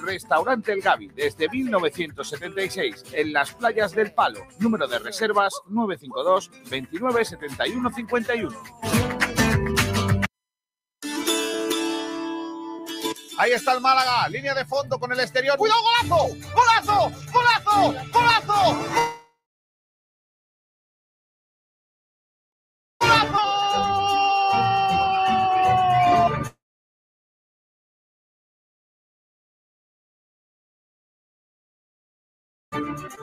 Restaurante El Gavi, desde 1976, en las playas del Palo. Número de reservas 952 29 71 51. Ahí está el Málaga, línea de fondo con el exterior. ¡Cuidado, golazo! ¡Golazo! ¡Golazo! ¡Golazo!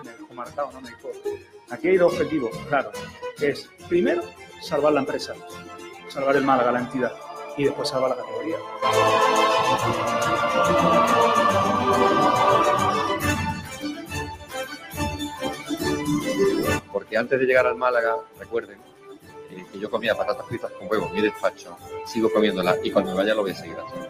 Me dejó marcado, no me dijo. Aquí hay dos objetivos, claro. Es, primero, salvar la empresa, salvar el Málaga, la entidad, y después salvar la categoría. Porque antes de llegar al Málaga, recuerden eh, que yo comía patatas fritas con huevos, mi despacho, sigo comiéndolas y cuando me vaya lo voy a seguir haciendo.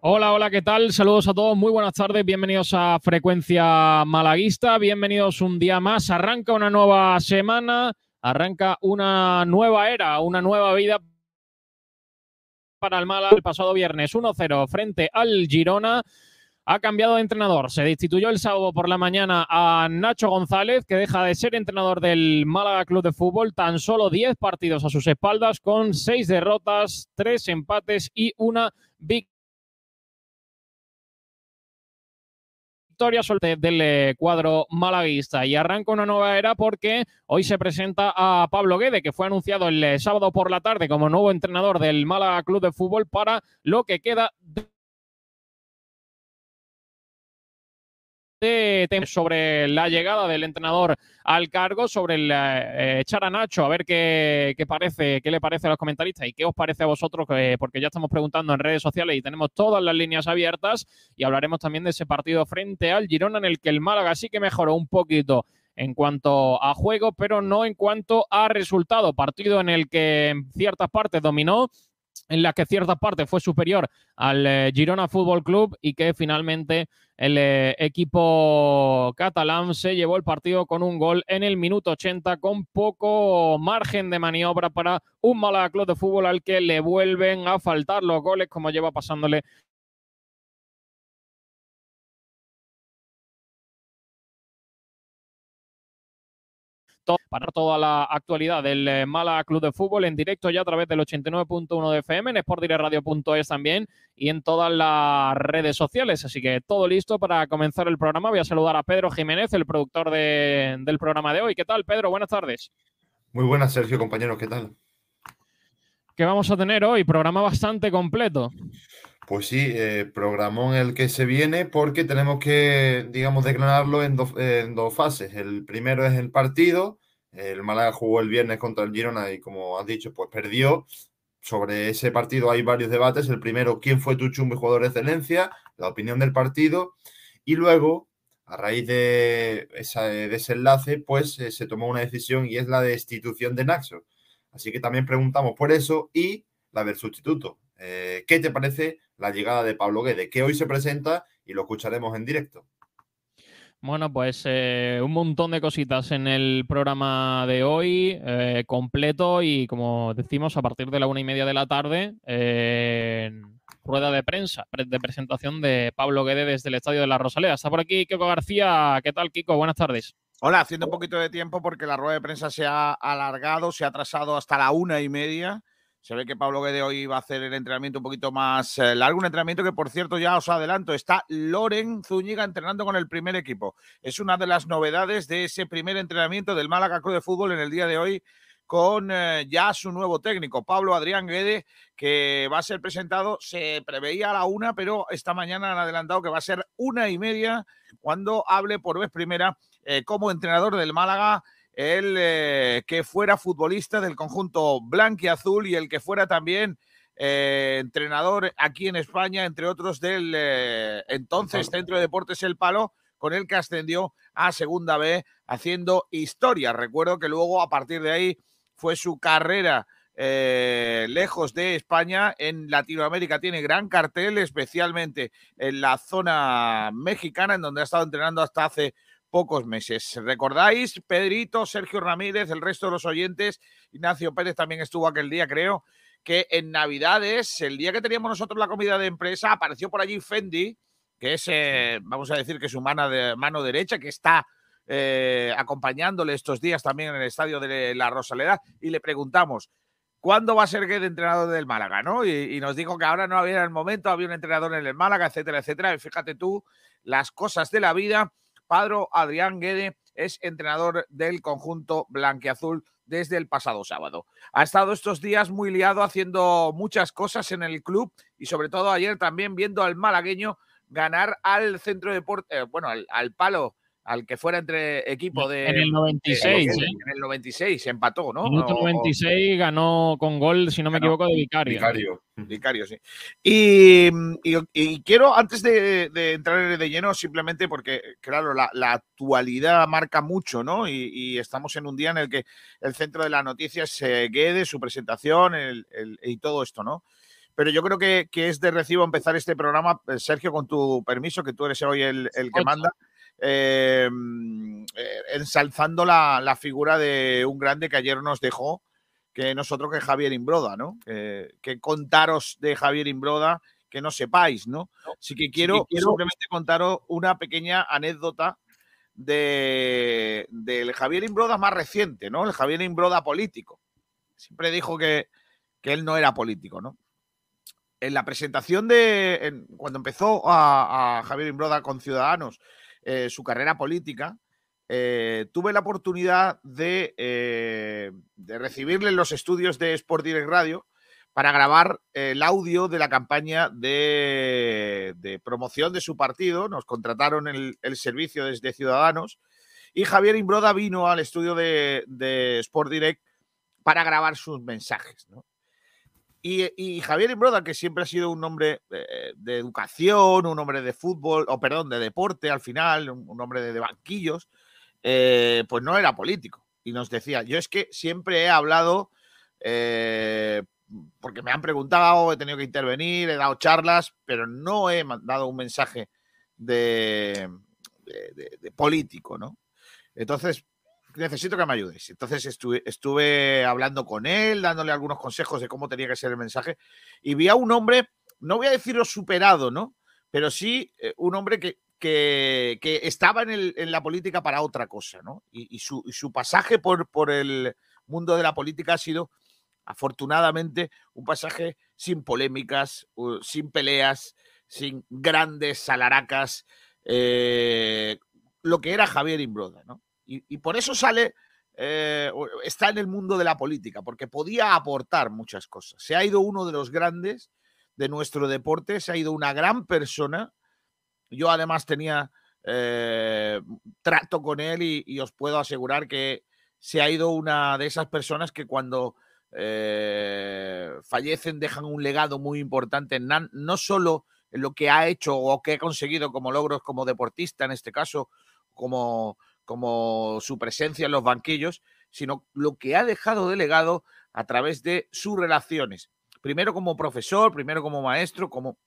Hola, hola, ¿qué tal? Saludos a todos, muy buenas tardes, bienvenidos a Frecuencia Malaguista, bienvenidos un día más, arranca una nueva semana, arranca una nueva era, una nueva vida para el Málaga el pasado viernes 1-0 frente al Girona. Ha cambiado de entrenador. Se destituyó el sábado por la mañana a Nacho González, que deja de ser entrenador del Málaga Club de Fútbol. Tan solo 10 partidos a sus espaldas, con 6 derrotas, 3 empates y una victoria. Victoria suerte del eh, cuadro malaguista. Y arranca una nueva era porque hoy se presenta a Pablo Guede, que fue anunciado el eh, sábado por la tarde como nuevo entrenador del Málaga Club de Fútbol para lo que queda sobre la llegada del entrenador al cargo, sobre el eh, echar a Nacho, a ver qué, qué, parece, qué le parece a los comentaristas y qué os parece a vosotros, porque ya estamos preguntando en redes sociales y tenemos todas las líneas abiertas y hablaremos también de ese partido frente al Girona en el que el Málaga sí que mejoró un poquito en cuanto a juego, pero no en cuanto a resultado. Partido en el que en ciertas partes dominó, en la que cierta parte fue superior al eh, Girona Fútbol Club y que finalmente el eh, equipo catalán se llevó el partido con un gol en el minuto 80 con poco margen de maniobra para un Málaga Club de Fútbol al que le vuelven a faltar los goles como lleva pasándole para toda la actualidad del eh, Málaga Club de Fútbol en directo ya a través del 89.1 de FM, en sportdireradio.es también y en todas las redes sociales. Así que todo listo para comenzar el programa. Voy a saludar a Pedro Jiménez, el productor de, del programa de hoy. ¿Qué tal, Pedro? Buenas tardes. Muy buenas, Sergio, compañero. ¿Qué tal? ¿Qué vamos a tener hoy? Programa bastante completo. Pues sí, eh, programón el que se viene porque tenemos que, digamos, declararlo en, do, en, dos fases. El primero es el partido. El Málaga jugó el viernes contra el Girona y, como has dicho, pues perdió. Sobre ese partido hay varios debates. El primero, ¿quién fue tu chumbo y jugador de excelencia? La opinión del partido. Y luego, a raíz de ese desenlace, pues eh, se tomó una decisión y es la destitución de Naxo. Así que también preguntamos por eso y la del sustituto. Eh, ¿Qué te parece la llegada de Pablo Guede, que hoy se presenta y lo escucharemos en directo? Bueno, pues eh, un montón de cositas en el programa de hoy, eh, completo y como decimos, a partir de la una y media de la tarde, eh, rueda de prensa de presentación de Pablo Guede desde el Estadio de la Rosaleda. Está por aquí Kiko García. ¿Qué tal, Kiko? Buenas tardes. Hola, haciendo un poquito de tiempo porque la rueda de prensa se ha alargado, se ha atrasado hasta la una y media. Se ve que Pablo Guede hoy va a hacer el entrenamiento un poquito más eh, largo, un entrenamiento que, por cierto, ya os adelanto, está Loren Zúñiga entrenando con el primer equipo. Es una de las novedades de ese primer entrenamiento del Málaga Club de Fútbol en el día de hoy con eh, ya su nuevo técnico, Pablo Adrián Guede, que va a ser presentado, se preveía a la una, pero esta mañana han adelantado que va a ser una y media cuando hable por vez primera eh, como entrenador del Málaga, el eh, que fuera futbolista del conjunto blanquiazul y el que fuera también entrenador aquí en España, entre otros del entonces Centro de Deportes El Palo, con el que ascendió a Segunda B haciendo historia. Recuerdo que luego a partir de ahí fue su carrera eh, lejos de España. En Latinoamérica tiene gran cartel, especialmente en la zona mexicana, en donde ha estado entrenando hasta hace pocos meses. ¿Recordáis? Pedrito, Sergio Ramírez, el resto de los oyentes, Ignacio Pérez también estuvo aquel día, creo, que en Navidades, el día que teníamos nosotros la comida de empresa, apareció por allí Fendi, que es, eh, vamos a decir, que es su mano, de, mano derecha, que está eh, acompañándole estos días también en el estadio de la Rosaleda y le preguntamos, ¿cuándo va a ser Guede entrenador del Málaga? ¿no? Y, nos dijo que ahora no había el momento, había un entrenador en el Málaga, etcétera, etcétera. Y fíjate tú las cosas de la vida. Padro Adrián Guede es entrenador del conjunto blanqueazul desde el pasado sábado. Ha estado estos días muy liado haciendo muchas cosas en el club y sobre todo ayer también viendo al malagueño ganar al centro de deporte, eh, bueno, al palo al que fuera entre equipo de. En el 96. en el 96 se empató, ¿no? En el 96 ganó con gol, si no me equivoco, de Vicario. Vicario, Vicario sí. Y, quiero, antes de, entrar de lleno, simplemente porque, claro, la, actualidad marca mucho, ¿no? Y, estamos en un día en el que el centro de la noticia es Guede, su presentación y todo esto, ¿no? pero yo creo que, es de recibo empezar este programa, eh, Sergio, con tu permiso, que tú eres hoy el, el que manda. Em, eh, ensalzando la, figura de un grande que ayer nos dejó, que nosotros que Javier Imbroda, ¿no? que contaros de Javier Imbroda que no sepáis, ¿no? Así que quiero, simplemente contaros una pequeña anécdota de, del Javier Imbroda más reciente, ¿no? El Javier Imbroda político. Siempre dijo que, que él no era político, ¿no? En la presentación de. cuando empezó a, a Javier Imbroda con Ciudadanos eh, su carrera política, eh, tuve la oportunidad de, eh, de, recibirle en los estudios de Sport Direct Radio para grabar el audio de la campaña de, promoción de su partido. Nos contrataron el, servicio desde Ciudadanos y Javier Imbroda vino al estudio de, Sport Direct para grabar sus mensajes. Y, Javier Imbroda, que siempre ha sido un hombre eh, de educación, un hombre de fútbol, o perdón, de deporte al final, un, hombre de, banquillos, eh, pues no era político. Y nos decía, yo es que siempre he hablado, eh, porque me han preguntado, he tenido que intervenir, he dado charlas, pero no he dado un mensaje de, de político, ¿no? Entonces, necesito que me ayudéis. Entonces estuve, estuve hablando con él, dándole algunos consejos de cómo tenía que ser el mensaje, y vi a un hombre, no voy a decirlo superado, ¿no? Pero sí eh, un hombre que, que, estaba en, el, en, la política para otra cosa, ¿no? Y, su, su, pasaje por, por el mundo de la política ha sido, afortunadamente, un pasaje sin polémicas, sin peleas, sin grandes salaracas, eh, lo que era Javier Imbroda, ¿no? Y, por eso sale, eh, está en el mundo de la política, porque podía aportar muchas cosas. Se ha ido uno de los grandes de nuestro deporte, se ha ido una gran persona. Yo además tenía eh, trato con él y, os puedo asegurar que se ha ido una de esas personas que cuando eh, fallecen dejan un legado muy importante, no solo en lo que ha hecho o que ha conseguido como logros como deportista en este caso, como como su presencia en los banquillos, sino lo que ha dejado delegado a través de sus relaciones. Primero como profesor, primero como maestro, como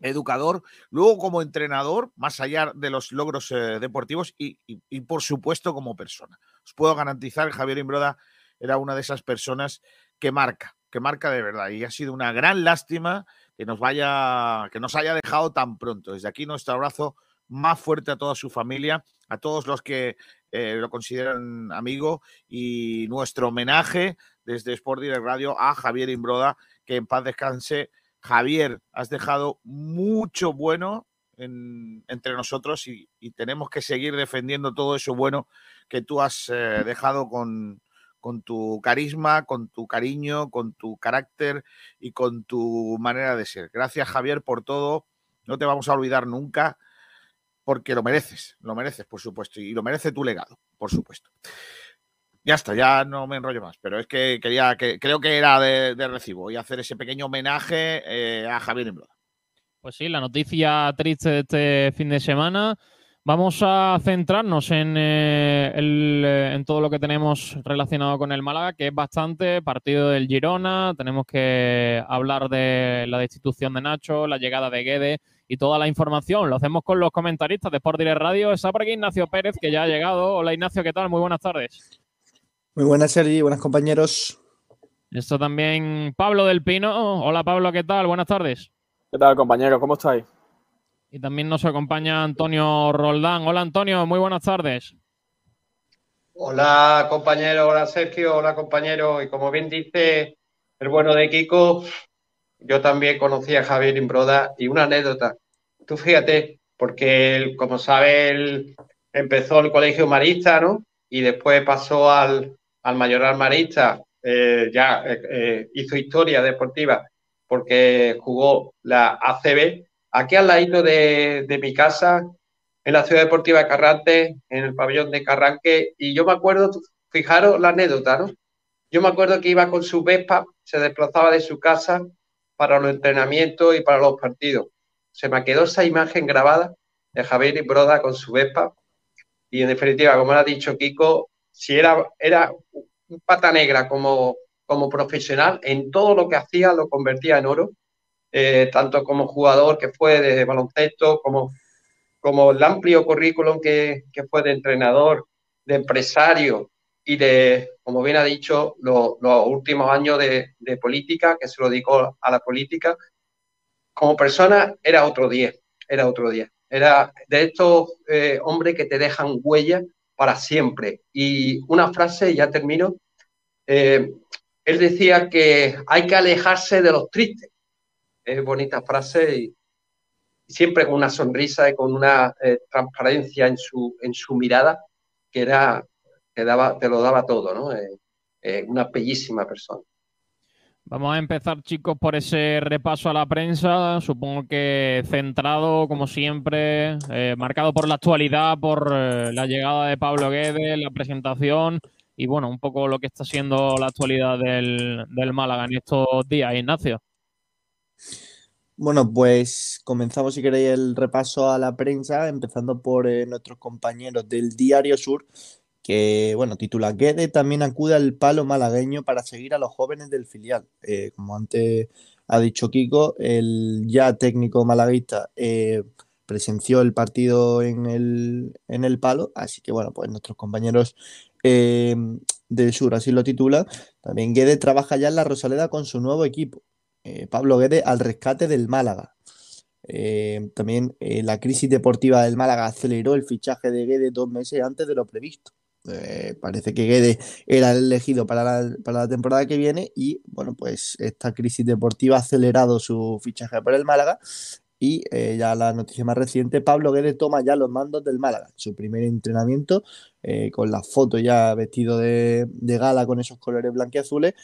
educador, luego como entrenador, más allá de los logros eh, deportivos y, por supuesto como persona. Os puedo garantizar que Javier Imbroda era una de esas personas que marca, que marca de verdad. Y ha sido una gran lástima que nos vaya, que nos haya dejado tan pronto. Desde aquí nuestro abrazo más fuerte a toda su familia, a todos los que eh, lo consideran amigo y nuestro homenaje desde Sport Direct Radio a Javier Imbroda, que en paz descanse. Javier, has dejado mucho bueno entre nosotros y, tenemos que seguir defendiendo todo eso bueno que tú has eh, dejado con, con tu carisma, con tu cariño, con tu carácter y con tu manera de ser. Gracias Javier por todo. No te vamos a olvidar nunca porque lo mereces, lo mereces, por supuesto, y lo merece tu legado, por supuesto. Ya está, ya no me enrollo más, pero es que quería, que creo que era de, recibo y hacer ese pequeño homenaje eh, a Javier Imbroda. Pues sí, la noticia triste de este fin de semana. Vamos a centrarnos en, eh, eh, en, todo lo que tenemos relacionado con el Málaga, que es bastante partido del Girona. Tenemos que hablar de la destitución de Nacho, la llegada de Guede y toda la información. Lo hacemos con los comentaristas de Sport Direct Radio. Está por aquí Ignacio Pérez, que ya ha llegado. Hola Ignacio, ¿qué tal? Muy buenas tardes. Muy buenas, Sergi. Buenas compañeros. Esto también Pablo del Pino. Hola Pablo, ¿qué tal? Buenas tardes. ¿Qué tal, compañero? ¿Cómo estáis? Y también nos acompaña Antonio Roldán. Hola Antonio, muy buenas tardes. Hola compañero, hola Sergio, hola compañero. Y como bien dice el bueno de Kiko, yo también conocí a Javier Imbroda y una anécdota. Tú fíjate, porque él, como sabe, él empezó el colegio marista, ¿no? Y después pasó al, al mayoral marista, eh, ya eh, eh, hizo historia deportiva porque jugó la ACB aquí al ladito de, mi casa, en la ciudad deportiva de Carrante, en el pabellón de Carranque, y yo me acuerdo, fijaros la anécdota, ¿no? Yo me acuerdo que iba con su Vespa, se desplazaba de su casa para los entrenamientos y para los partidos. Se me quedó esa imagen grabada de Javier y Broda con su Vespa. Y en definitiva, como ha dicho Kiko, si era, era un pata negra como, como profesional, en todo lo que hacía lo convertía en oro eh, tanto como jugador que fue de baloncesto, como, como el amplio currículum que, que fue de entrenador, de empresario y de, como bien ha dicho, los últimos años de, de, política, que se lo dedicó a la política. Como persona era otro día, era otro día. Era de estos eh, hombres que te dejan huella para siempre. Y una frase, ya termino, eh, él decía que hay que alejarse de los tristes es bonita frase y, siempre con una sonrisa y con una eh, transparencia en su, en su mirada que era que daba, te lo daba todo, ¿no? Eh, una bellísima persona. Vamos a empezar, chicos, por ese repaso a la prensa. Supongo que centrado, como siempre, marcado por la actualidad, por la llegada de Pablo Guedes, la presentación y, bueno, un poco lo que está siendo la actualidad del, del Málaga en estos días, Ignacio. Bueno, pues comenzamos, si queréis, el repaso a la prensa, empezando por eh, nuestros compañeros del Diario Sur, que, bueno, titula Guede también acude al palo malagueño para seguir a los jóvenes del filial. Eh, como antes ha dicho Kiko, el ya técnico malaguista eh, presenció el partido en el, en el palo, así que, bueno, pues nuestros compañeros del Sur, así lo titula. También Guede trabaja ya en la Rosaleda con su nuevo equipo. Eh, Pablo Guede al rescate del Málaga. Eh, también eh, la crisis deportiva del Málaga aceleró el fichaje de Guede dos meses antes de lo previsto. Parece que Guede era elegido para la, temporada que viene y bueno, pues esta crisis deportiva ha acelerado su fichaje para el Málaga y ya la noticia más reciente, Pablo Guede toma ya los mandos del Málaga, su primer entrenamiento con la foto ya vestido de, gala con esos colores blanqueazules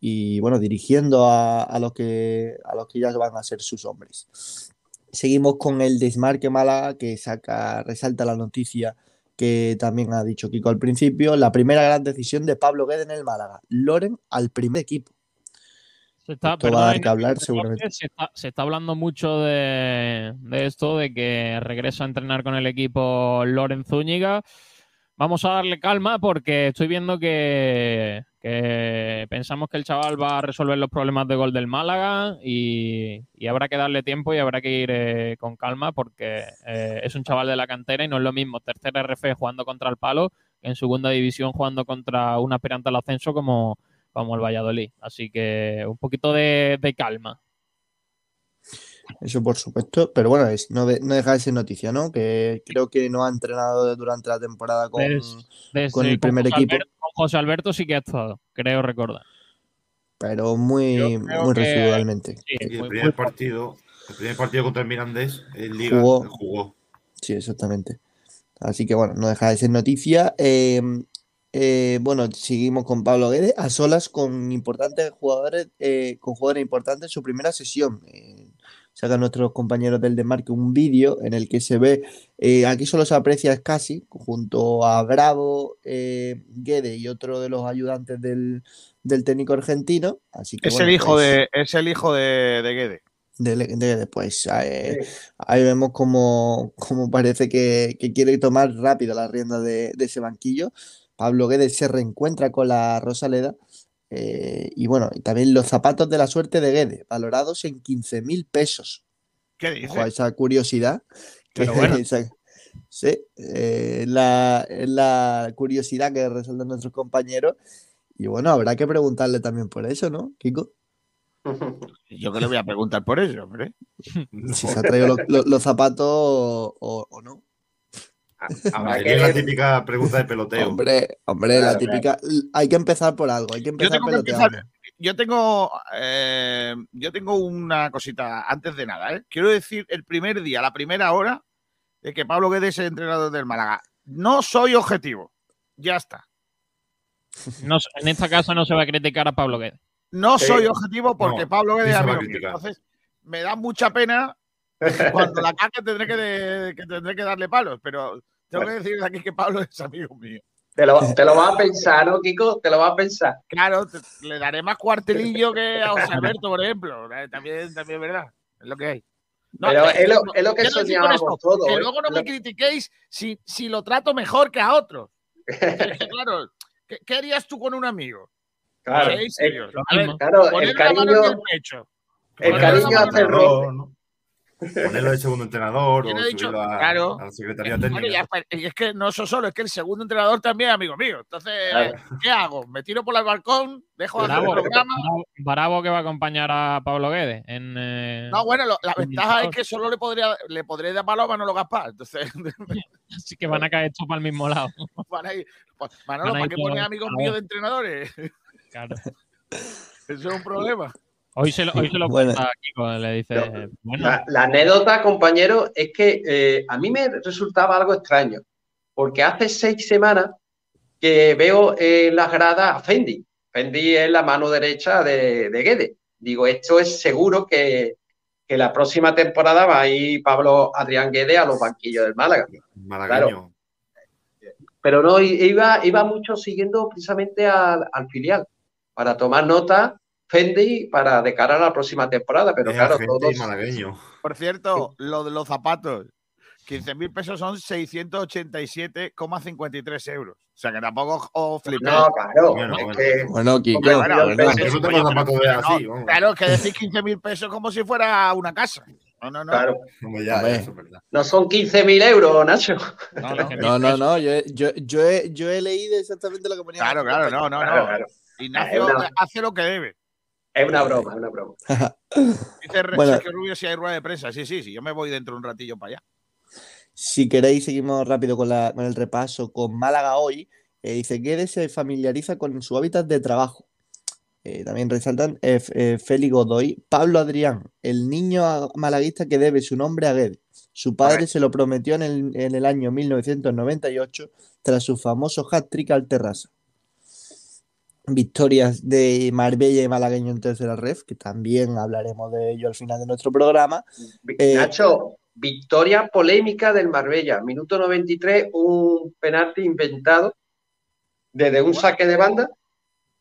y bueno, dirigiendo a, los que, a los que ya van a ser sus hombres. Seguimos con el desmarque Málaga que saca, resalta la noticia que también ha dicho Kiko al principio, la primera gran decisión de Pablo Guede en el Málaga, Loren al primer equipo. Se está, que hablar seguramente. Se está, hablando mucho de, de, esto, de que regresa a entrenar con el equipo Loren Zúñiga. Vamos a darle calma porque estoy viendo que, pensamos que el chaval va a resolver los problemas de gol del Málaga y, habrá que darle tiempo y habrá que ir eh, con calma porque eh, es un chaval de la cantera y no es lo mismo tercera RF jugando contra el palo que en segunda división jugando contra un aspirante al ascenso como, como el Valladolid. Así que un poquito de, calma. Eso por supuesto, pero bueno, es, no, de- no deja de ser noticia, ¿no? Que creo que no ha entrenado durante la temporada con, Des- desde- con el primer José equipo, Alberto- con José Alberto sí que ha estado, creo recordar. pero muy, muy que- residualmente. Sí, el muy- primer muy- partido, el primer partido contra el Mirandés en Liga Jugó. jugó. Sí, exactamente. Así que bueno, no deja de ser noticia. Eh, eh, bueno, seguimos con Pablo Guedes a solas con importantes jugadores, eh, con jugadores importantes en su primera sesión. Eh, sacan nuestros compañeros del Demarque un vídeo en el que se ve, eh, aquí solo se aprecia Scassi, junto a Bravo, eh, Guedes y otro de los ayudantes del, del técnico argentino. Así que Es bueno, el hijo pues, de, es el hijo de, de Guede. de, de- de- pues eh, ahí vemos como, como parece que, que quiere tomar rápido las riendas de, de ese banquillo. Pablo Guedes se reencuentra con la Rosaleda. Eh, y bueno, y también los zapatos de la suerte de Guedes, valorados en 15 mil pesos. ¿Qué dice? Ojo a esa curiosidad. que- Pero bueno. esa- sí, eh, la, es la curiosidad que resaltan nuestros compañeros. Y bueno, habrá que preguntarle también por eso, ¿no, Kiko? Yo que le voy a preguntar por eso, hombre. Si se ha traído los, los- los zapatos o, o- o no. Habrá Es la que, típica pregunta de peloteo. Hombre, hombre, la Claro, típica. Hay que empezar por algo, hay que Yo empezar tengo que peloteando. empezar. Yo tengo, eh, yo tengo una cosita antes de nada. ¿eh? Quiero decir, el primer día, la primera hora, de que Pablo Guedes es entrenador del Málaga. No soy objetivo. Ya está. no en esta casa no se va a criticar a Pablo Guedes. No Sí. soy objetivo porque No, Pablo Guedes sí. Entonces, me da mucha pena cuando la cague tendré que, de- que tendré que darle palos, pero tengo que decir aquí que Pablo es amigo mío. te, lo, te lo vas a pensar, ¿no, Kiko? Te lo vas a pensar. Claro, te- le daré más cuartelillo que a José Alberto, por ejemplo. Eh, También, también es verdad. Es lo que hay. No, Pero eh, es lo, es lo que soñábamos todos. que ¿eh? luego no me critiquéis si, si lo trato mejor que a otros. Claro, ¿qué, qué harías tú con un amigo? Claro, ver, mismo. claro, el ponerle la mano en cariño, el pecho. el cariño hace el el roce. Ponerlo de segundo entrenador ¿Quién o dicho? subirlo a, Claro. a la Secretaría Técnica. ya está. Y es que no eso solo, es que el segundo entrenador también es amigo mío. Entonces, Claro. ¿qué hago? ¿Me tiro por el balcón? ¿Dejo de hacer el programa? bravo, bravo que va a acompañar a Pablo Guedes. En, eh, No, bueno, lo- la ventaja es que solo le podría le podré dar palo a Manolo Gaspar. Entonces, Así que van a caer todos para el mismo lado. van a ir. pues, Manolo, Van a ¿para qué pones amigos míos de entrenadores? Claro. Eso es un problema. Hoy se lo, hoy se lo Bueno. cuenta Kiko, le dice, No. bueno, La, la anécdota, compañero, es que eh, a mí me resultaba algo extraño, porque hace seis semanas que veo en las gradas a Fendi. Fendi es la mano derecha de, de Guedes. Digo, esto es seguro que, que la próxima temporada va a ir Pablo Adrián Guedes a los banquillos del Málaga. Malagueño. Pero no, iba, iba mucho siguiendo precisamente al, al filial para tomar nota Fendi para de cara a la próxima temporada. Pero Es claro, todos. malagueño. Por cierto, lo de los zapatos. 15 mil pesos son 687,53 euros. O sea que tampoco os flipéis. No, claro. Bueno, es bueno. que- Bueno, Kiko, Hombre, bueno, bueno, pero- Yo no tengo zapatos de así. no, claro, que decir 15 mil pesos como si fuera una casa. No, no, no. claro. Hombre, ya, eso es. No son 15.000 euros, Nacho. No, no. no, no, no, yo, he- yo, yo, he, yo he leído exactamente lo que ponía. Claro, claro, no, no, Claro, no. claro. Ignacio Es una- hace lo que debe. Es una broma, es una broma. Dice Bueno. Sergio Rubio si hay rueda de prensa. Sí, sí, sí. Yo me voy dentro de un ratillo para allá. Si queréis, seguimos rápido con, la, con el repaso con Málaga hoy. Eh, dice Guedes se familiariza con su hábitat de trabajo. Eh, también resaltan eh, eh, Félix Godoy, Pablo Adrián, el niño malaguista que debe su nombre a Guedes. Su padre se lo prometió en el, en el año 1998 tras su famoso hat-trick al Terrassa. Victorias de Marbella y Malagueño en tercera ref, que también hablaremos de ello al final de nuestro programa. Eh, Nacho, victoria polémica del Marbella. Minuto 93, un penalti inventado desde un saque de banda.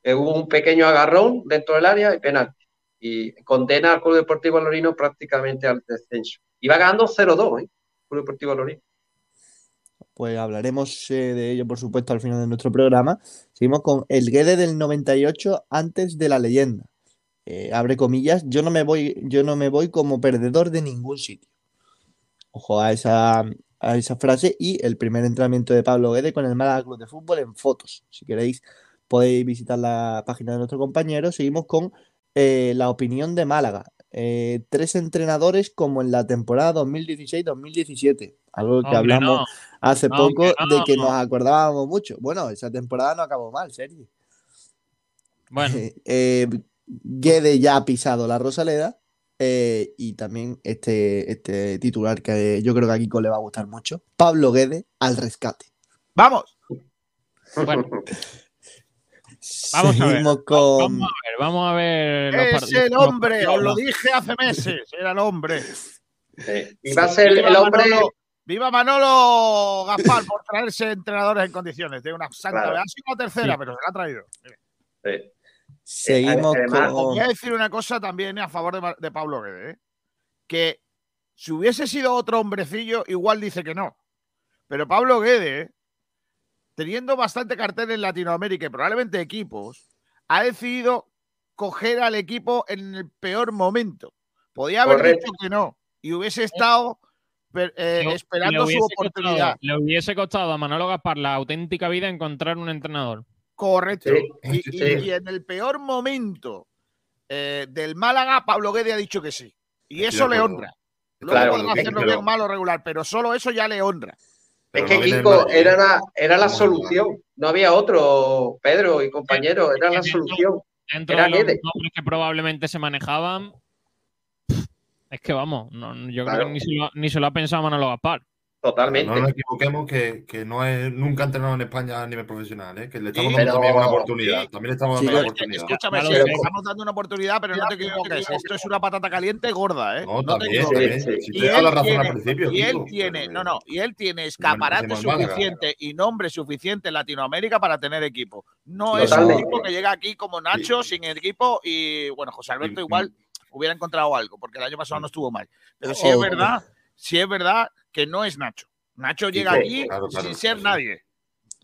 eh, Hubo un pequeño agarrón dentro del área y penalti. Y condena al Club Deportivo Lorino prácticamente al descenso. Iba ganando 0-2, ¿eh? Club Deportivo Lorino. Pues hablaremos eh, de ello, por supuesto, al final de nuestro programa. Seguimos con el Guede del 98 antes de la leyenda. Eh, abre comillas, yo no me voy, yo no me voy como perdedor de ningún sitio. Ojo a esa, a esa frase y el primer entrenamiento de Pablo Guede con el Málaga Club de Fútbol en fotos. Si queréis, podéis visitar la página de nuestro compañero. Seguimos con eh, la opinión de Málaga. tres entrenadores como en la temporada 2016-2017. Algo que Hombre, hablamos no. hace No, poco de que no. nos acordábamos mucho. Bueno, esa temporada no acabó mal, Sergi. Bueno, Eh, Guede ya ha pisado la Rosaleda. eh, y también este, este titular que yo creo que a Kiko le va a gustar mucho. Pablo Guede al rescate. ¡Vamos! bueno, Vamos a ver, con. vamos a ver, vamos a ver. Es partidos- el hombre, os lo dije hace meses, era el hombre. Y va a ser el hombre. Manolo, viva Manolo Gaspar por traerse entrenadores en condiciones. De una santa. Claro. Ha sido la tercera, Sí. pero se la ha traído. Sí. Seguimos Además, con. voy a decir una cosa también a favor de, Pablo Guede, ¿eh? que si hubiese sido otro hombrecillo, igual dice que no. Pero Pablo Guede, teniendo bastante cartel en Latinoamérica y probablemente equipos, ha decidido coger al equipo en el peor momento. Podía haber Correcto. dicho que no y hubiese estado eh, esperando su oportunidad. costado- le hubiese costado a Manolo Gaspar la auténtica vida encontrar un entrenador. Correcto. Sí, y, sí, y- sí. y en el peor momento eh, del Málaga, Pablo Guede ha dicho que sí. Y eso le honra. Luego Claro, podrá hacerlo pero- bien, mal o regular, pero solo eso ya le honra. Es que no Kiko era la, era la solución. No había otro, Pedro y compañero, era la solución. Dentro Era de los Guede. nombres que probablemente se manejaban, es que vamos, no- yo creo Claro. que ni se, lo, ni se lo ha pensado Manolo Gaspar. Totalmente. No nos equivoquemos que, que no es nunca ha entrenado en España a nivel profesional, ¿eh? que le estamos Sí, dando pero- también una oportunidad. sí. También le estamos Sí, dando una pero- oportunidad. Escúchame, lo sí, sé. le estamos dando una oportunidad, pero no te equivoques. Esto es una patata caliente gorda, ¿eh? No, No te también. Sí, Si Y te da él la razón tiene- al principio. Y él tiene, pero- no, no, y él tiene No escaparate Málaga. suficiente y nombre suficiente en Latinoamérica para tener equipo. No es un tipo que llega aquí como Nacho sin equipo y bueno, José Alberto igual hubiera encontrado algo, porque el año pasado no estuvo mal. Pero sí es verdad, sí es verdad que no es Nacho. Nacho llega sí, aquí claro, claro, sin ser sí. nadie.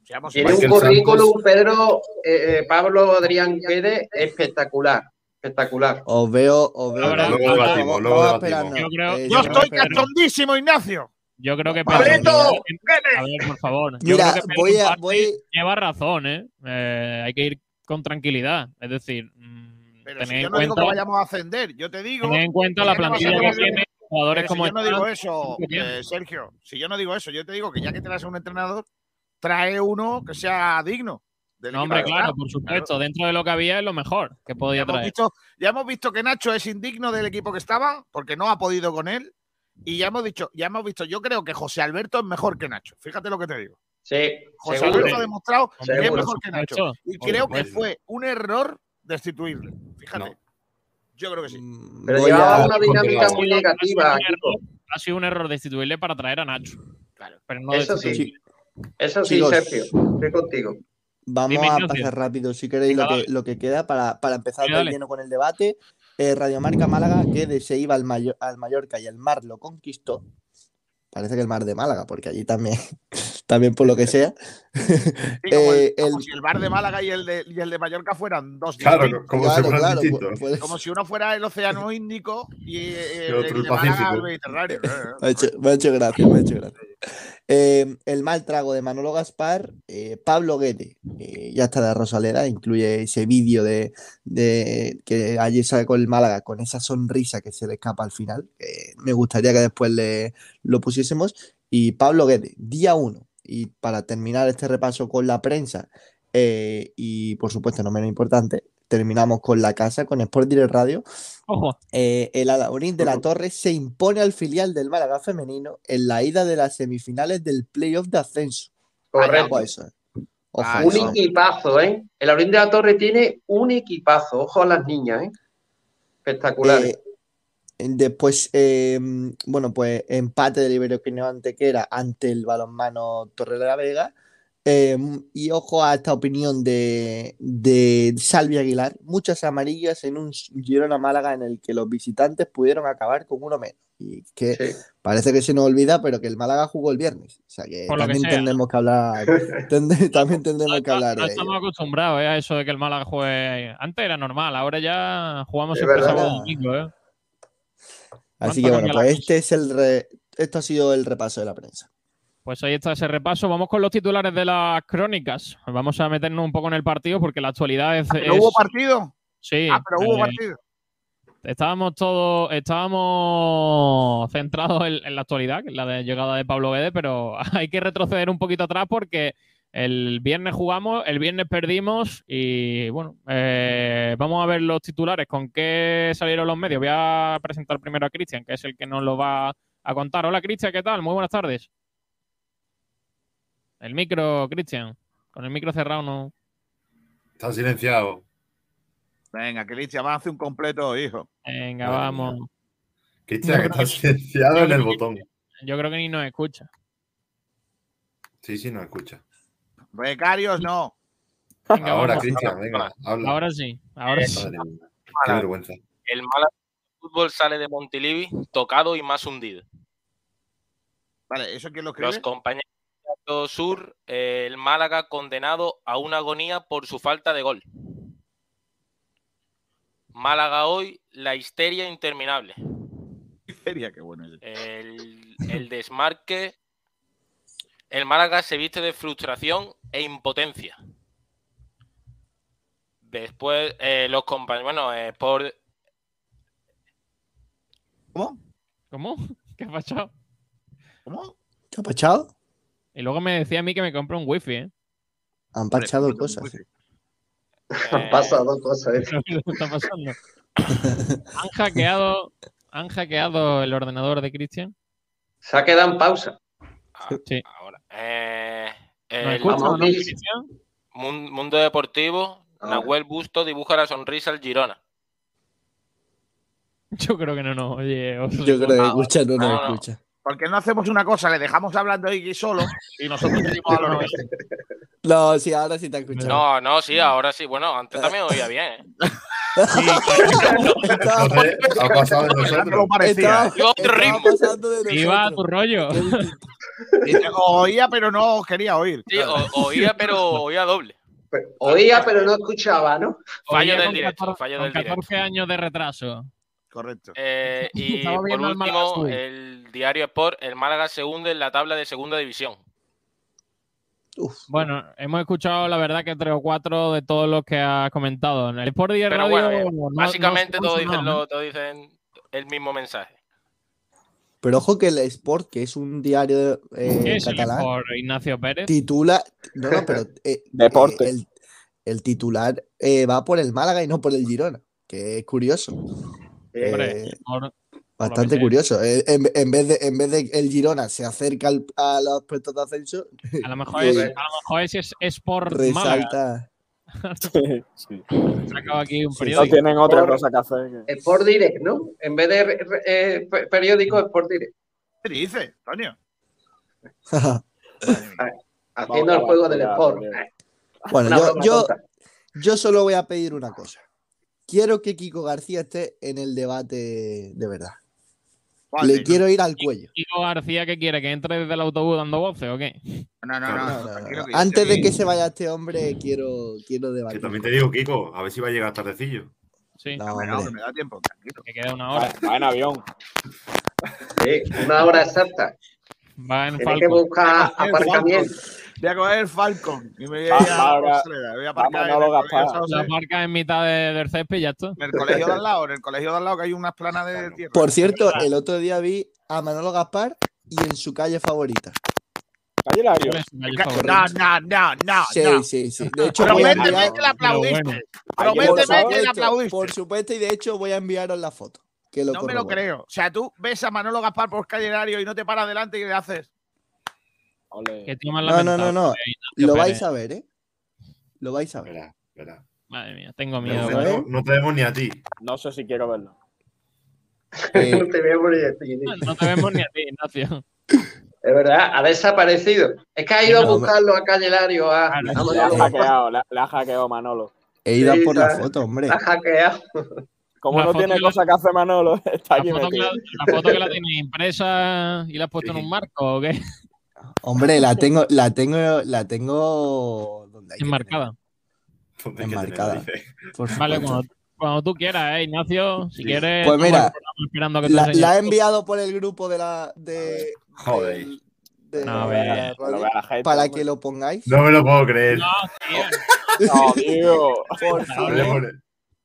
Seamos Tiene un currículum, Pedro, eh, eh, Pablo Adrián Guede, espectacular. Espectacular. Os veo, os veo. Ahora, luego debatimos, luego debatimos. Yo creo- Eh, Yo creo estoy Pedro- cachondísimo, Ignacio. Yo creo que ¡Pablito! A ver, por favor. Yo Mira, creo que Pedro voy en a- parte voy- lleva razón, ¿eh? Eh, Hay que ir con tranquilidad. Es decir, mm, Pero si yo no digo que vayamos a ascender, yo te digo. tener en cuenta la plantilla que tiene, jugadores como si yo no digo eso, eh, Sergio, si yo no digo eso, yo te digo que ya que traes a un entrenador, trae uno que sea digno. del No, hombre, claro, por supuesto. Dentro de lo que había es lo mejor que Ya podía hemos, traer. visto, ya hemos visto que Nacho es indigno del equipo que estaba, porque no ha podido con él. Y ya hemos dicho, ya hemos visto, yo creo que José Alberto es mejor que Nacho. Fíjate lo que te digo. Sí, José seguro. Alberto ha demostrado que es mejor que Nacho. Y creo que fue un error destituirle. Fíjate. No. Yo creo que sí. Mm, Pero voy llevaba a- una dinámica muy Ha sido negativa, un Kiko. error- Ha sido un error destituirle para traer a Nacho. Claro. Pero no Eso sí. Eso sí, Chicos. Sergio. Estoy contigo. Vamos Dime, a pasar rápido, si queréis, lo que, dale. lo que queda para, para empezar Sí, de lleno con el debate. Eh, Radio Marca Málaga, que se iba al, Mayo- al Mallorca y el Mar lo conquistó. Parece que el Mar de Málaga, porque allí también, también por lo que sea. Sí, como, el, Eh, como el- si el bar de Málaga y el de, y el de Mallorca fueran dos Claro, distintos. como Claro, si fueran claro, distintos. puede- Como si uno fuera el océano Índico y, eh, otro el el de Málaga Pacífico. el Mediterráneo. Me ha hecho, me ha hecho gracia, me ha hecho gracia. Eh, el mal trago de Manolo Gaspar, eh, Pablo Guede, eh, ya está de Rosaleda, incluye ese vídeo de, de que ayer sacó el Málaga con esa sonrisa que se le escapa al final. me gustaría que después le, lo pusiésemos. Y Pablo Guede, día uno. Y para terminar este repaso con la prensa, eh, y por supuesto, no menos importante, terminamos con la casa, con Sport Direct Radio. Ojo, Eh, el Alaurín de la Torre se impone al filial del Málaga femenino en la ida de las semifinales del playoff de ascenso. Correcto. Eso. eh. Ojo Ah, Un eso. equipazo, ¿eh? El Aurín de la Torre tiene un equipazo. Ojo a las niñas, ¿eh? Espectaculares. Eh, después, eh, bueno, pues empate del Iberoquineo Antequera ante el balonmano Torre de la Vega. Eh, y ojo a esta opinión de, de Salvi Aguilar. Muchas amarillas en un Girona Málaga en el que los visitantes pudieron acabar con uno menos. Y que Sí. Parece que se nos olvida, pero que el Málaga jugó el viernes. O sea que Por que también sea. tendremos que hablar. tende- también tendremos no, que hablar no de estamos ello. acostumbrados eh, a eso de que el Málaga juegue. Antes era normal, ahora ya jugamos Es siempre verdad. sábado domingo, ¿eh? Así ¿Cuánto que bueno, pues este es el re- esto ha sido el repaso de la prensa. Pues ahí está ese repaso. Vamos con los titulares de las crónicas. Vamos a meternos un poco en el partido porque la actualidad es. ¿No es- hubo partido? sí, Ah, pero hubo eh, partido. Estábamos todos, estábamos centrados en, en la actualidad, es la de llegada de Pablo Guedes, pero hay que retroceder un poquito atrás porque el viernes jugamos, el viernes perdimos y bueno, eh, vamos a ver los titulares, con qué salieron los medios. Voy a presentar primero a Cristian, que es el que nos lo va a contar. Hola Cristian, ¿qué tal? Muy buenas tardes. El micro, Cristian. Con el micro cerrado no. Está silenciado. Venga, Cristian, vamos a hacer un completo, hijo. Venga, Madre vamos. Cristian, que está silenciado en el botón. Yo creo que ni nos escucha. Sí, sí, no escucha. Becarios, no. Venga, Ahora. Cristian, venga, habla. Ahora sí, ahora sí. Qué vergüenza. El Málaga Fútbol sale de Montilivi tocado y más hundido. Vale, ¿eso quién lo Los escribe? compañeros de Sur, eh, el Málaga condenado a una agonía por su falta de gol. Málaga hoy, la histeria interminable. Feria, qué bueno es. El, el desmarque. El Málaga se viste de frustración e impotencia. Después, eh, los compañeros. Bueno, eh, por. ¿Cómo? ¿Cómo? ¿Qué ha pasado? ¿Cómo? ¿Qué ha pachado? Y luego me decía a mí que me compre un wifi, ¿eh? Han pues, cosas. ¿eh? Han pasado cosas. ¿eh? ¿Qué está pasando? Han hackeado, han hackeado el ordenador de Cristian. Se ha quedado en pausa. Ah, Sí. ahora. Eh, ¿Nos el escucha o no, Mundo Deportivo, Ahora. Nahuel Busto dibuja la sonrisa al Girona. Yo creo que no nos oye. Yo creo que Ah, escucha, no no, nos no. escucha. ¿Por qué no hacemos una cosa? Le dejamos hablando ahí solo y nosotros seguimos a lo nuestro. No, sí, ahora sí te ha escuchado. No, no, sí, ahora sí. Bueno, antes también oía bien. ¿eh? Estaba- Entonces, ha pasado de No nosotros. parecía. estaba-. Iba a otro ritmo. pasando de Iba a tu rollo. Oía, pero no quería oír. Sí, o- oía, pero oía doble. Oía, pero no escuchaba, ¿no? Fallo del directo, 14 fallo del directo. 14 años de retraso. Correcto. Eh, y por último, el diario Sport, el Málaga se hunde en la tabla de segunda división. Uf, Bueno, hemos escuchado la verdad que tres o cuatro de todos los que has comentado. En el Sport 10 Pero Radio. bueno, no- no Básicamente dicen, lo- todos dicen el mismo mensaje. Pero ojo que el Sport, que es un diario eh, ¿Qué es el catalán, Sport, Ignacio Pérez? titula. No, no, pero. eh, Deporte. eh, el, el titular eh, va por el Málaga y no por el Girona. Que es curioso. Hombre, Eh, bastante curioso. En, en vez de, en vez de el Girona se acerca al- a los puestos de ascenso, a lo mejor es, a lo mejor es, es Sport Málaga. resalta. sí. He sacado aquí un Sí, No periódico. tienen otra Por- cosa que hacer. que- Sport Direct, ¿no? En vez de eh, pe- periódico, Sport Direct. ¿Qué dice, Antonio? Haciendo el juego del Sport. bueno, yo, yo solo voy a pedir una cosa. Quiero que Kiko García esté en el debate de verdad. Vale, Le quiero ir al cuello. Kiko García, ¿qué quiere? ¿Que entre desde el autobús dando voces o qué? No, no, no. No, no, no, no, tranquilo no. que yo Antes de que se vaya este hombre, quiero, quiero Que debatir. también te digo, Kiko, a ver si va a llegar tardecillo. Sí, No, no, que me da tiempo, tranquilo. que queda una hora. Va, en avión. Sí, una hora exacta. Va en Tiene que buscar aparcamiento. Voy a coger el Falcon y me voy a ir a Voy a aparcar en La marca en mitad de- del césped y ya está. en el colegio de al lado, en el colegio de al lado que hay unas planas de tierra. Por cierto, el otro día vi a Manolo Gaspar y en su calle favorita. Calle Lario. No, no, no, no. Sí, no. sí, sí. De hecho, Prométeme enviar. que la aplaudiste. bueno. Prométeme que la supuesto, aplaudiste. por supuesto, y de hecho voy a enviaros la foto. Que lo No me lo creo. O sea, tú ves a Manolo Gaspar por calle Lario y no te paras delante y le haces. Ole. Que tío más No, no, no, no. Lo vais a ver, ¿eh? Lo vais a ver. Verá, verá. Madre mía, tengo miedo. ¿eh? no te vemos ni a ti. No sé si quiero verlo. Eh, No te veo por ahí, tío. No te vemos ni a ti, Ignacio. Es verdad, ha desaparecido. Es que ha ido a No, buscarlo a Calle Lario, a, a Le ha hackeado, le, ha- le ha hackeado Manolo. he ido a Sí, por la la- foto, hombre. La ha hackeado. Como La no tiene que la- cosa que hacer Manolo, está La aquí foto, que la, la foto que la tienes impresa y la has puesto en un marco o qué? Hombre, la tengo, la tengo, la tengo donde hay Enmarcada. ¿Dónde hay que Enmarcada. por Vale, cuando, cuando tú quieras, ¿eh, Ignacio? Si Sí. quieres. Pues mira, a que te La, la he enviado por el grupo de la de, Joder. de No, la Que lo vea la gente. para hombre. que lo pongáis. No me lo puedo creer. No, tío. No, tío. Por Lo favor. voy a poner,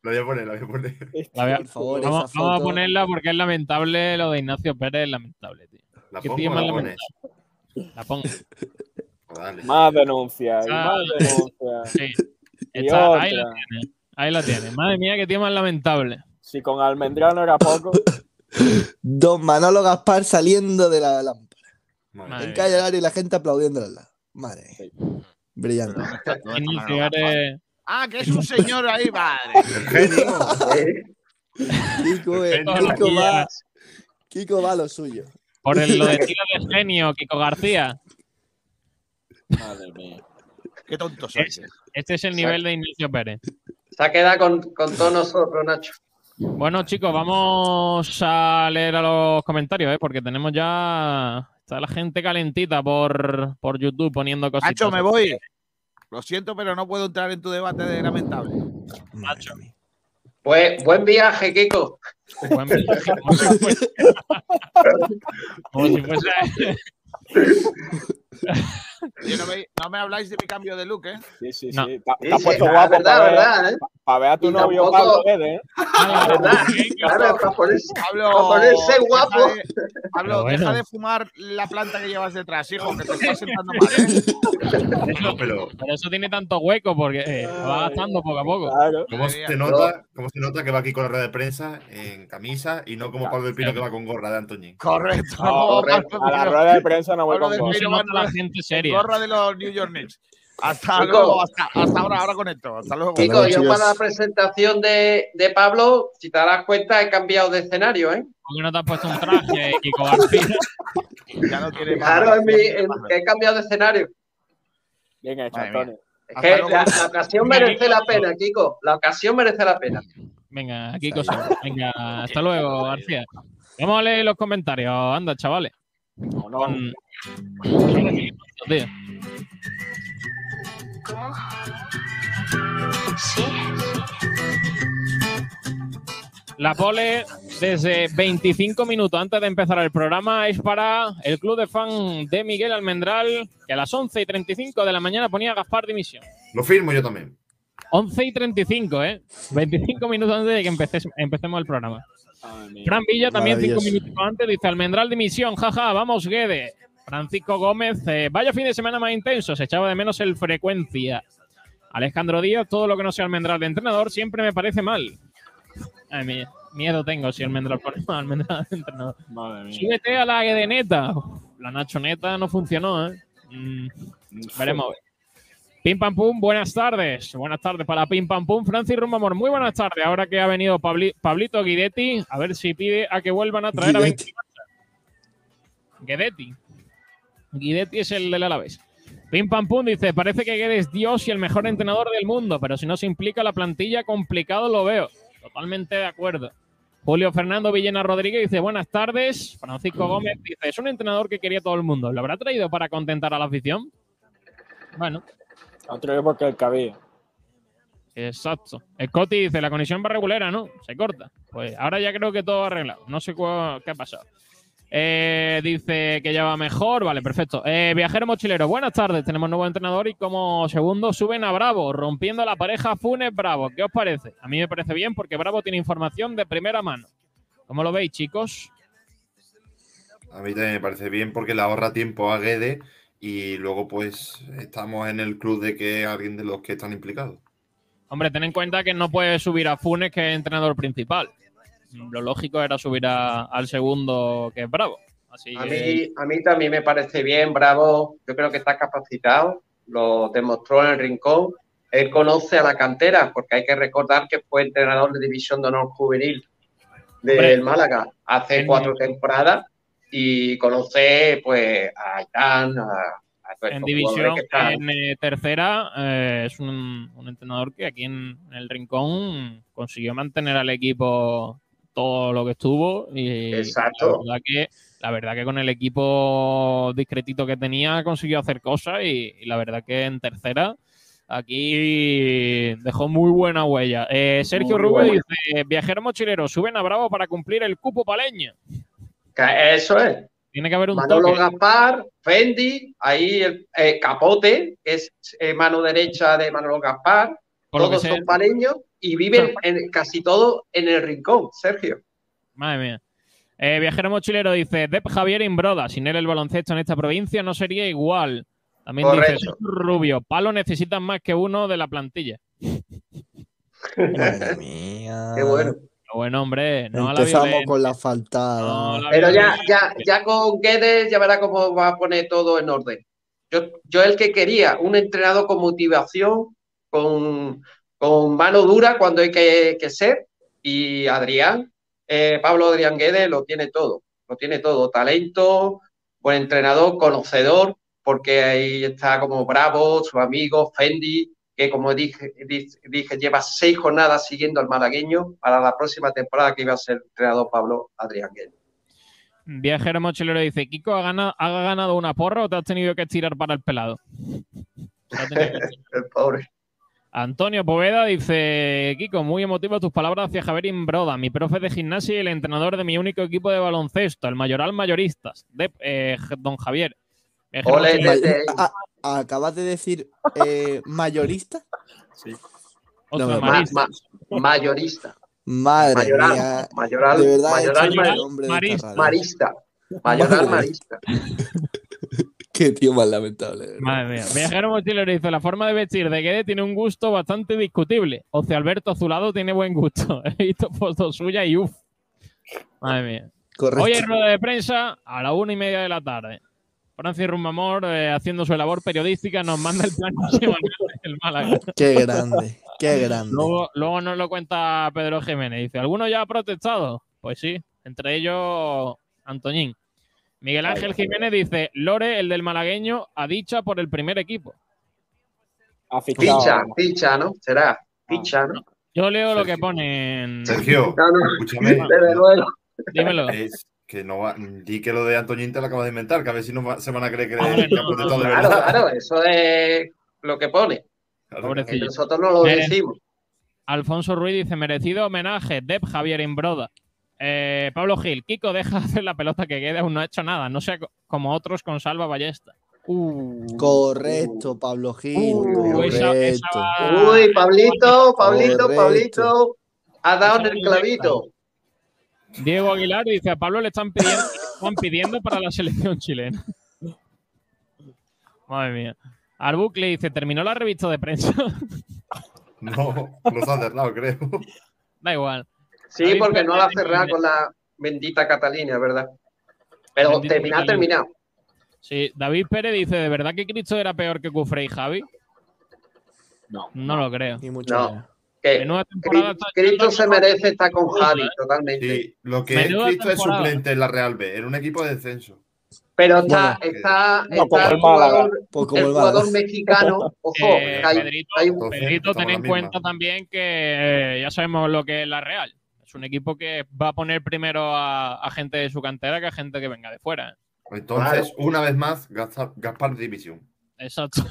Lo voy a poner, lo voy a poner. La voy a- Por favor, vamos, esa vamos a ponerla porque es lamentable lo de Ignacio Pérez, es lamentable, tío. ¿La ¿Qué pongo tío la pones? lamentable? La pongo. Dale. Más denuncias, Ah. más denuncias. Sí. Ahí la tiene. Ahí la tiene. Madre mía, qué tío más lamentable. Si con Almendrano era poco, Don Manolo Gaspar saliendo de la lámpara. Madre En calle Lario y la gente aplaudiendo al lado. Madre. Sí. Brillante. Ah, que es un señor ahí, madre. Kiko, eh, Genio. Kiko va, Kiko va a lo suyo. Por el, lo de tiro de genio, Kiko García. madre mía. Qué tonto sois. Este es el nivel de Ignacio Pérez. Se ha quedado con, con todos nosotros, Nacho. Bueno, chicos, vamos a leer a los comentarios, ¿eh? porque tenemos ya. Está la gente calentita por, por YouTube poniendo cositas. Nacho, me voy. Lo siento, pero no puedo entrar en tu debate de lamentable. Mía. Pues buen viaje, Kiko. Buen viaje, como si fuese- como si fuese- Yo no, me, no me habláis de mi cambio de look, ¿eh? Sí, sí, No. sí. Te, has sí, puesto guapo verdad, para ver, ¿eh? ver a tu Y novio tampoco- Pablo Guedes, ¿eh? Ah, ¿Verdad? sí, Claro, para ponerse, Pablo, para ponerse guapo. deja de- Pablo, bueno. deja de fumar la planta que llevas detrás, hijo, que te está sentando mal, ¿eh? No, pero Por eso tiene tanto hueco, porque eh, va gastando poco a poco. Claro. ¿cómo se, nota, ¿cómo se nota que va aquí con la rueda de prensa en camisa y no como Pablo del Pino que va con gorra de Antoñín? Correcto. No, correcto. A la rueda de prensa no voy Pablo con No gorra. gente En seria. gorra de los New York Knicks. Hasta Kiko. luego, hasta, hasta ahora, ahora conecto. Hasta luego. Kiko, luego, yo chicos. para la presentación de, de Pablo, si te das cuenta, he cambiado de escenario, ¿eh? ¿Por qué no te has puesto un traje, Kiko García? Ya no más. Claro, en mi- en- he cambiado de escenario. Mía. Antonio. Es que la, la ocasión merece la pena, Kiko. La ocasión merece la pena. Venga, Kiko. Venga, hasta luego, García. Vamos a leer los comentarios. Anda, chavales. No, no. Con... Tío. La pole desde 25 minutos antes de empezar el programa es para el club de fan de Miguel Almendral, que a las 11 y 35 de la mañana ponía Gaspar dimisión. Lo firmo yo también. 11 y 35, ¿eh? 25 minutos antes de que empecemos el programa. Fran Villa también 5 Maravilloso. minutos antes dice Almendral dimisión, jaja, vamos Guede. Francisco Gómez, eh, vaya fin de semana más intenso, se echaba de menos el frecuencia. Alejandro Díaz, todo lo que no sea Almendral de entrenador siempre me parece mal. Ay, miedo tengo si Almendral pone Almendral de entrenador. Madre mía. Súbete a la de neta. La Nacho neta no funcionó, ¿eh? Mm, veremos. Pim Pam Pum, buenas tardes. Buenas tardes para Pim Pam Pum. Francis Rumamor, muy buenas tardes. Ahora que ha venido Pabli- Pablito Guidetti, a ver si pide a que vuelvan a traer Guidetti. a Guidetti. Guidetti es el del Alavés. Pim Pam Pum dice, parece que Guedes es Dios y el mejor entrenador del mundo, pero si no se implica la plantilla, complicado lo veo. Totalmente de acuerdo. Julio Fernando Villena Rodríguez dice, buenas tardes. Francisco Gómez dice, es un entrenador que quería todo el mundo. ¿Lo habrá traído para contentar a la afición? Bueno, Otro día porque el cabía. exacto. Scotty dice, la conexión va regulera, ¿no? Se corta. Pues ahora ya creo que todo arreglado. No sé qué ha pasado. Eh, dice que ya va mejor. Vale, perfecto. Eh, viajero mochilero, buenas tardes. Tenemos nuevo entrenador y como segundo suben a Bravo, rompiendo la pareja Funes Bravo. ¿Qué os parece? A mí me parece bien porque Bravo tiene información de primera mano. ¿Cómo lo veis, chicos? A mí también me parece bien porque le ahorra tiempo a Guede y luego pues estamos en el club de que alguien de los que están implicados. Hombre, ten en cuenta que no puedes subir a Funes, que es entrenador principal. Lo lógico era subir a- al segundo, que es Bravo. Así A que- mí, a mí también me parece bien, Bravo. Yo creo que está capacitado, lo demostró en el rincón. Él conoce a la cantera, porque hay que recordar que fue entrenador de División de Honor Juvenil del Hombre, Málaga hace en- cuatro temporadas y conoce pues a Aitán, a, a en división, jugadores que están. en eh, tercera, eh, es un, un entrenador que aquí en, en el Rincón consiguió mantener al equipo todo lo que estuvo. Y Exacto. La verdad que, la verdad que con el equipo discretito que tenía consiguió hacer cosas y, y la verdad que en tercera aquí dejó muy buena huella. Eh, Sergio Rubio dice, viajero mochilero, suben a Bravo para cumplir el cupo paleño. Eso es. Tiene que haber un Manolo toque. Gaspar, Fendi, ahí el eh, Capote, que es eh, mano derecha de Manolo Gaspar, Por todos son paleños y viven en, casi todo en el rincón, Sergio. Madre mía. Eh, viajero mochilero dice, Dep Javier Imbroda, sin él el baloncesto en esta provincia no sería igual. También dice, Correcto. Rubio, Palo necesitan más que uno de la plantilla. Madre mía. Qué bueno. Bueno, hombre, no a la Empezamos violencia. con la faltada. No a la Pero ya, ya, ya con Guedes ya verá cómo va a poner todo en orden. Yo, yo el que quería, un entrenador con motivación, con, con mano dura cuando hay que, que ser, y Adrián, eh, Pablo Adrián Guedes lo tiene todo, lo tiene todo, talento, buen entrenador, conocedor, porque ahí está como Bravo, su amigo Fendi, que como dije, dije, lleva seis jornadas siguiendo al malagueño para la próxima temporada que iba a ser entrenador Pablo Adrián Guedes. Viajero mochilero dice, Kiko, ¿ha ganado, ¿ha ganado una porra o te has tenido que estirar para el pelado? El pobre. Antonio Poveda dice, Kiko, muy emotivo tus palabras hacia Javier Imbroda, mi profe de gimnasia y el entrenador de mi único equipo de baloncesto, el Mayoral Mayoristas, de eh, don Javier. Ole, desde- ah, ¿Acabas de decir eh, mayorista? otro no, no, ma- ma- mayorista. Madre Mayoral, mía. mayoral, de verdad, mayoral, he hecho ma- el nombre de esta marista. marista. Mayoral, Madre. marista. Qué tío más lamentable. verdad. Madre mía. Viajero mochilero dice, la forma de vestir de Guede tiene un gusto bastante discutible. Oce Alberto Azulado tiene buen gusto. He visto fotos suyas y uff. Madre mía. Correcto. Hoy hay rueda de prensa a la una y media de la tarde. Francis Rumamor, eh, haciendo su labor periodística, nos manda el plan semanal del Málaga. Qué grande, qué grande. Luego, luego nos lo cuenta Pedro Jiménez. Dice, ¿alguno ya ha protestado? Pues sí, entre ellos Antoñín. Miguel Ángel Jiménez dice, Lore, el del malagueño, a dicha por el primer equipo. Ficha, ficha, ¿no? Será. Ficha, ¿no? Yo leo lo que ponen. Sergio, No, no, escúchame. Dímelo. Es que no va, di que lo de Antoñín te lo acabas de inventar, que a ver si no va- se van a creer que, Hombre, que no, ha protestado de verdad. claro, eso es lo que pone. Claro. Que Pobrecillo. nosotros no lo Mere- decimos. Alfonso Ruiz dice, merecido homenaje, Dep Javier Imbroda. Eh, Pablo Gil, Kiko, deja de hacer la pelota que queda, aún no ha hecho nada, no sea co- como otros con Salva Ballesta. Uh, Correcto, Pablo Gil. uh, esa- esa correcto. va- Uy, Pablito, Pablito, Correcto. Pablito. Ha dado en el clavito. Diego Aguilar dice, a Pablo le están pidiendo, le están pidiendo para la selección chilena. Madre mía. Arbucle dice, terminó la revista de prensa. No, los ha cerrado, creo. da igual. Sí, David porque no la ha cerrado con la bendita Catalina, ¿verdad? Pero Catalina. terminado. Sí, David Pérez dice, ¿de verdad que Cristo era peor que Cufre y Javi? No. No lo creo. Ni mucho No. Que Cristo, se merece estar con Javi, ¿eh? totalmente. Sí, lo que Menuda es Cristo es suplente en la Real B, en un equipo de descenso. Pero está, Bueno, está, no, como está el jugador, como el el Málaga. jugador mexicano. Ojo, Eh, hay- Pedrito, hay- ten en cuenta también que eh, ya sabemos lo que es la Real. Es un equipo que va a poner primero a, a gente de su cantera que a gente que venga de fuera. ¿eh? Entonces, una vez más, Gaspar, Gaspar División. Exacto.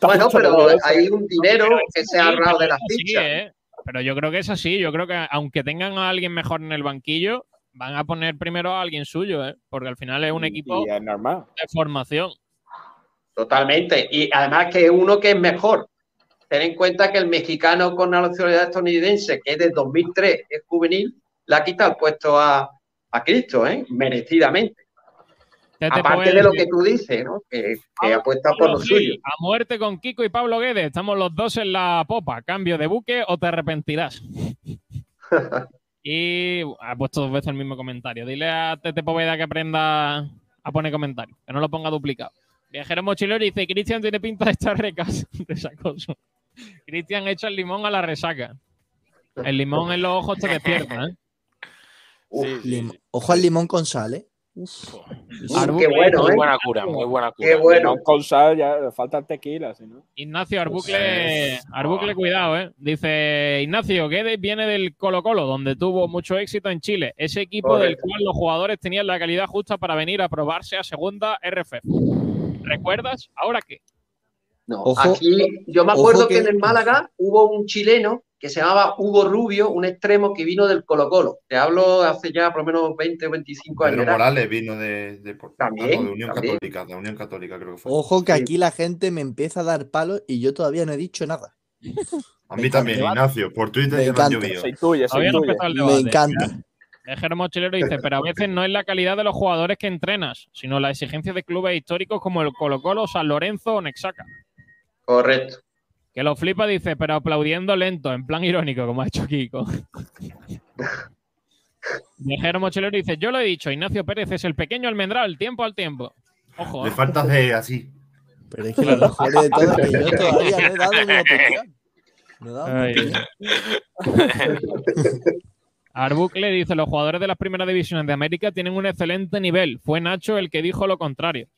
Bueno, pero hay un dinero que es se ha ahorrado de pero las es fichas. ¿eh? Pero yo creo que es así. Yo creo que aunque tengan a alguien mejor en el banquillo, van a poner primero a alguien suyo, ¿eh? porque al final es un equipo Y es normal. de formación. Totalmente. Y además que uno que es mejor. Ten en cuenta que el mexicano con nacionalidad estadounidense, que es de 2003, es juvenil, le ha quitado el puesto a, a Cristo, ¿eh? merecidamente. Aparte de lo que tú dices, ¿no? que, que Pablo- apuesta por lo suyo. A muerte con Kiko y Pablo Guedes. Estamos los dos en la popa. Cambio de buque o te arrepentirás. y ha puesto dos veces el mismo comentario. Dile a Tete Poveda que aprenda a poner comentarios, que no lo ponga duplicado. Viajero mochilero dice: Cristian tiene pinta de estar recas, resacoso. Cristian echa el limón a la resaca. El limón en los ojos te despierta, ¿eh? Ojo al limón con sal, ¿eh? Uf. Arbu- qué bueno, Muy ¿eh? buena cura, muy buena cura. Qué bueno. No, con sal ya falta tequila, si no. Ignacio Arbucle, Pues, Arbucle, cuidado, ¿eh? Dice Ignacio, Guedes viene del Colo Colo, donde tuvo mucho éxito en Chile. Ese equipo del cual los jugadores tenían la calidad justa para venir a probarse a segunda RF. ¿Recuerdas? ¿Ahora qué? No, Ojo- aquí yo me acuerdo que... que- en el Málaga hubo un chileno que se llamaba Hugo Rubio, un extremo que vino del Colo Colo. Te hablo hace ya por lo menos 20 o 25 años. Pedro Era- Morales vino de, de, Por- También, no, de Unión también. Católica, de Unión Católica creo que fue. Ojo que Sí. aquí la gente me empieza a dar palos y yo todavía no he dicho nada. A Me mí también, encanta. Ignacio. Por Twitter Me ya me han encanta. llovido. Soy tuya, soy no Me encanta. Ejero Mochilero dice, pero a veces no es la calidad de los jugadores que entrenas, sino la exigencia de clubes históricos como el Colo Colo, San Lorenzo o Nexaca. Correcto. Que lo flipa, dice, pero aplaudiendo lento, en plan irónico, como ha hecho Kiko. Viajero Mochilero dice, yo lo he dicho, Ignacio Pérez es el pequeño almendral, tiempo al tiempo. Ojo, Le ¿eh? falta de así. Pero es que lo mejor de todo es que yo todavía no he dado mi opinión. No he dado mi Ay. opinión. Arbucle dice, los jugadores de las primeras divisiones de América tienen un excelente nivel. Fue Nacho el que dijo lo contrario.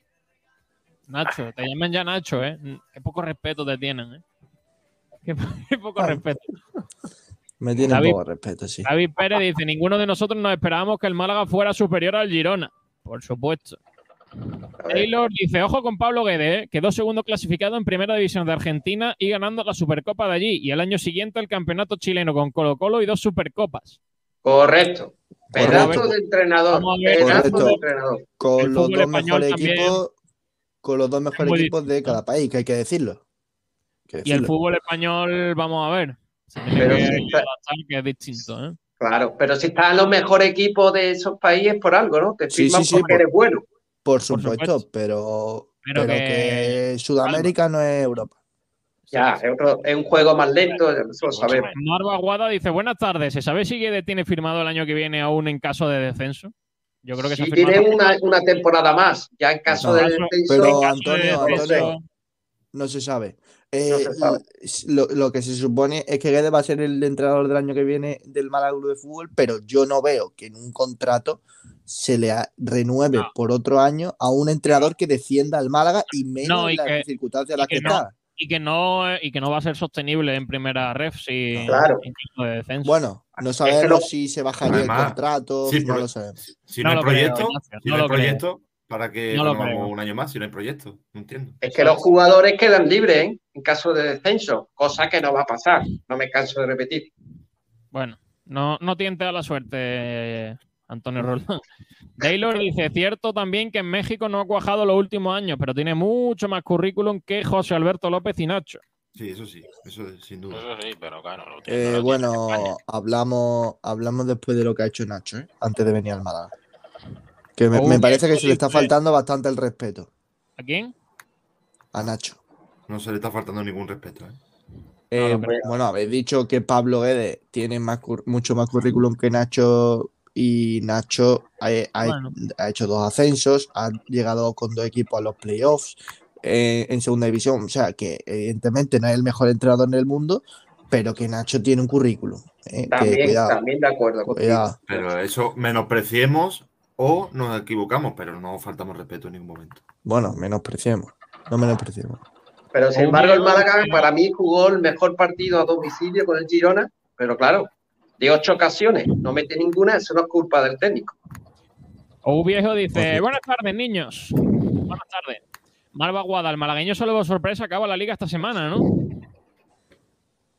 Nacho, te llaman ya Nacho, ¿eh? Qué poco respeto te tienen, ¿eh? Qué, qué poco respeto. Me tiene David- poco respeto, sí. David Pérez dice, ninguno de nosotros nos esperábamos que el Málaga fuera superior al Girona. Por supuesto. Taylor dice, ojo con Pablo Guede, ¿eh? quedó segundo clasificado en Primera División de Argentina y ganando la Supercopa de allí. Y el año siguiente el Campeonato Chileno con Colo Colo y dos Supercopas. Correcto. Pedazo Correcto. de entrenador. Pedazo Correcto. de entrenador. Con el los dos mejores equipos, con los dos mejores equipos de cada país, que hay que decirlo. Hay que Y el fútbol español, vamos a ver. Se tiene Pero que está- que es distinto, ¿eh? Claro, pero si están los mejores equipos de esos países por algo, ¿no? Te Sí, firman sí, sí, porque por- eres bueno. Por supuesto. supuesto, pero, Pero pero, que- que... Sudamérica no es Europa. Ya, es, otro- es un juego más lento, eso lo sabemos. Marva Aguada dice, buenas tardes, ¿se sabe si Guede tiene firmado el año que viene aún en caso de descenso? Yo creo que tiene una, una temporada más, ya en caso No, de caso- descenso, pero Antonio, Antonio, no se sabe. Eh, No se sabe. Lo, lo que se supone es que Guedes va a ser el entrenador del año que viene del Málaga Club de Fútbol, pero yo no veo que en un contrato se le renueve No. por otro año a un entrenador que defienda al Málaga y menos No, y en las que- circunstancias en las que que, no. está. Y que no y que no va a ser sostenible en primera ref si Claro. en caso de descenso. Bueno, no que sabemos lo- si se bajaría Además, el contrato, sí, no pero- lo sabemos. Si No no, hay creo, proyecto, si no no, lo hay creo. proyecto, ¿para qué No lo un año más si no hay proyecto? No entiendo. es que los jugadores quedan libres ¿eh? en caso de descenso, cosa que no va a pasar. No me canso de repetir. Bueno, no, no tiente a la suerte, Antonio Roldán. Taylor dice, cierto también que en México no ha cuajado los últimos años, pero tiene mucho más currículum que José Alberto López y Nacho. Sí, eso sí, eso sin duda. Eso sí, pero claro. no tiene- Eh, no bueno, hablamos, hablamos después de lo que ha hecho Nacho, ¿eh? antes de venir al Málaga. Que me, me parece que se le está faltando bastante el respeto ¿A quién? a Nacho. No se le está faltando ningún respeto. ¿eh? Eh, bueno, habéis dicho que Pablo Guedes tiene más mucho más currículum que Nacho y Nacho ha, ha- Bueno. ha hecho dos ascensos, ha llegado con dos equipos a los playoffs eh, en segunda división. O sea, que evidentemente no es el mejor entrenador del mundo, pero que Nacho tiene un currículum. eh, que También, cuidado, también de acuerdo cuidado. Pero eso menospreciemos o nos equivocamos, pero no faltamos respeto en ningún momento. Bueno, menospreciemos. No menospreciemos. Pero sin embargo, el Málaga para mí jugó el mejor partido a domicilio con el Girona, pero claro, de ocho ocasiones, no mete ninguna, eso no es culpa del técnico. O viejo dice, buenas tardes, niños. Buenas tardes. Malva Guada, el malagueño solo de sorpresa acaba la liga esta semana, ¿no?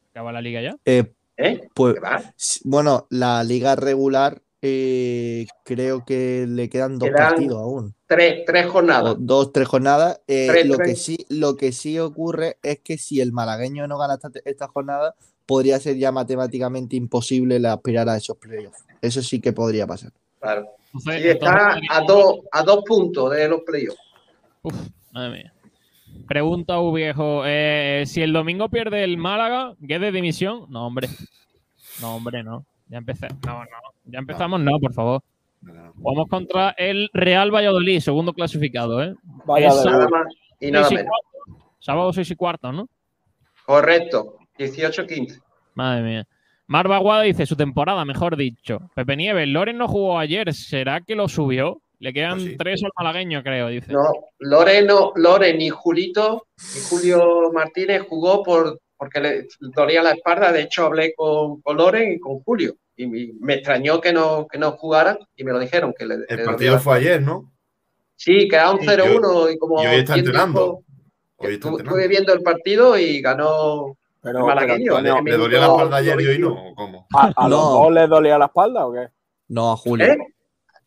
¿Acaba la liga ya? Eh, ¿Eh? pues, ¿Qué va? s- bueno, la liga regular eh, creo que le quedan dos Quedan partidos aún. Tres, tres o jornadas. dos, tres jornadas. Eh, Tres, lo, tres. Que sí, lo que sí ocurre es que si el malagueño no gana esta, esta jornada, podría ser ya matemáticamente imposible el aspirar a esos playoffs. Eso sí que podría pasar. Claro. Entonces, Sí, está entonces- a dos, a dos puntos de los playoffs. Uf, madre mía. Pregunta U viejo, eh, si el domingo pierde el Málaga, ¿qué de dimisión? No, hombre. No, hombre, no. Ya empecé. No, no. Ya empezamos, no, por favor. Vamos contra el Real Valladolid, segundo clasificado, ¿eh? Vaya Nada más y nada Seis y menos. Sábado 6 y cuarto, ¿no? Correcto. 18-15. Madre mía. Mar Baguada dice su temporada, mejor dicho. Pepe Nieves, Loren no jugó ayer. ¿Será que lo subió? Le quedan Pues sí. tres al malagueño, creo, dice. No, Loreno, Loren ni Julito, ni Julio Martínez jugó por, porque le dolía la espalda. De hecho, hablé con, con Loren y con Julio. Y me, me extrañó que no, que no jugaran y me lo dijeron. que le, El partido fue ayer, ¿no? Sí, quedaron Sí, 0-1 y como y hoy está bien entrenando. dijo, Hoy está estuve, entrenando. estuve viendo el partido y ganó Pero, malagueño. ¿Le, le dolía la espalda ayer y hoy 91. no? ¿O ¿Cómo? ¿A, a los No. dos les dolía la espalda o qué? No, a Julio. ¿Eh?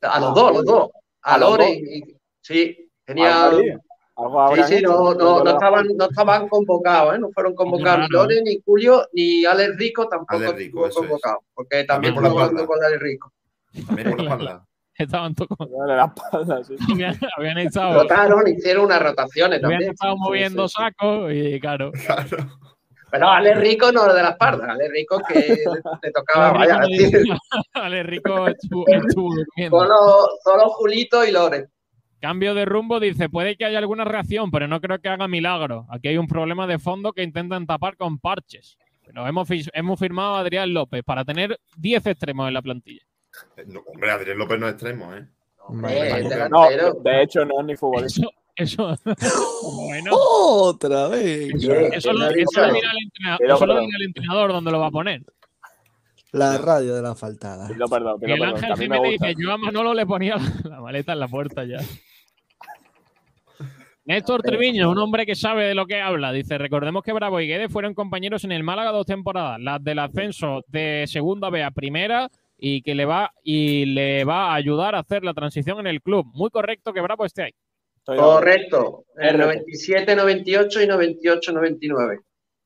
A los dos, a los dos. A A los Loren. y- sí, ¿A tenía. Sí, sí, no, no, no estaban, no estaban convocados, ¿eh? No fueron convocados ni Lore, ni Julio, ni Alex Rico tampoco Alex Rico, estuvo eso es. convocado. Porque También también por la con Alex Rico. También por la espalda. Estaban todos. de la espalda, sí. Habían, habían estado, Rotaron, hicieron unas rotaciones habían también. estado moviendo sacos y claro. Claro. Pero Alex Rico no lo de la espalda, Alex Rico que le tocaba, Ale vaya, Rico, decir, Ale Rico estuvo, estuvo durmiendo. solo, solo Julito y Lore. Cambio de rumbo, dice, puede que haya alguna reacción, pero no creo que haga milagro. Aquí hay un problema de fondo que intentan tapar con parches. Pero hemos, hemos firmado a Adrián López para tener 10 extremos en la plantilla. No, hombre, Adrián López no es extremo, ¿eh? Eh. No, delantero. de hecho no es ni futbolista. Eso, eso, bueno, Otra vez. Eso lo, dirá el entrenador, eso lo perdón. dirá el entrenador donde lo va a poner. La radio de la faltada. Pido perdón, perdón. que Ángel me Jiménez gusta. dice, yo a Manolo le ponía la, la maleta en la puerta ya. Néstor Treviño, un hombre que sabe de lo que habla, dice, recordemos que Bravo y Guedes fueron compañeros en el Málaga dos temporadas, las del ascenso de segunda B a primera y que le va y le va a ayudar a hacer la transición en el club. Muy correcto que Bravo esté ahí. Estoy. Correcto. El RT. 97, 98 y 98, 99.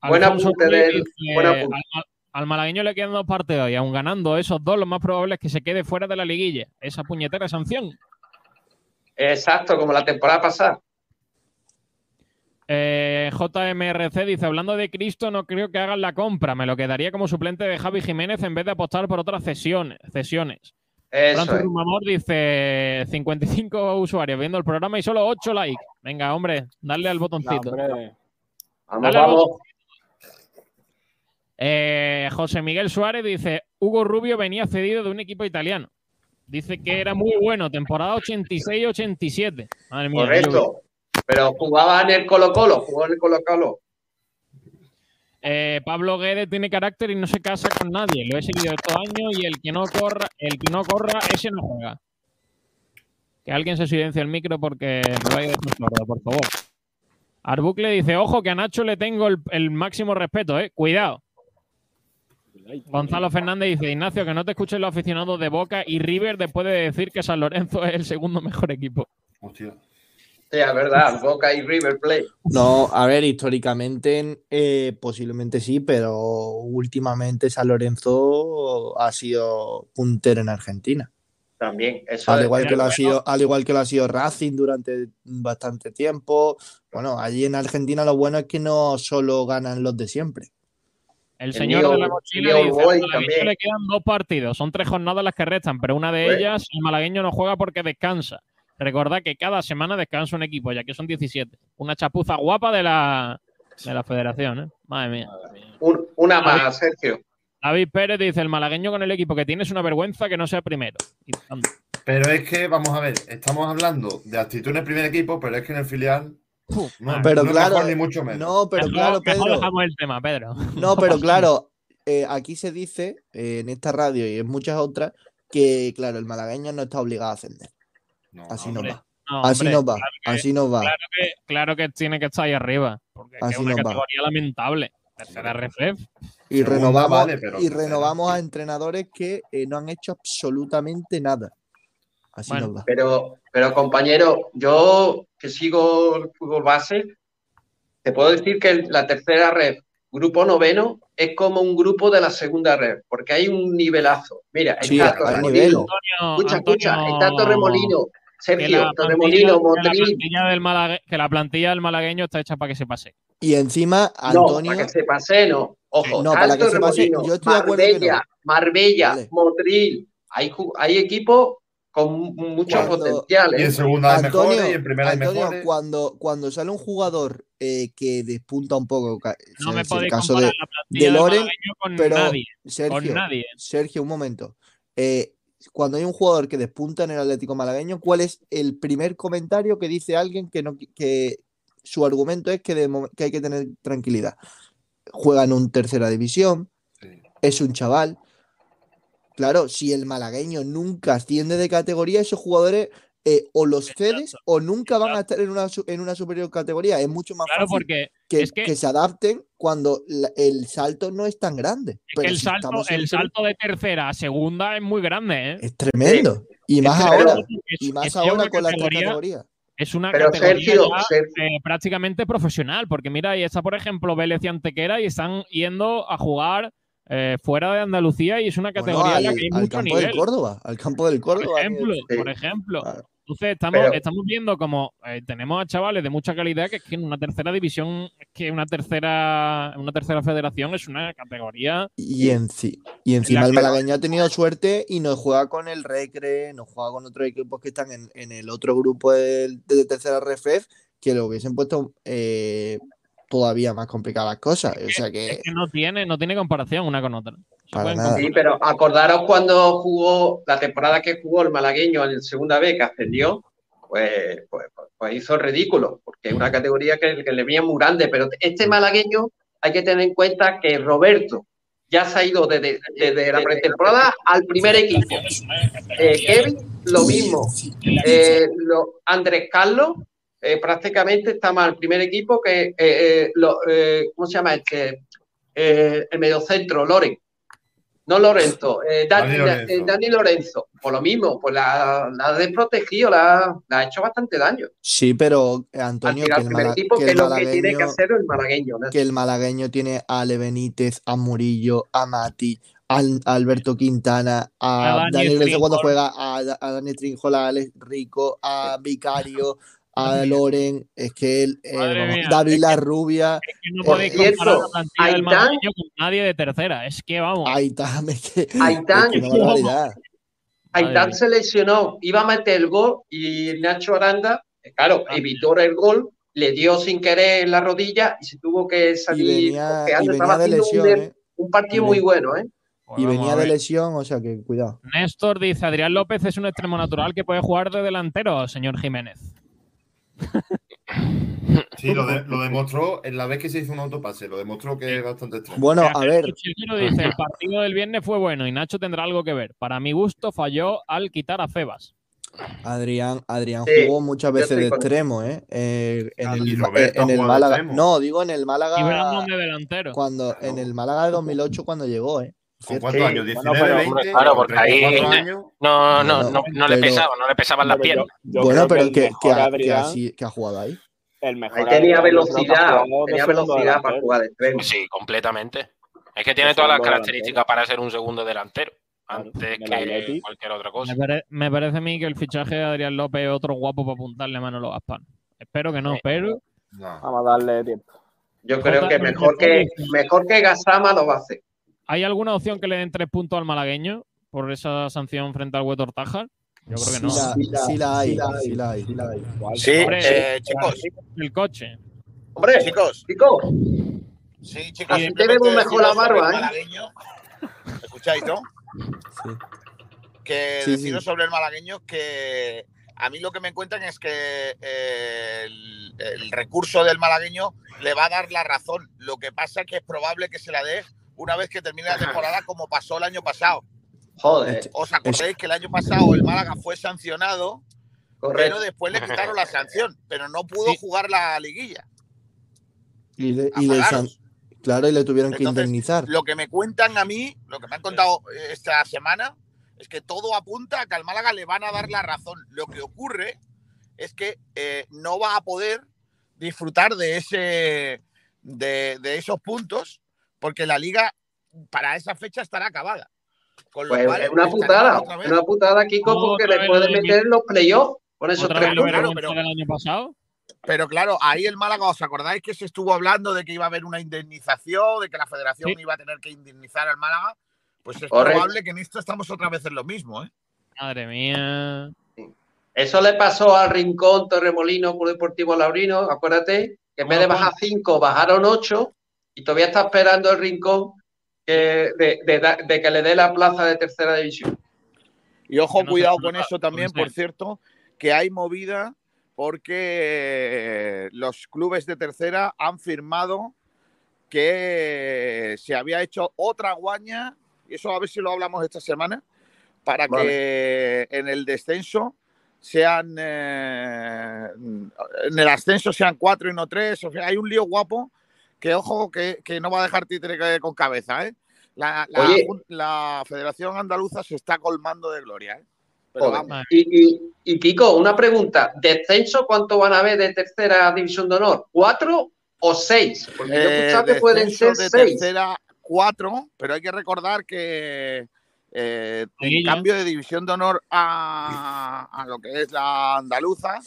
Buen apunte del- dice, buen apunte. al, al malagueño le quedan dos partidos y aun ganando esos dos, lo más probable es que se quede fuera de la liguilla. Esa puñetera sanción. Exacto, como la temporada pasada. Eh, JMRC dice, hablando de Cristo, no creo que hagan la compra. Me lo quedaría como suplente de Javi Jiménez en vez de apostar por otras cesiones. cesiones. Eso Francis. Rumamor dice 55 usuarios viendo el programa y solo 8 likes. Venga, hombre, darle al No, botoncito. hombre, Vamos, Dale al vamos. Eh, José Miguel Suárez dice, Hugo Rubio venía cedido de un equipo italiano. Dice que era muy bueno, temporada 86-87. Madre mía. Correcto. Pero jugaba en el Colo Colo, jugó en el Colo Colo. Eh, Pablo Guedes tiene carácter y no se casa con nadie. Lo he seguido estos años y el que no corra, el que no corra, ese no juega. Que alguien se silencie el micro porque me va a ir de por favor. Arbucle dice, ojo que a Nacho le tengo el, el máximo respeto, eh. Cuidado. Gonzalo Fernández dice, Ignacio, que no te escuchen los aficionados de Boca y River después de decir que San Lorenzo es el segundo mejor equipo. Hostia. Sí, es verdad, Boca y River Plate. No, a ver, históricamente eh, posiblemente sí, pero últimamente San Lorenzo ha sido puntero en Argentina. También. Eso Al es- igual, que lo ha sido, al igual que lo ha sido Racing durante bastante tiempo. Bueno, allí en Argentina lo bueno es que no solo ganan los de siempre. El El señor mío- de la mochila dice, le quedan dos partidos, son tres jornadas las que restan, pero una de Bueno. ellas el malagueño no juega porque descansa. Recordad que cada semana descansa un equipo, ya que son 17. Una chapuza guapa de la, de la federación, ¿eh? Madre mía. un- una más, Sergio. David Pérez dice, el malagueño con el equipo que tiene es una vergüenza que no sea primero. Pero es que, vamos a ver, estamos hablando de actitud en el primer equipo, pero es que en el filial. Uf, No, Pero no claro, mejor ni mucho menos. No, pero Mejor- claro, mejor Pedro. dejamos el tema, Pedro. No, pero claro, eh, aquí se dice eh, en esta radio y en muchas otras que, claro, el malagueño no está obligado a ascender. No, Así hombre. nos va. No, Así hombre, nos va. claro que- Así nos va. Claro que, claro que tiene que estar ahí arriba, porque es que es Así una va. categoría lamentable. Tercera RFF. Y renovamos, vale, pero y renovamos a entrenadores que eh, no han hecho absolutamente nada. Así Bueno, nos va. Pero, pero compañero, yo que sigo el fútbol base, te puedo decir que la tercera red, grupo noveno, es como un grupo de la segunda red, porque hay un nivelazo. Mira, Sí, está Torremolino. Escucha, escucha, está Torremolino, Sergio, la Motril. plantilla del Malague- que la plantilla del malagueño está hecha para que se pase. Y encima, No, Antonio. para que se pase, no. Ojo, No, para que se pase, yo estoy de acuerdo que no. Marbella, Marbella, Vale. Motril. Hay, hay equipos con mu- mucho Cuando- potencial. Y en segunda hay Antonio, mejores y en primera hay Antonio, mejores. cuando, cuando sale un jugador eh, que despunta un poco, No es me el podéis caso comparar de la plantilla del Loren, con pero nadie. Sergio, Con nadie. Sergio, un momento. Eh, cuando hay un jugador que despunta en el Atlético Malagueño, ¿cuál es el primer comentario que dice alguien que no que su argumento es que, de mo- que hay que tener tranquilidad? Juega en un tercera división, Sí. es un chaval. Claro, si el malagueño nunca asciende de categoría, esos jugadores eh, o los cedes o nunca van a estar en una, en una superior categoría. Es mucho más Claro, fácil porque que, es que- que se adapten cuando la- el salto no es tan grande. es que Pero el si salto, el salto de tercera a segunda es muy grande, ¿eh? es tremendo. Y más ahora, y más es ahora con tres categoría- es una Pero, categoría Sergio, ya, Sergio. eh, prácticamente profesional, porque mira, ahí está, por ejemplo, Vélez y Antequera y están yendo a jugar eh, fuera de Andalucía y es una Bueno, categoría en la que hay al mucho campo nivel. del Córdoba, al campo del Por Córdoba. ejemplo, Sí. por ejemplo. Claro. Entonces estamos, Pero- estamos viendo como eh, tenemos a chavales de mucha calidad que es que en una tercera división, es que una tercera, una tercera federación es una categoría. Y, enci- y encima el malagueño ha tenido suerte y no juega con el Recre, no juega con otros equipos que están en, en el otro grupo del- de, tercera RFF, que lo hubiesen puesto eh, todavía más complicadas las cosas. O sea que Es que no tiene, no tiene comparación una con otra. Sí, pero acordaros cuando jugó, la temporada que jugó el malagueño en segunda vez que ascendió, pues, pues, pues hizo ridículo, porque es una categoría que, que le veía muy grande, pero este malagueño hay que tener en cuenta que Roberto ya se ha ido desde, desde la pretemporada al primer equipo. Eh, Kevin, lo mismo. Eh, lo- Andrés Carlos eh, prácticamente está más al primer equipo que, eh, eh, lo- eh, ¿cómo se llama este? Eh, el mediocentro, Loren. No Lorenzo, eh, Dani, Dani Lorenzo. eh, Dani Lorenzo. Por lo mismo, pues la, la ha desprotegido, la, la ha hecho bastante daño. sí, pero Al Antonio, final, que el, el primer equipo, que que el es lo que tiene que hacer el malagueño. ¿no? que el malagueño tiene a Ale Benítez, a Murillo, a Mati, al- a Alberto Quintana, A a Dani Daniel Lorenzo cuando juega, a, a Dani Trinjola, a Alex Rico, a Vicario, a Loren, es que él, eh, Madre vamos, mía, David es que- La Rubia, Es que no podéis comparar la plantilla del con nadie de tercera. Es que vamos. Aitán, es que, Aitán, es que. Aitán se lesionó, iba a meter el gol y Nacho Aranda, eh, claro, Ah. evitó el gol, le dio sin querer en la rodilla y se tuvo que Y salir venía, y venía de un, ¿eh? un partido muy bueno, ¿eh? Pues Y venía de lesión, o sea que cuidado. Néstor dice: Adrián López es un extremo natural que puede jugar de delantero, señor Jiménez. Sí, lo, de- lo demostró en la vez que se hizo un autopase, lo demostró que es bastante extraño. Bueno, a ver, dice: El partido del viernes fue bueno y Nacho tendrá algo que ver. Para mi gusto, falló al quitar a Febas. Adrián, Adrián Sí, jugó muchas veces de extremo, ¿eh? Eh, en Ah, el, y eh, en el Málaga. No, digo en el Y Málaga. De delantero. Cuando, en el Málaga de 2008 cuando llegó, ¿eh? ¿Con cuántos Sí, años? bueno, 19, pero, 20, hombre, claro, porque ahí- 34 años. No, no, no, no le pero- pesaba, no le pesaban las piernas. yo bueno, pero el que, que, ha, que, Adrián- ha- que ha jugado ahí. el mejor Ahí tenía velocidad, tenía velocidad para jugar de extremo. Sí, completamente. Es que tiene todas las características para ser un segundo delantero. Antes que cualquier otra Me, cosa. pare- me parece a mí que el fichaje de Adrián López es otro guapo para apuntarle a Manolo Gaspar. Espero que no, Sí. pero No. Vamos a darle tiempo. Yo creo que mejor que mejor que Gasama lo va a hacer. ¿Hay alguna opción que le den tres puntos al malagueño por esa sanción frente al Huetor Tajar? Yo creo que no. Sí la, sí la hay, sí la hay. Sí, eh, chicos, El coche. Hombre, chicos, chicos, sí, chicos. Así simplemente te vemos mejor la barba, ¿eh? malagueño. ¿Me escucháis, no? Sí. Que Sí, deciros sí. sobre el malagueño que a mí lo que me cuentan es que eh, el, el recurso del malagueño le va a dar la razón. Lo que pasa es que es probable que se la dé una vez que termine la temporada, como pasó el año pasado. joder, ¿Os acordáis que el año pasado el Málaga fue sancionado, pero correcto. después le quitaron la sanción, pero no pudo Sí. jugar la liguilla? Y le, y le san- Afagaros. claro, y le tuvieron que indemnizar. Lo que me cuentan a mí, lo que me han contado esta semana, es que todo apunta a que al Málaga le van a dar la razón. Lo que ocurre es que eh, no va a poder disfrutar de ese de, de esos puntos porque la liga para esa fecha estará acabada. Con lo Pues cual, es una putada, una putada, Kiko, porque le lo pueden de meter en los playoffs con esos ¿Otra tres puntos. claro, pero- del año pasado? Pero claro, ahí el Málaga, ¿os acordáis que se estuvo hablando de que iba a haber una indemnización, de que la federación Sí. iba a tener que indemnizar al Málaga? Pues es probable que en esto estamos otra vez en lo mismo, ¿eh? Madre mía. Eso le pasó al Rincón Torremolino Club Deportivo Laurino, acuérdate, que en vez de bajar cinco, bajaron ocho y todavía está esperando el Rincón que- de, de da- de que le dé la plaza de tercera división. Y ojo, no cuidado con eso también, puede por cierto, que hay movida porque los clubes de tercera han firmado que se había hecho otra guaña, y eso a ver si lo hablamos esta semana, para Vale. que en el descenso sean, eh, en el ascenso sean cuatro y no tres. O sea, hay un lío guapo que, ojo, que, que no va a dejar títere con cabeza, ¿eh? La, la- Oye. la Federación Andaluza se está colmando de gloria, ¿eh? pero Joder. vamos. Y, y- y, Kiko, una pregunta. ¿Descenso cuánto van a haber de tercera división de honor? ¿Cuatro o seis? Porque yo he Eh, escuchado que pueden ser descenso de seis. tercera, cuatro, pero hay que recordar que eh, en Liguilla. cambio de división de honor a, a lo que es la andaluza,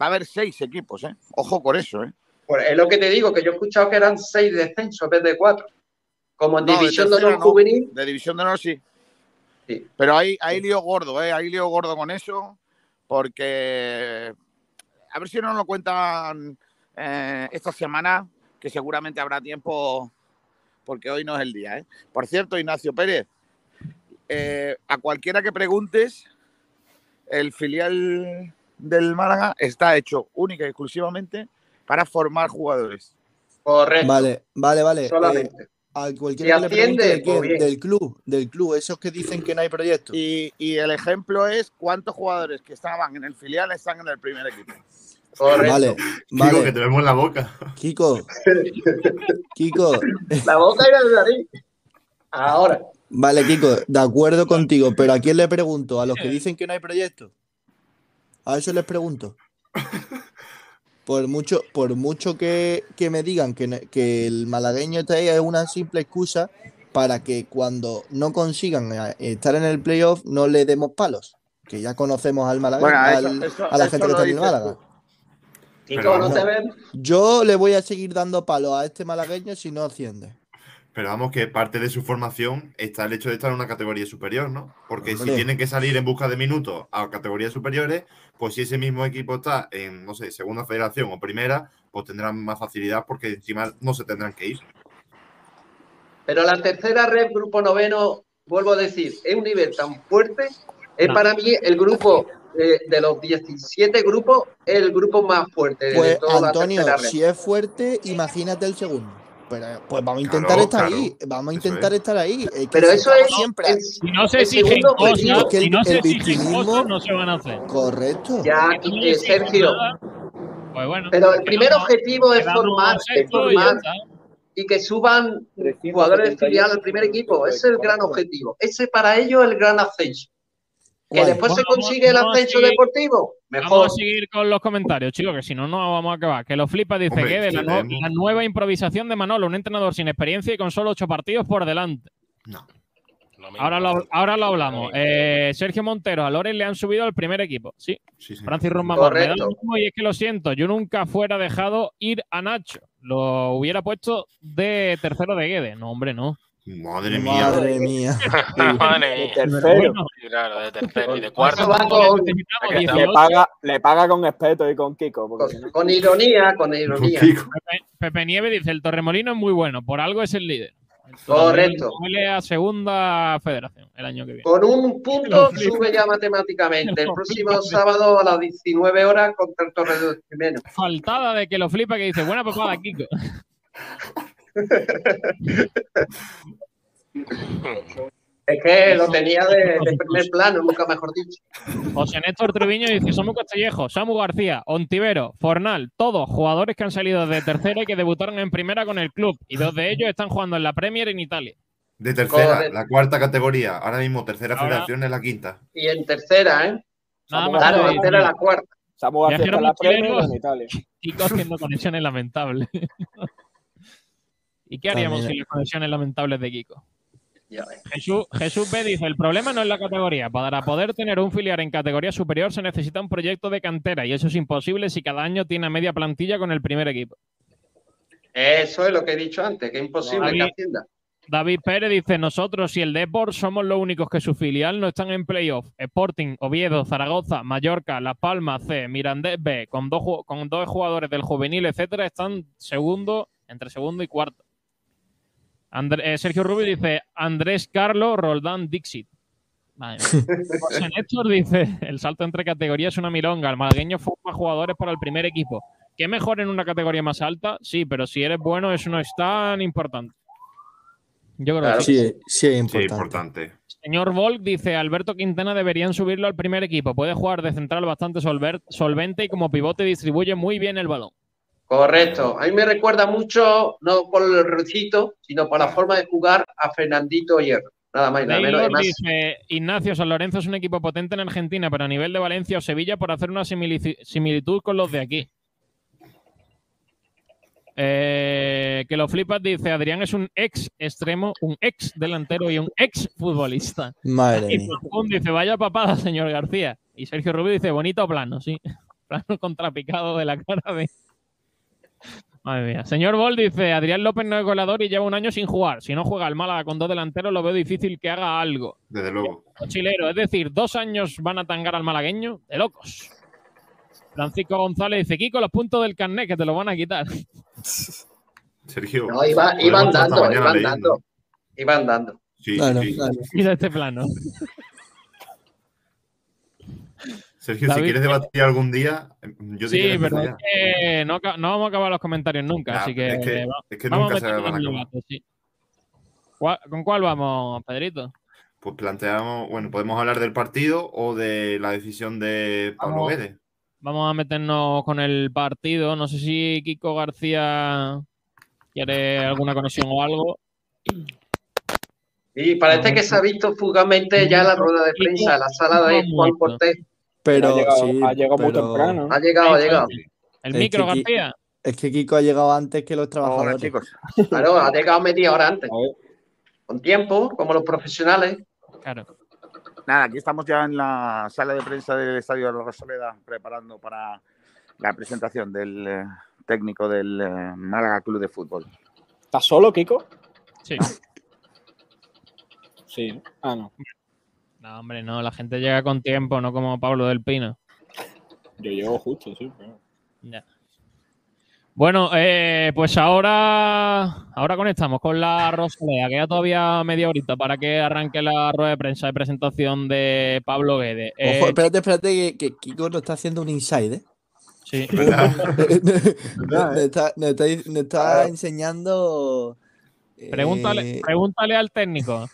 va a haber seis equipos, ¿eh? Ojo con eso, ¿eh? Pues es lo que te digo, que yo he escuchado que eran seis descensos en vez de cuatro. Como en No, división de, tercera honor no. juvenil. De división de honor sí. Sí. Pero hay, hay lío gordo, ¿eh? Hay lío gordo con eso, porque a ver si nos lo cuentan eh, esta semana, que seguramente habrá tiempo, porque hoy no es el día, ¿eh? Por cierto, Ignacio Pérez, eh, a cualquiera que preguntes, el filial del Málaga está hecho única y exclusivamente para formar jugadores. Correcto. Vale, vale, vale. Eh, Solamente. a cualquiera Si que le pregunte asciende, de qué, pues del club, del club, esos que dicen que no hay proyecto. Y, y el ejemplo es cuántos jugadores que estaban en el filial están en el primer equipo. Correcto. Vale, Kiko, que vale. te vemos en la boca. Kiko, Kiko, La boca y la nariz. Ahora. vale, Kiko, de acuerdo contigo, pero ¿a quién le pregunto? ¿A los que dicen que no hay proyecto? A eso les pregunto. Por mucho, por mucho que, que me digan que, que el malagueño está ahí es una simple excusa para que cuando no consigan eh, estar en el playoff no le demos palos. Que ya conocemos al malagueño, Bueno, eso- al- eso- a la gente que está en el Málaga. tú. Kiko, Pero no no. te ven. Yo le voy a seguir dando palos a este malagueño si no asciende. Pero vamos, que parte de su formación está el hecho de estar en una categoría superior, ¿no? Porque si tienen que salir en busca de minutos a categorías superiores, pues si ese mismo equipo está en, no sé, segunda federación o primera, pues tendrán más facilidad porque encima no se tendrán que ir. Pero la tercera red, grupo noveno, vuelvo a decir, es un nivel tan fuerte. Es No. para mí el grupo eh, de los 17 grupos, el grupo más fuerte de Pues toda la Antonio, tercera red. si es fuerte, imagínate el segundo. Pero pues vamos a Claro, intentar estar claro. ahí. Vamos a intentar es. estar ahí. Es que Pero eso es, siempre. es- Si no se exigen cosas, si no se el exigen victimismo- cosas, no se van a hacer. Correcto. ya, eh, Sergio. Pues bueno. Pero el primer objetivo es formar, y que suban jugadores de filial al primer equipo. Ese es el gran objetivo. Ese para ellos es el gran ascenso. Que ¿Cuál? después se consigue el vamos ascenso seguir- deportivo. Vamos Mejor. a seguir con los comentarios, chicos, que si no, no vamos a acabar. Que los flipas dice Hombre, que de la, nueva improvisación de Manolo, un entrenador sin experiencia y con solo ocho partidos por delante. No. Lo mismo. Ahora lo, ahora lo hablamos. Eh, Sergio Montero, a Loren le han subido al primer equipo. Sí, Sí, sí. Francis Romamor. Me da Correcto. lo mismo y es que lo siento, yo nunca fuera dejado ir a Nacho. Lo hubiera puesto de tercero de Guede. No, hombre, no. Madre mía. Madre mía. Madre De mía. tercero. Bueno, Claro, de tercero y de cuarto. Le Le 18. paga, le paga con respeto y con Kiko. No- con, con ironía, con ironía. Pepe, Pepe Nieve dice, el Torremolino es muy bueno, por algo es el líder. El Correcto. Huele a segunda federación el año que viene. Con un punto sube ya matemáticamente. El próximo sábado a las 19 horas contra el Torre de Jimeno. Faltada de que lo flipa que dice, buena papada, Kiko. Es que lo tenía de, de primer plano, nunca mejor dicho. José Néstor Treviño dice, Samu Castellejo, Samu García, Ontivero, Fornal, todos jugadores que han salido de tercera y que debutaron en primera con el club. Y dos de ellos están jugando en la Premier en Italia. De tercera, Correcto. la cuarta categoría. Ahora mismo, tercera Ahora- federación es la quinta. Y en tercera, ¿eh? Nada más Claro, que García. antes decir, era la cuarta. Samu García está en la Premier en Italia. Kiko haciendo conexiones lamentables. ¿Y qué haríamos También- sin las conexiones lamentables de Kiko? Jesús, Jesús B dice, el problema no es la categoría. Para poder tener un filial en categoría superior se necesita un proyecto de cantera y eso es imposible si cada año tiene a media plantilla con el primer equipo. Eso es lo que he dicho antes, que es imposible David- que ascienda. David Pérez dice, nosotros y el Deport somos los únicos que su filial no están en playoff. Sporting, Oviedo, Zaragoza, Mallorca, Las Palmas C, Mirandés B, con dos, con dos jugadores del juvenil, etcétera, están segundo, entre segundo y cuarto. Eh, Sergio Rubio dice, Andrés Carlos, Roldán, Dixit. Madre mía. José Néstor dice, el salto entre categorías es una milonga. El malagueño forma jugadores para el primer equipo. ¿Qué mejor en una categoría más alta? Sí, pero si eres bueno, eso no es tan importante. Yo creo Claro. que sí. Sí, sí, es Sí, importante. importante. Señor Volk dice, Alberto Quintana deberían subirlo al primer equipo. Puede jugar de central bastante solver- solvente y como pivote distribuye muy bien el balón. Correcto. A mí me recuerda mucho, no por el recito, sino por la forma de jugar a Fernandito Hierro. Nada más y nada menos. Además, dice, Ignacio San Lorenzo es un equipo potente en Argentina, pero a nivel de Valencia o Sevilla por hacer una similitud con los de aquí. Eh, que lo flipas, dice Adrián es un ex extremo, un ex delantero y un ex futbolista. Madre Y. Pum dice, vaya papada, señor García. Y Sergio Rubio dice, bonito plano, sí. Plano contrapicado de la cara de... Madre mía. Señor Bol dice, Adrián López no es goleador y lleva un año sin jugar. Si no juega el Málaga con dos delanteros, lo veo difícil que haga algo. Desde luego. Chilero, es decir, dos años van a tangar al malagueño, de locos. Francisco González dice, Kiko, los puntos del carnet que te lo van a quitar. Sergio. no, iba, podemos iban estar hasta dando, mañana iban leyendo. dando. Iban dando. Sí, Claro, sí. claro. Mira este plano. Sergio, David- si quieres debatir algún día, yo Sí, que pero es que no, vamos a acabar los comentarios nunca, Nah, así que, es que- va- es que vamos nunca se meternos van a acabar. debate, sí. ¿Cuál- ¿Con cuál vamos, Pedrito? Pues planteamos, bueno, podemos hablar del partido o de la decisión de Pablo Vamos. Guedes. Vamos a meternos con el partido. No sé si Kiko García quiere alguna conexión o algo. Y parece que se ha visto fugazmente ya la rueda de prensa en la sala de Juan Cortés. Pero ha llegado, sí, ha llegado muy temprano. Ha llegado, ha llegado. El Es micro, García. Es que Kiko ha llegado antes que los trabajadores. Hola, chicos. Claro, ha llegado media hora antes. Con tiempo, como los profesionales. Claro. Nada, aquí estamos ya en la sala de prensa del Estadio de la Rosaleda preparando para la presentación del eh, técnico del eh, Málaga Club de Fútbol. ¿Estás solo, Kiko? Sí. Sí. Ah, no. No, hombre, no. La gente llega con tiempo, no como Pablo del Pino. Yo llego justo, sí. pero- Ya. Bueno, eh, pues ahora, ahora conectamos con la Rosaleda. Queda todavía media horita para que arranque la rueda de prensa de presentación de Pablo Guedes. Eh, Ojo, espérate, espérate, que, que Kiko nos está haciendo un inside, ¿eh? sí. nos, está, nos está- nos está enseñando. Pregúntale, eh, pregúntale al técnico.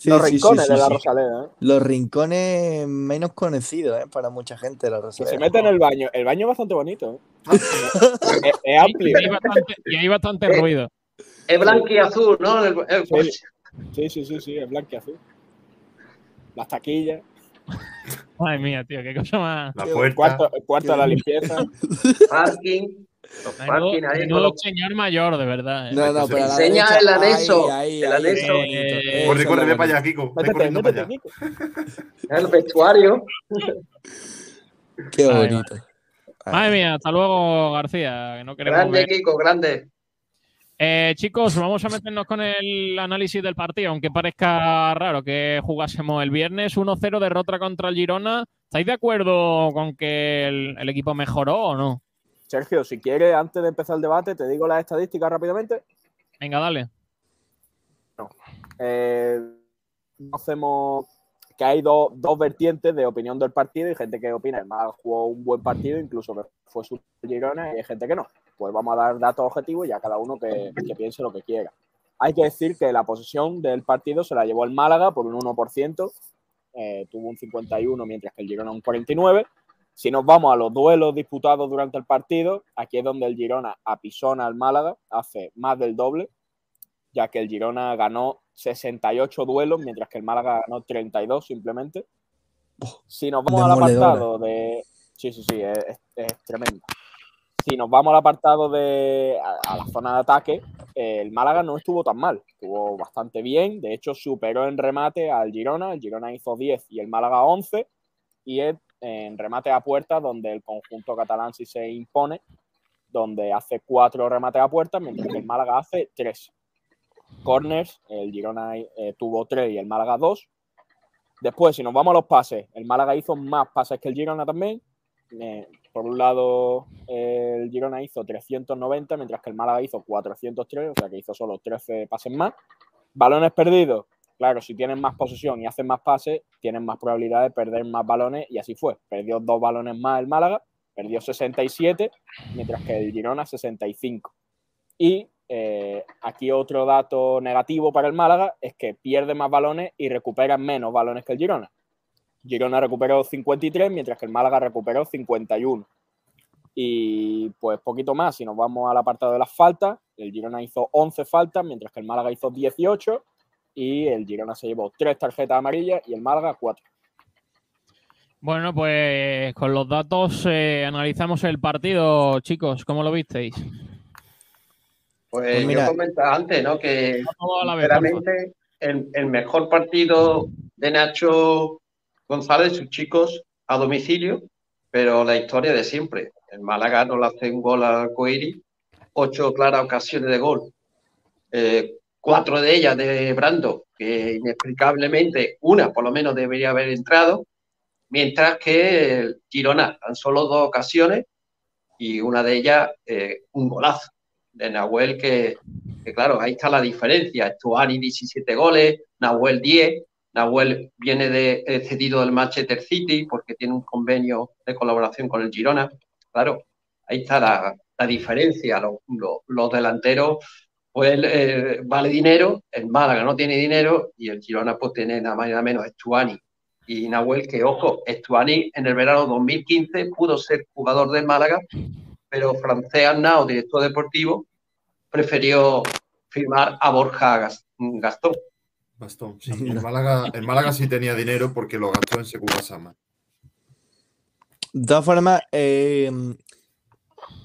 Sí, Los sí, sí, rincones sí, de la sí. Rosaleda, ¿eh? Los rincones menos conocidos, ¿eh? Para mucha gente de la Que Rosaleda. se mete en el baño. El baño es bastante bonito, ¿eh? es, es amplio. Y hay bastante, y hay bastante Eh, ruido. Es blanco y azul, ¿no? El- el- Sí. Sí, sí, sí, sí, es blanco y azul. Las taquillas, Madre mía, tío, qué cosa más. La el puerta. cuarto, el cuarto de la limpieza. Parking. Menudo, señor mayor, de verdad. ¿eh? No, no, pero enseña el anexo, el anexo. Corre, corre, para allá, Kiko. Corriendo para allá. El vestuario. Qué bonito. Madre mía, hasta luego, García. Que no queremos Grande, ver. Kiko, grande. Eh, chicos, vamos a meternos con el análisis del partido, aunque parezca raro que jugásemos el viernes 1-0 derrota contra el Girona. ¿Estáis de acuerdo con que el, el equipo mejoró o no? Sergio, si quieres, antes de empezar el debate, te digo las estadísticas rápidamente. Venga, dale. Eh, hacemos que hay dos- dos vertientes de opinión del partido y gente que opina el Málaga jugó un buen partido, incluso que fue su Girona, y hay gente que no. Pues vamos a dar datos objetivos y a cada uno que, que piense lo que quiera. Hay que decir que la posesión del partido se la llevó el Málaga por un 1%, eh, tuvo un 51 mientras que el Girona un 49. Si nos vamos a los duelos disputados durante el partido, aquí es donde el Girona apisona al Málaga, hace más del doble, ya que el Girona ganó 68 duelos, mientras que el Málaga ganó 32 simplemente. Si nos vamos al apartado de... Sí, sí, sí, es, es- es tremendo. Si nos vamos al apartado de... a, a la zona de ataque, eh, el Málaga no estuvo tan mal, estuvo bastante bien, de hecho superó en remate al Girona, el Girona hizo 10 y el Málaga 11, y es en remate a puerta donde el conjunto catalán sí se impone, donde hace cuatro remates a puerta, mientras que el Málaga hace tres corners, el Girona eh, tuvo tres y el Málaga dos. Después, si nos vamos a los pases, el Málaga hizo más pases que el Girona también. Eh, por un lado, el Girona hizo 390, mientras que el Málaga hizo 403, o sea que hizo solo 13 pases más. Balones perdidos, claro, si tienen más posesión y hacen más pases, tienen más probabilidad de perder más balones y así fue. Perdió dos balones más el Málaga, perdió 67, mientras que el Girona 65. Y eh, aquí otro dato negativo para el Málaga es que pierde más balones y recupera menos balones que el Girona. Girona recuperó 53, mientras que el Málaga recuperó 51. Y pues poquito más, si nos vamos al apartado de las faltas, el Girona hizo 11 faltas, mientras que el Málaga hizo 18. Y el Girona se llevó tres tarjetas amarillas y el Málaga cuatro. Bueno, pues con los datos eh, analizamos el partido, chicos. ¿Cómo lo visteis? Pues, Pues mira- yo comentaba antes, ¿no? Que sinceramente el, el mejor partido de Nacho González, sus chicos, a domicilio, pero la historia de siempre. El Málaga no le hace un gol al Coiri, ocho claras ocasiones de gol, eh, cuatro de ellas de Brando, que inexplicablemente una por lo menos debería haber entrado, mientras que el Girona tan solo dos ocasiones y una de ellas eh, un golazo de Nahuel que, que, claro, ahí está la diferencia. Estuani 17 goles, Nahuel 10. Nahuel viene de eh, cedido del Manchester City porque tiene un convenio de colaboración con el Girona. Claro, ahí está la, la diferencia. Los, los- los delanteros, pues eh, vale dinero, el Málaga no tiene dinero y el Girona pues tiene nada más y nada menos Estuani y Nahuel, que ojo, Estuani en el verano 2015 pudo ser jugador del Málaga, pero Francés Arnao, director deportivo, prefirió firmar a Borja Gas- Gastón. Bastón, sí. El Málaga, el Málaga sí tenía dinero porque lo gastó en Sekura Sama. De todas formas, eh,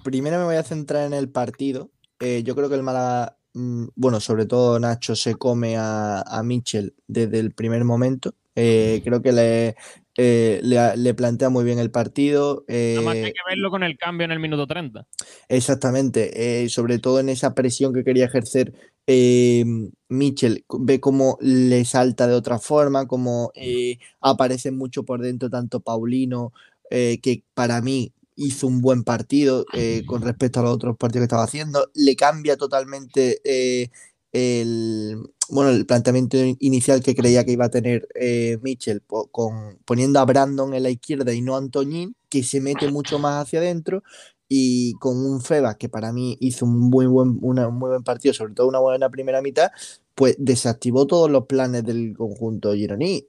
primero me voy a centrar en el partido. Eh, yo creo que el Málaga, mm, bueno, sobre todo Nacho se come a, a Mitchell desde el primer momento. Eh, creo que le, eh, le, le plantea muy bien el partido. Nada más que eh, hay que verlo con el cambio en el minuto 30. Exactamente, eh, sobre todo en esa presión que quería ejercer eh, Mitchell, ve cómo le salta de otra forma, cómo eh, aparece mucho por dentro tanto Paulino, eh, que para mí hizo un buen partido eh, con respecto a los otros partidos que estaba haciendo, le cambia totalmente eh, el, bueno, el planteamiento in- inicial que creía que iba a tener eh, Mitchell, po- con, poniendo a Brandon en la izquierda y no a Antoñín, que se mete mucho más hacia adentro y con un Febas que para mí hizo un muy buen, una- un muy buen partido, sobre todo una buena primera mitad, pues desactivó todos los planes del conjunto gironí.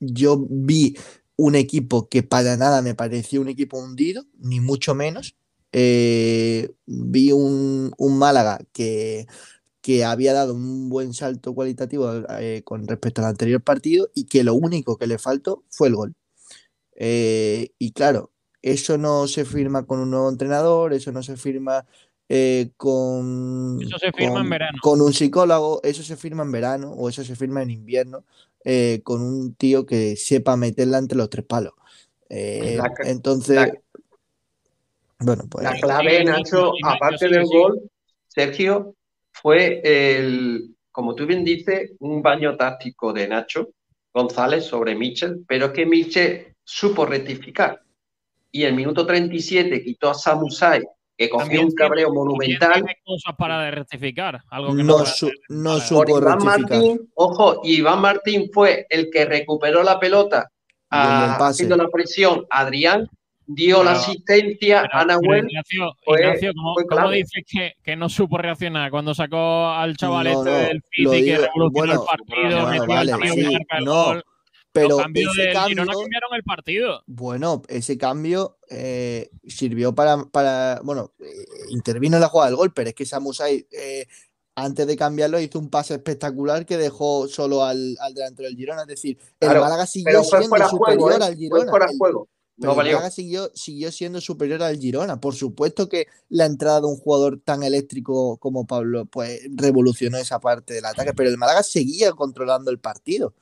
Yo vi un equipo que para nada me pareció un equipo hundido, ni mucho menos. Eh, vi un, un Málaga que, que había dado un buen salto cualitativo eh, con respecto al anterior partido y que lo único que le faltó fue el gol. Eh, y claro, eso no se firma con un nuevo entrenador, eso no se firma eh, con, Eso se firma en verano. con un psicólogo, eso se firma en verano o eso se firma en invierno eh, con un tío que sepa meterla entre los tres palos. Eh, La entonces, la- bueno, pues La clave, Nacho, aparte del gol, Sergio, fue el, como tú bien dices, un baño táctico de Nacho González sobre Mitchell, pero es que Mitchell supo rectificar. Y el minuto 37 quitó a Samusai, que cogió un cabreo tiene- monumental. Tiene cosas para rectificar. Algo que no, su- no supo Iván rectificar. Martín, ojo, y Iván Martín fue el que recuperó la pelota Y el a- del pase. haciendo la presión a Adrián, dio la asistencia Pero- a Nahuel. Ignacio, fue- Ignacio, ¿cómo, dices que, que no supo reaccionar cuando sacó al chaval No, este no, del City que revolucionó bueno, el partido, bueno, metió vale, sí, el no, gol? Pero ese cambio, Girona cambiaron el partido. bueno, ese cambio eh, sirvió para, para, bueno, eh, intervino en la jugada del gol, pero es que Samusai eh, antes de cambiarlo hizo un pase espectacular que dejó solo al, al delantero del Girona, es decir, el Claro, Málaga siguió siendo superior juego, ¿eh? al Girona. fuera el- juego. Pero No el. Málaga siguió, siguió siendo superior al Girona. Por supuesto que la entrada de un jugador tan eléctrico como Pablo pues revolucionó esa parte del ataque, pero el Málaga seguía controlando el partido.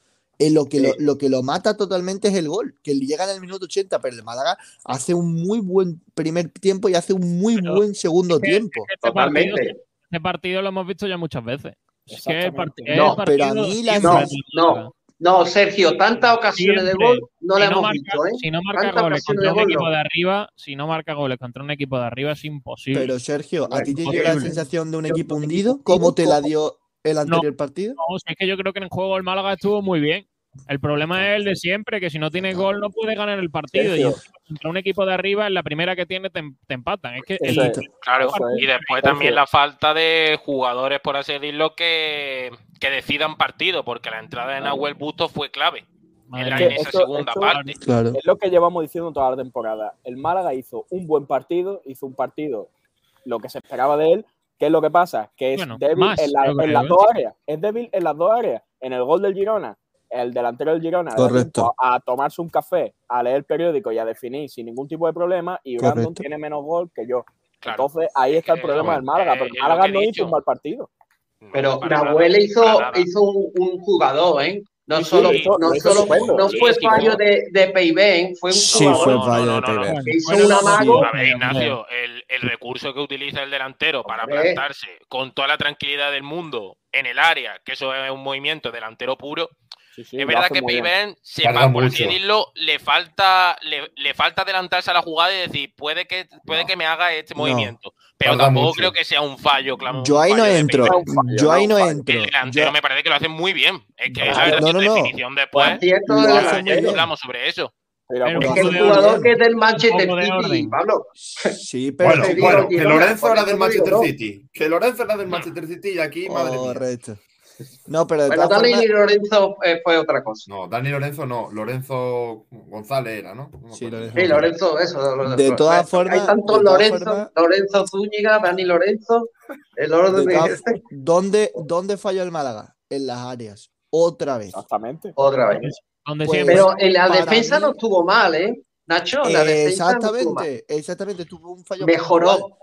Eh, lo, que Sí. lo, lo que lo mata totalmente es el gol, que llega en el minuto 80, pero el Málaga hace un muy buen primer tiempo y hace un muy Pero buen segundo que- tiempo. Este partido, Totalmente. este partido lo hemos visto ya muchas veces. Es que el part- Exactamente. el No, pero a partido mí la- No, no, no, Sergio, tantas ocasiones de Siempre. gol no Si la no hemos marca- visto, ¿eh? Si no marca Tantas goles contra de un gol, equipo no. de arriba, si no marca goles contra un equipo de arriba es imposible. Pero Sergio, ¿a ti te dio la sensación de un equipo hundido? ¿Cómo te la dio el anterior partido? No, si es que yo creo que en el juego el Málaga estuvo muy bien. El problema es el de siempre, que si no tiene gol no puede ganar el partido. Y contra un equipo de arriba, en la primera que tiene te, te empatan. Es que el- es. Claro, y después también la falta de jugadores, por así decirlo, que, que decidan partido, porque la entrada de Nahuel Busto fue clave Madre en, la- en esa Esto- segunda esto- parte. Claro. Es lo que llevamos diciendo toda la temporada. El Málaga hizo un buen partido, hizo un partido lo que se esperaba de él, ¿Qué es lo que pasa? Que es Bueno, débil más, en, la- las dos áreas. Es débil en las dos áreas. En el gol del Girona, el delantero del Girona Correcto. a tomarse un café, a leer el periódico y a definir sin ningún tipo de problema. Y Brandon tiene menos gol que yo. Claro. Entonces ahí está el problema del Málaga. eh, Pero Málaga no hizo un mal partido. Pero Nahuel hizo, hizo un, un jugador, ¿eh? No Sí, solo, no solo no fue sí, fallo de, de Peiben, fue un Sí, jugador fue fallo no, de no, no. Peiber. que hizo Bueno, un amago. A ver, Ignacio, el, el recurso que utiliza el delantero para Hombre. plantarse con toda la tranquilidad del mundo en el área, que eso es un movimiento delantero puro, Sí, sí, es verdad que se Tarda pa- por así decirlo, le falta, le, le falta adelantarse a la jugada y decir, puede que, puede No. que me haga este No. movimiento. Pero Tarda tampoco mucho. creo que sea un fallo, claro. Yo ahí no entro. Yo ahí no entro. El delantero Yo- me parece que lo hace muy bien. Es que No, la verdad no, que no, la no. definición después, ya bien. hablamos sobre eso. Pero Es que un el jugador orden. que es del Manchester City. Pablo. Sí, pero. Bueno, que Lorenzo era del Manchester. City. Que Lorenzo era del Manchester City y aquí, madre mía. No, pero de Bueno, Dani formas. Lorenzo eh, fue otra cosa. No, Dani Lorenzo no, Lorenzo González era, ¿no? Sí. Lorenzo. Sí, Lorenzo, eso. Lorenzo. De todas Hay formas- tantos de todas Lorenzo, Lorenzo Zúñiga, Dani Lorenzo, el orden de de... todas- ¿dónde, ¿Dónde falló el Málaga? En las áreas. Otra vez. exactamente. Otra vez. Pues- siempre. Pero en la defensa mí- no estuvo mal, ¿eh? Nacho, la defensa no estuvo mal. Exactamente, exactamente. Tuvo un fallo Mejoró.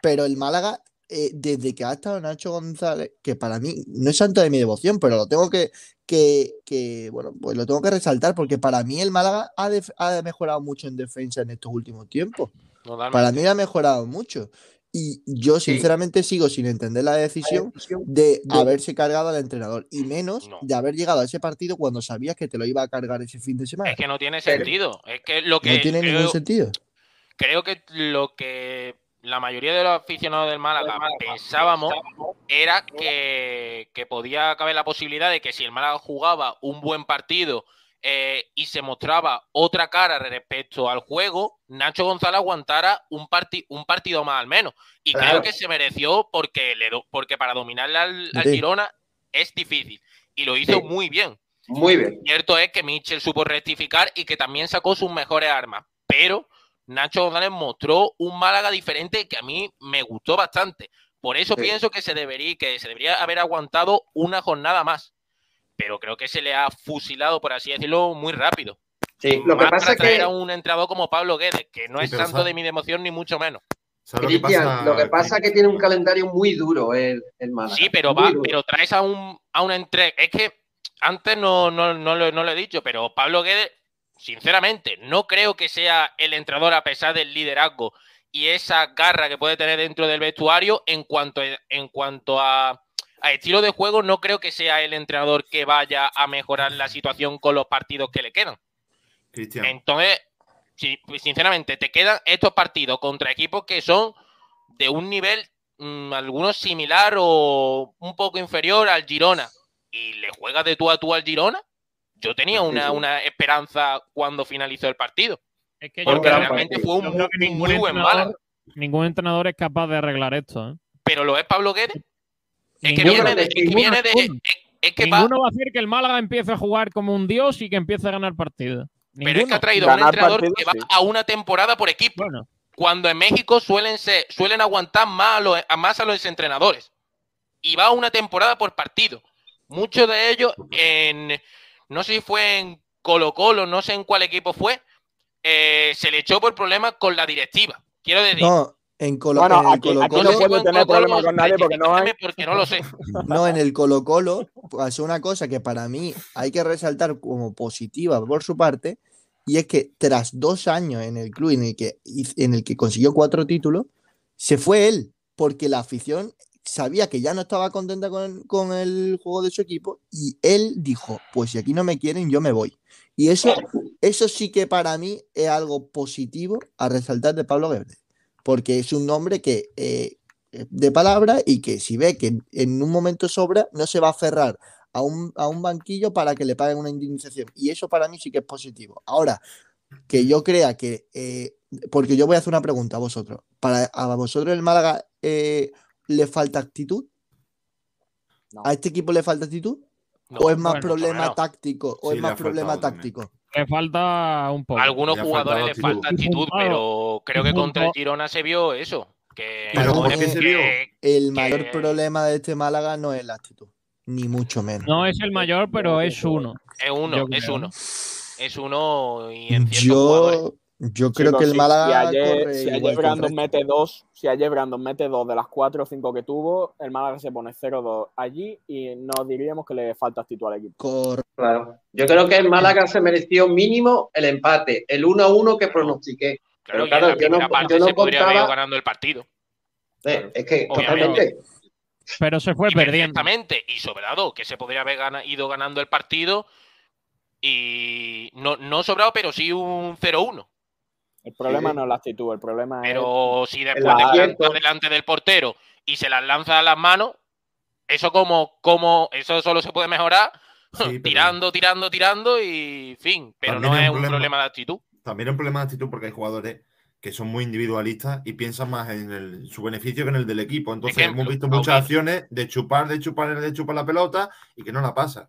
pero el Málaga, eh, desde que ha estado Nacho González, que para mí no es santo de mi devoción, pero lo tengo que, que, que, bueno, pues lo tengo que resaltar, porque para mí el Málaga ha, ha mejorado mucho en defensa en estos últimos tiempos. Totalmente. Para mí ha mejorado mucho. Y yo, Sí. sinceramente, sigo sin entender la decisión de haberse cargado al entrenador y menos No. de haber llegado a ese partido cuando sabías que te lo iba a cargar ese fin de semana. Es que no tiene Pero- sentido. Es que lo que no tiene creo, ningún sentido. creo que lo que la mayoría de los aficionados del Málaga pensábamos era que, que podía caber la posibilidad de que si el Málaga jugaba un buen partido eh, y se mostraba otra cara respecto al juego, Nacho González aguantara un, parti- un partido más al menos. Y Claro. creo que se mereció porque, le do- porque para dominarle al, al Sí. Girona es difícil. Y lo hizo Sí. muy bien. Muy bien. Cierto es que Mitchell supo rectificar y que también sacó sus mejores armas, pero Nacho González mostró un Málaga diferente que a mí me gustó bastante. Por eso Sí. pienso que se debería que se debería haber aguantado una jornada más. Pero creo que se le ha fusilado, por así decirlo, muy rápido. Sí, lo que Más pasa para es traer que, a un entrenador como Pablo Guedes, que no Sí, es santo sabe- de mi democión ni mucho menos. ¿Sabes lo que Cristian, pasa? lo que pasa es que tiene un calendario muy duro el, el Málaga. Sí, pero va, pero traes a un a una entrega. Es que antes no, no, no, lo, no lo he dicho, pero Pablo Guedes, sinceramente, no creo que sea el entrenador a pesar del liderazgo y esa garra que puede tener dentro del vestuario en cuanto, en cuanto a, a estilo de juego, no creo que sea el entrenador que vaya a mejorar la situación con los partidos que le quedan. Cristian, Entonces, si- pues, sinceramente, te quedan estos partidos contra equipos que son de un nivel, mm, algunos similar o un poco inferior al Girona, y le juegas de tú a tú al Girona, yo tenía Sí, una, una esperanza cuando finalizó el partido. Es que yo Porque realmente fue un yo muy, creo que ningún muy buen Málaga. ningún entrenador es capaz de arreglar esto. ¿eh? Pero lo es Pablo Guedes. Es que Ninguno. viene de. Es que, ninguno, viene de- ninguno. es- es que va- Ninguno va a hacer que el Málaga empiece a jugar como un dios y que empiece a ganar partidos. pero es que ha traído a un entrenador partidos, que va sí. a una temporada por equipo. Bueno, cuando en México suelen ser, suelen aguantar más a, los, a más a los entrenadores. Y va una temporada por partido. Muchos de ellos en, no sé si fue en Colo Colo, no sé en cuál equipo fue, eh, se le echó por problemas con la directiva. Quiero decir, No, en Colo, Bueno, en el aquí- Colo aquí no Colo, puede tener Colo Colo, problemas con nadie porque no hay. especificadme porque no lo sé. no, en el Colo Colo pasó una cosa que para mí hay que resaltar como positiva por su parte, y es que tras dos años en el club en el que, en el que consiguió cuatro títulos, se fue él, porque la afición sabía que ya no estaba contenta con, con el juego de su equipo, y él dijo, pues si aquí no me quieren, yo me voy. Y eso, eso sí que para mí es algo positivo a resaltar de Pablo Guedes, porque es un nombre que eh, de palabra y que si ve que en, en un momento sobra, no se va a aferrar a un, a un banquillo para que le paguen una indemnización. Y eso para mí sí que es positivo. Ahora, que yo crea que, eh, porque yo voy a hacer una pregunta a vosotros, ¿para a vosotros el Málaga eh, le falta actitud? No. ¿A este equipo le falta actitud? No, ¿O es más bueno, problema no. táctico? ¿O Sí, es le más problema táctico? le falta un poco. A algunos Le jugadores les falta actitud. actitud, pero creo que contra el Girona se vio eso. Que, Pero Para ¿por mí qué se vio? el que- mayor problema de este Málaga no es la actitud, ni mucho menos. No es el mayor, pero es uno. es uno, Yo es uno. Es uno y en ciertos jugadores. Yo, creo que el si- Málaga si ayer, corre si Brandon mete dos, si ayer Brandon mete dos de las cuatro o cinco que tuvo, el Málaga se pone 0-2 allí y nos diríamos que le falta actitud al equipo. Claro. Yo creo que el Málaga se mereció mínimo el empate, el 1-1 que pronostiqué. Claro, Pero claro, en la yo no- primera parte yo no se podría haber ido contaba- ganando el partido. Eh, es que Obviamente. totalmente. Pero se fue Y perdiendo. perfectamente. Y sobrado, que se podría haber gana- ido ganando el partido. Y no, no sobrado, pero sí un 0-1. El problema Sí. no es la actitud, el problema es Pero si después acierto. plantas delante del portero y se las lanza a las manos, eso como, como eso solo se puede mejorar Sí, pero tirando, tirando, tirando y fin. Pero no hay es un problema. problema de actitud. También es un problema de actitud porque hay jugadores que son muy individualistas y piensan más en el- su beneficio que en el del equipo. Entonces Ejemplo, hemos visto muchas acciones de chupar, de chupar, de chupar la pelota y que no la pasa.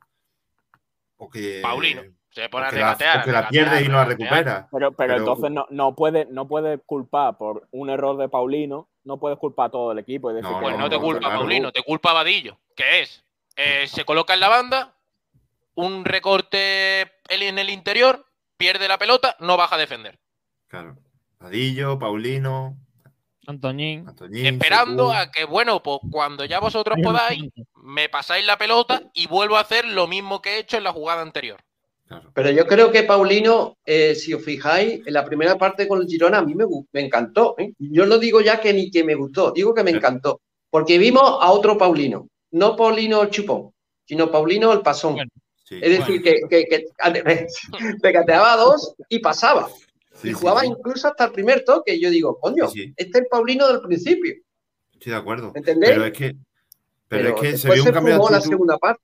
O que, Paulino. Se pone a la, regatear. o que la regatear, pierde y no la recupera. Pero, pero, Pero- entonces no, no puede no puede culpar por un error de Paulino, no puedes culpar a todo el equipo. Y decir No, que Pues no, te culpa claro. Paulino, te culpa Vadillo. que es? Eh, se coloca en la banda, un recorte en el interior, pierde la pelota, no baja a defender. Claro. Padillo, Paulino, Antoñín. Antoñín. Esperando a que, bueno, pues cuando ya vosotros podáis, me pasáis la pelota y vuelvo a hacer lo mismo que he hecho en la jugada anterior. Claro. Pero yo creo que Paulino, eh, si os fijáis, en la primera parte con el Girona a mí me, encantó. ¿eh? Yo no digo ya que ni que me gustó, digo que me Sí. encantó. Porque vimos a otro Paulino, no Paulino el chupón, sino Paulino el pasón. Bueno, Sí. es decir, que, que, que te cateaba a dos y pasaba. Sí, y jugaba sí. incluso hasta el primer toque. Y yo digo, coño, este es el Paulino del principio. Estoy de acuerdo. ¿Entendés? Pero es que, pero es que se vio un cambio de la actitud. segunda parte.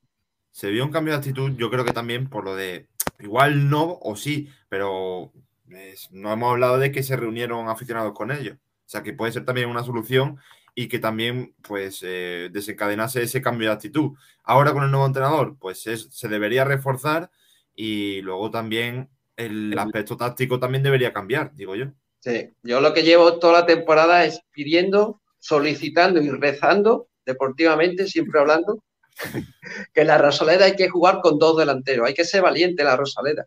Se vio un cambio de actitud, yo creo que también por lo de, igual no o sí, pero es- no hemos hablado de que se reunieron aficionados con ellos. O sea, que puede ser también una solución y que también pues eh, desencadenase ese cambio de actitud. Ahora con el nuevo entrenador, pues es- se debería reforzar y luego también el aspecto táctico también debería cambiar, digo yo. Sí, yo lo que llevo toda la temporada es pidiendo, solicitando y rezando, deportivamente, siempre hablando, que en la Rosaleda hay que jugar con dos delanteros, hay que ser valiente en la Rosaleda.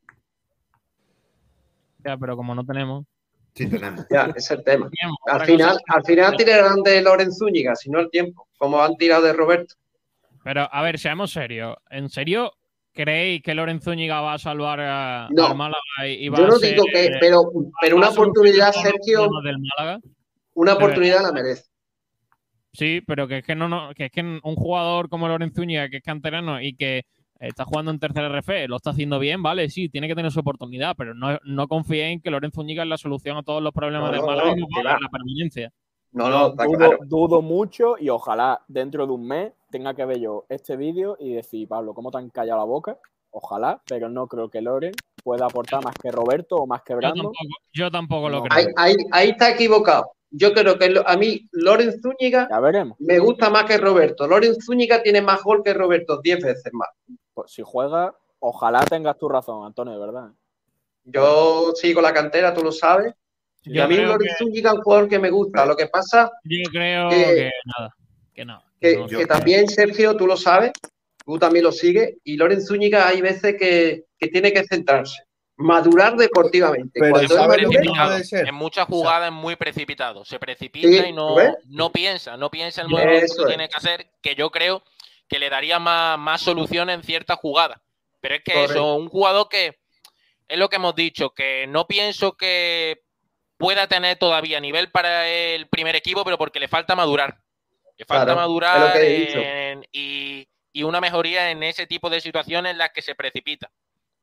Ya, pero como no tenemos. Sí, tenemos. Ya, es el tema. Al final, al final tirarán de Lorenz Zúñiga, si no el tiempo, como han tirado de Roberto. Pero, a ver, seamos serios. ¿En serio creéis que Lorenzo Zúñiga va a salvar a, No. al Málaga y y va Yo no a ser, digo que, eh, pero, pero una oportunidad, Sergio, problemas del Málaga? una oportunidad la merece. Sí, pero que es que no, no que es que un jugador como Lorenzo Zúñiga, que es canterano y que está jugando en tercera RF, lo está haciendo bien, vale, sí, tiene que tener su oportunidad, pero no, no confíe en que Lorenzo Zúñiga es la solución a todos los problemas No, del Málaga no, la permanencia. No, no, está dudo, claro. dudo mucho y ojalá dentro de un mes tenga que ver yo este vídeo y decir, Pablo, ¿cómo te han callado la boca? Ojalá, pero no creo que Loren pueda aportar más que Roberto o más que Yo Brandon. tampoco, yo tampoco lo No. creo. Ahí, ahí, ahí está equivocado. Yo creo que lo- a mí Lorenz Zúñiga Ya veremos. me gusta más que Roberto. Lorenz Zúñiga tiene más gol que Roberto, 10 veces más. Pues si juega, ojalá tengas tu razón, Antonio, de verdad. Yo sigo la cantera, tú lo sabes. Y Yo a mí Lorenz que- Zúñiga es un jugador que me gusta. Lo que pasa Yo creo que- que nada, que nada. que, no- que también, Sergio, tú lo sabes, tú también lo sigues, y Lorenz Zúñiga hay veces que, que tiene que centrarse, madurar deportivamente. Pero. En muchas O sea- jugadas es muy precipitado. Se precipita Sí, y no, no piensa, no piensa el Eso movimiento que es. tiene que hacer, que yo creo que le daría más, más soluciones en ciertas jugadas. Pero es que Correcto. eso, un jugador que es lo que hemos dicho, que no pienso que pueda tener todavía nivel para el primer equipo, pero porque le falta madurar. Le falta Claro, madurar en- y, y una mejoría en ese tipo de situaciones en las que se precipita.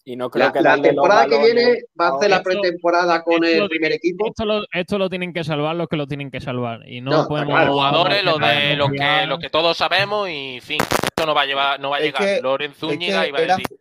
Y no creo la, que la temporada que viene va a hacer la pretemporada con esto el primer equipo. Esto lo, esto lo tienen que salvar los que lo tienen que salvar. Y no, podemos. claro. jugadores, lo de lo que, lo que todos sabemos y fin, esto no va a llevar, no va a Es llegar que- Loren Es Zúñiga que y va a era, decir,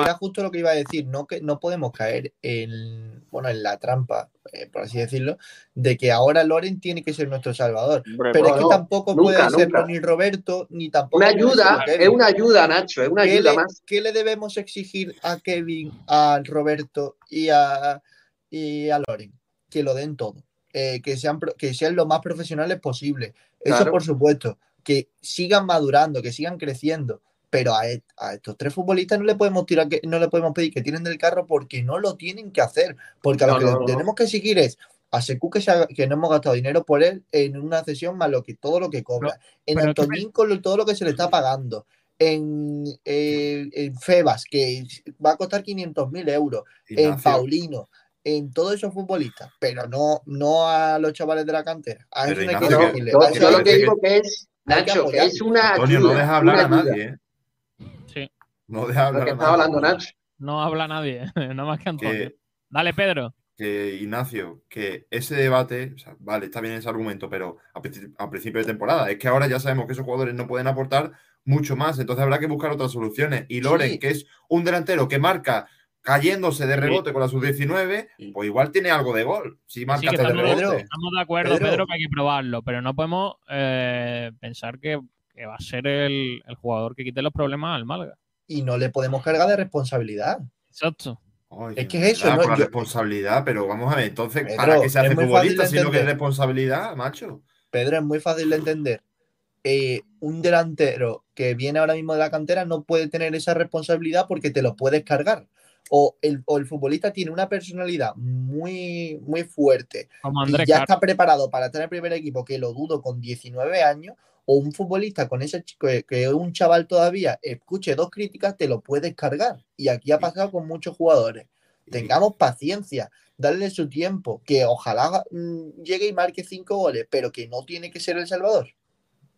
era justo lo que iba a decir, no, que no podemos caer en, bueno, en la trampa, eh, por así decirlo, de que ahora Loren tiene que ser nuestro salvador. Hombre, Pero no, es que tampoco nunca, puede serlo nunca. ni Roberto, ni tampoco Una ayuda, serlo es una ayuda, Nacho, es una ¿Qué ayuda le, más. qué le debemos exigir a Kevin, a Roberto y a, y a Loren? Que lo den todo. eh, que, sean, que sean lo más profesionales posible. Eso Claro. por supuesto, que sigan madurando, que sigan creciendo. Pero a, e- a estos tres futbolistas no le podemos tirar que, no le podemos pedir que tiren del carro porque no lo tienen que hacer. Porque a lo No, que no, le no. tenemos que seguir es a Secu que, se que no hemos gastado dinero por él en una sesión más lo que todo lo que cobra. en Antoñín con lo- todo lo que se le está pagando. En, eh, en Febas, que va a costar 500.000 euros. En. Paulino. En todos esos futbolistas. Pero no, no a los chavales de la cantera. A eso Ignacio, que- yo, lo que digo que es, Nacho, que es una Antonio, no deja hablar a nadie, ¿eh? Sí. No deja hablar que hablando Nacho. No habla nadie, nada más que Antonio. Que, Dale, Pedro. que, Ignacio, que ese debate, o sea, vale, está bien ese argumento, pero a, a principio de temporada, es que ahora ya sabemos que esos jugadores no pueden aportar mucho más, entonces habrá que buscar otras soluciones. Y Loren, Sí. que es un delantero que marca cayéndose de rebote con la sub-19, pues igual tiene algo de gol. Si Sí, marca que de estamos, rebote. Pedro, estamos de acuerdo, Pedro. Pedro, que hay que probarlo, pero no podemos eh, pensar que, que va a ser el, el jugador que quite los problemas al Málaga. Y no le podemos cargar de responsabilidad. Exacto. Es que es eso, ya, ¿no? por la Yo- responsabilidad, pero vamos a ver, entonces, Pedro, ¿para qué se hace futbolista si no que es responsabilidad, macho? Pedro, es muy fácil de entender. Eh, un delantero que viene ahora mismo de la cantera no puede tener esa responsabilidad porque te lo puedes cargar. O el, o el futbolista tiene una personalidad muy, muy fuerte Como y Andrés ya Car- está preparado para estar en el primer equipo, que lo dudo con 19 años, o un futbolista con ese chico que, que es un chaval todavía, escuche dos críticas, te lo puedes cargar. Y aquí ha pasado con muchos jugadores. Tengamos paciencia, darle su tiempo, que ojalá mm, llegue y marque cinco goles, pero que no tiene que ser El Salvador.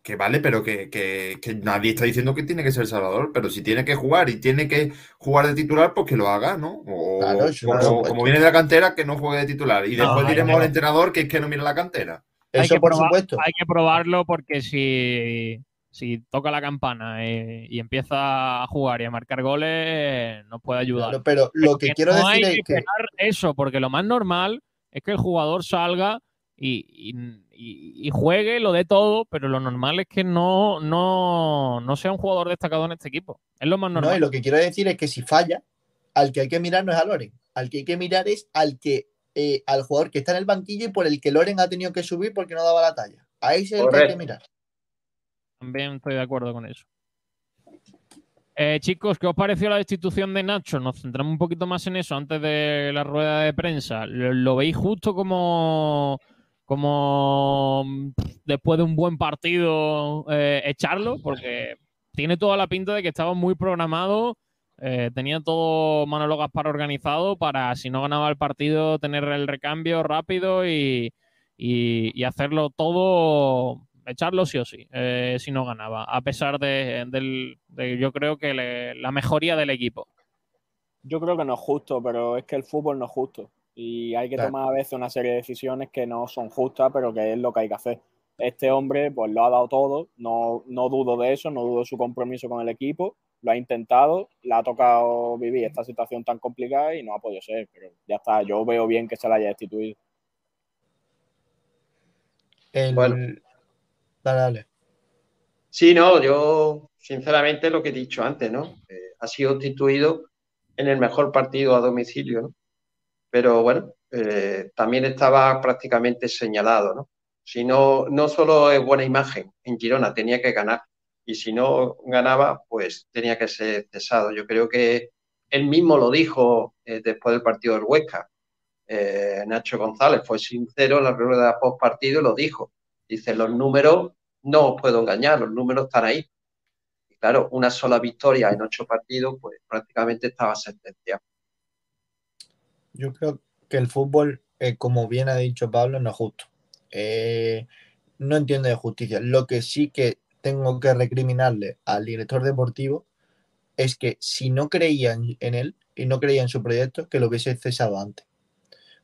Que vale, pero que, que- que nadie está diciendo que tiene que ser Salvador, pero si tiene que jugar y tiene que jugar de titular, pues que lo haga, ¿no? O Claro, como, viene de la cantera, que no juegue de titular. Y No, después diremos al entrenador que es que no mira la cantera. Hay Eso que por probar- supuesto. Hay que probarlo porque si, si toca la campana eh, y empieza a jugar y a marcar goles, nos puede ayudar. Claro, pero lo que quiero no decir hay es que eso, porque lo más normal es que el jugador salga y, y- y- juegue, lo de todo, pero lo normal es que no, no, no sea un jugador destacado en este equipo. Es lo más no, normal. y lo que quiero decir es que si falla, al que hay que mirar no es a Loren, al que hay que mirar es al que eh, al jugador que está en el banquillo y por el que Loren ha tenido que subir porque no daba la talla. A ese es el que hay que mirar. También estoy de acuerdo con eso. Eh, chicos, ¿qué os pareció la destitución de Nacho? Nos centramos un poquito más en eso antes de la rueda de prensa. ¿Lo, lo veis justo como, como después de un buen partido eh, echarlo? Porque tiene toda la pinta de que estaba muy programado. Eh, tenía todo Manolo Gaspar organizado para, si no ganaba el partido, tener el recambio rápido y, y- y hacerlo todo, echarlo sí o sí, eh, si no ganaba, a pesar de, del- de, yo creo que le- la mejoría del equipo. Yo creo que no es justo, pero es que el fútbol no es justo. Y hay que Claro. tomar a veces una serie de decisiones que no son justas, pero que es lo que hay que hacer. Este hombre, pues lo ha dado todo, no, no dudo de eso, no dudo de su compromiso con el equipo, lo ha intentado, le ha tocado vivir esta situación tan complicada y no ha podido ser, pero ya está, yo veo bien que se la haya destituido. El- Bueno. Dale, dale. Sí, no, yo sinceramente lo que he dicho antes, ¿no? Eh, ha sido sustituido en el mejor partido a domicilio, ¿no? Pero bueno, eh, también estaba prácticamente señalado, ¿no? Si no, no solo es buena imagen en Girona, tenía que ganar. Y si no ganaba, pues tenía que ser cesado. Yo creo que él mismo lo dijo eh, después del partido del Huesca. Eh, Nacho González fue sincero en la rueda post partido y lo dijo. Dice, los números no os puedo engañar, los números están ahí. Y claro, una sola victoria en ocho partidos, pues prácticamente estaba sentenciado. Yo creo que el fútbol, eh, como bien ha dicho Pablo, no es justo. No entiendo de justicia. Lo que sí que tengo que recriminarle al director deportivo es que si no creía en, él y no creía en su proyecto, que lo hubiese cesado antes.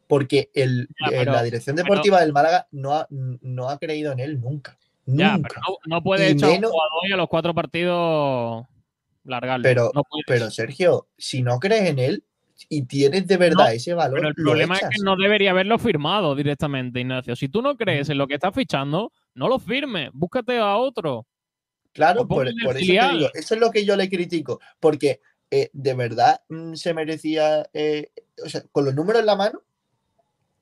Porque el, Ya, pero- la dirección pero- deportiva del Málaga no ha, no ha creído en él nunca. Ya, Nunca. pero no, no puede Y echar menos- un jugador y a los cuatro partidos largarlo. Pero, no pero Sergio, si no crees en él y tienes de verdad No, ese valor, Pero el problema echas. es que no debería haberlo firmado directamente, Ignacio. Si tú no crees en lo que estás fichando, no lo firmes, búscate a otro. Claro, por, eso te digo, eso es lo que yo le critico, porque eh, de verdad mm, se merecía, eh, o sea, con los números en la mano,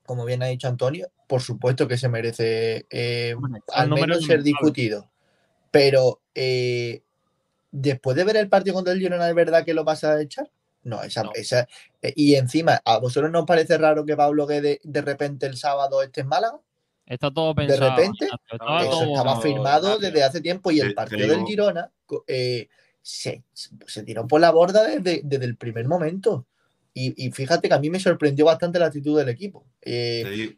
como bien ha dicho Antonio, por supuesto que se merece eh, al menos ser discutido. Pero eh, después de ver el partido contra el Girona, ¿es verdad que lo vas a echar? No, esa, No. esa- eh, y encima, ¿a vosotros no os parece raro que Pablo Guede de repente el sábado esté en Málaga? Está todo pensado. repente, Ignacio, estaba Eso todo- estaba firmado desde hace tiempo y el te partido del Girona eh, se, se tiró por la borda desde, desde el primer momento. Y, y fíjate que a mí me sorprendió bastante la actitud del equipo. Eh,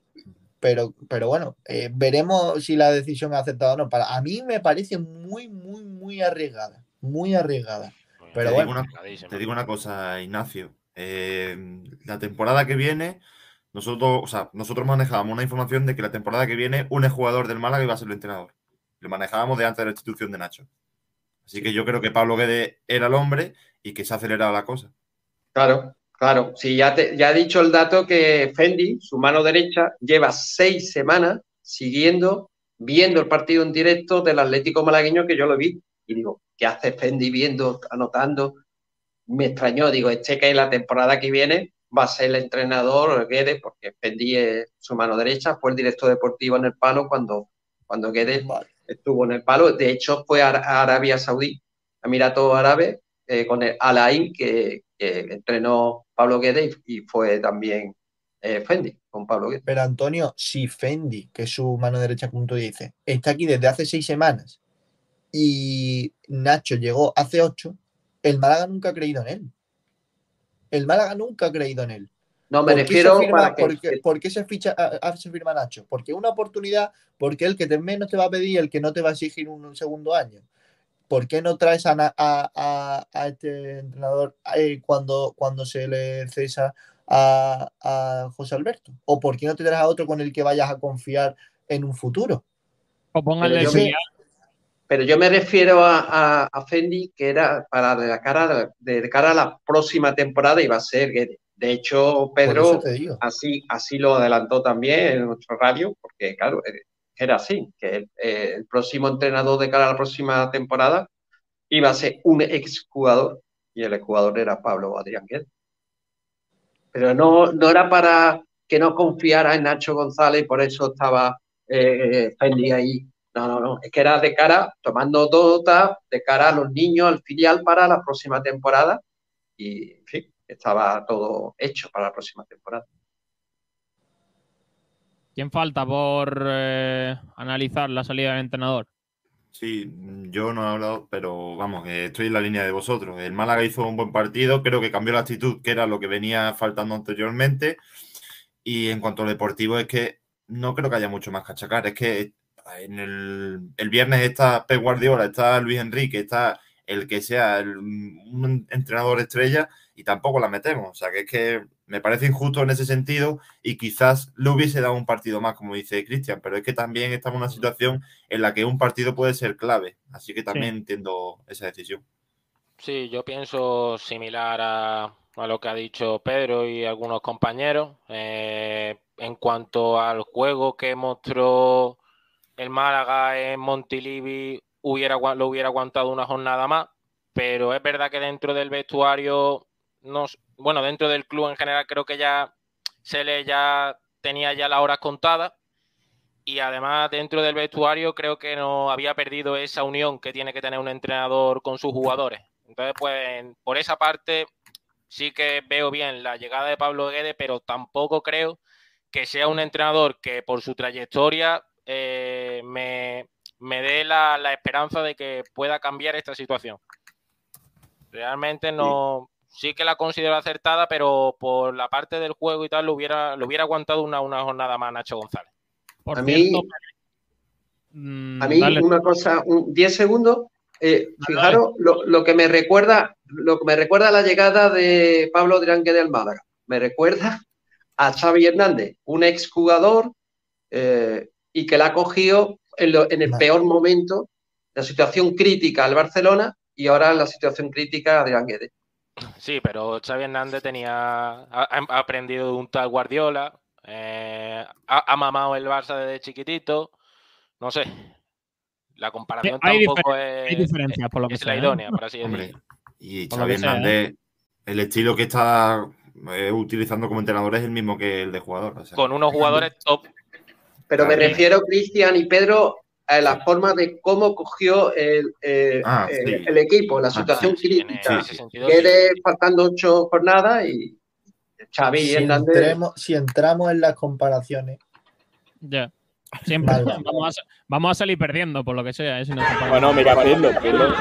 pero, pero bueno, eh, veremos si la decisión es aceptada o no. Para, a mí me parece muy, muy, muy arriesgada. Muy arriesgada. Pero te, bueno. digo una, te digo una cosa, Ignacio. Eh, la temporada que viene, nosotros, o sea, nosotros manejábamos una información de que la temporada que viene un jugador del Málaga iba a ser el entrenador. Lo manejábamos de antes de la institución de Nacho. Así que yo creo que Pablo Guede era el hombre y que se ha acelerado la cosa. Claro, claro. Sí, ya, te, ya he dicho el dato que Fendi, su mano derecha, lleva seis semanas siguiendo, viendo el partido en directo del Atlético Malagueño que yo lo vi. Y digo, ¿qué hace Fendi viendo, anotando? Me extrañó, digo, este que la temporada que viene va a ser el entrenador Guedes, porque Fendi es su mano derecha, fue el director deportivo en el palo cuando, cuando Guedes Vale. estuvo en el palo. De hecho, fue a Arabia Saudí, Emiratos Árabes, eh, con el Alain, que, que entrenó Pablo Guedes y fue también eh, Fendi con Pablo Guedes. Pero Antonio, si Fendi, que es su mano derecha, como tú dices, está aquí desde hace seis semanas y Nacho llegó hace ocho, el Málaga nunca ha creído en él. El Málaga nunca ha creído en él. No, me ¿Por qué se refiero firma- para que... por qué- por qué se ficha a, a- se firma Nacho? Porque una oportunidad, porque el que te menos te va a pedir, el que no te va a exigir un, un segundo año. ¿Por qué no traes a, a- a- a este entrenador eh, cuando, cuando se le cesa a, a José Alberto? ¿O por qué no te traes a otro con el que vayas a confiar en un futuro? O póngale yo me- filial. Pero yo me refiero a, a- a Fendi, que era para de, la cara, de, cara a la próxima temporada iba a ser. De hecho, Pedro así, así lo adelantó también en nuestro radio, porque claro, eh, era así, que el, eh, el próximo entrenador de cara a la próxima temporada iba a ser un exjugador, y el exjugador era Pablo Adrián Guedes. Pero no, no era para que no confiara en Nacho González, por eso estaba eh, Fendi ahí. No, no, no, es que era de cara, tomando nota, de cara a los niños, al filial para la próxima temporada, y en fin, estaba todo hecho para la próxima temporada. ¿Quién falta por eh, analizar la salida del entrenador? Sí, yo no he hablado, pero vamos, estoy en la línea de vosotros. El Málaga hizo un buen partido, creo que cambió la actitud, que era lo que venía faltando anteriormente. Y en cuanto a lo deportivo, es que no creo que haya mucho más que achacar. Es que en el, el viernes está Pep Guardiola, está Luis Enrique, está el que sea el- un entrenador estrella y tampoco la metemos. O sea, que es que me parece injusto en ese sentido y quizás le hubiese dado un partido más, como dice Cristian, pero es que también estamos en una situación en la que un partido puede ser clave. Así que también entiendo esa decisión. Sí, yo pienso similar a, a lo que ha dicho Pedro y algunos compañeros. Eh, en cuanto al juego que mostró el Málaga en Montilivi, hubiera, lo hubiera aguantado una jornada más, pero es verdad que dentro del vestuario, bueno, dentro del club en general creo que ya se le ya tenía ya las horas contadas y además dentro del vestuario creo que no había perdido esa unión que tiene que tener un entrenador con sus jugadores. Entonces, pues por esa parte sí que veo bien la llegada de Pablo Guedes, pero tampoco creo que sea un entrenador que por su trayectoria eh, me, me dé la, la esperanza de que pueda cambiar esta situación. Realmente no, sí que la considero acertada, pero por la parte del juego y tal, lo hubiera, lo hubiera aguantado una, una jornada más Nacho González. Por A mí- cierto, mm, A mí dale. una cosa, un 10 segundos. eh, fijaros lo, lo que me recuerda, lo que me recuerda a la llegada de Pablo Dranque del Málaga. Me recuerda a Xavi Hernández, un exjugador eh, y que la ha cogido en, lo- en el Vale. peor momento, la situación crítica al Barcelona y ahora la situación crítica a Adrián Guedes. Sí, pero Xavi Hernández tenía, ha, ha aprendido de un tal Guardiola, eh, ha, ha mamado el Barça desde chiquitito, no sé. La comparación Hay tampoco diferen- es, hay diferencias, por lo que es sea, la ¿eh? idónea, por así decirlo. y Xavi sea, ¿eh? Hernández, el estilo que está eh, utilizando como entrenador es el mismo que el de jugador. o sea. Con unos jugadores top. Pero me refiero, Cristian y Pedro, a la forma de cómo cogió el, eh, Ah, el- sí. el equipo, la Ah, situación sí, en crítica. sí. eres faltando ocho jornadas y Xavi Si, Hernández. entremos- si entramos en las comparaciones, Ya. Siempre vamos. a, sa- vamos a salir perdiendo, por lo que sea. ¿eh? Si nos comparamos. Bueno, mira, Pirlo, Pirlo.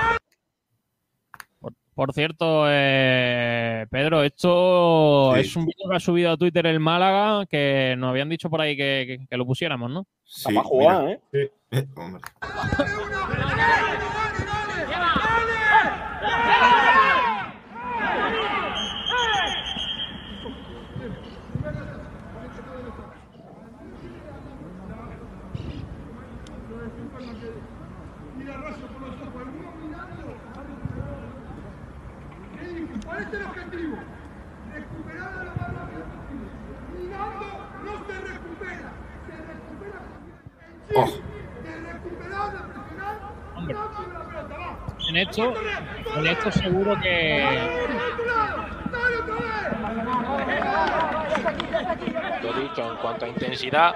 Por, cierto, eh, Pedro, esto Sí. es un vídeo que ha subido a Twitter el Málaga, que nos habían dicho por ahí que, que- que lo pusiéramos, ¿no? Sí, Está para jugar, mira. ¿eh? Eh, hombre. ¿Cuál es el objetivo? Recuperar a la mano Mirando no se recupera, se recupera en sí. Oh. Hombre. En esto, en esto seguro que. Lo dicho, en cuanto a intensidad,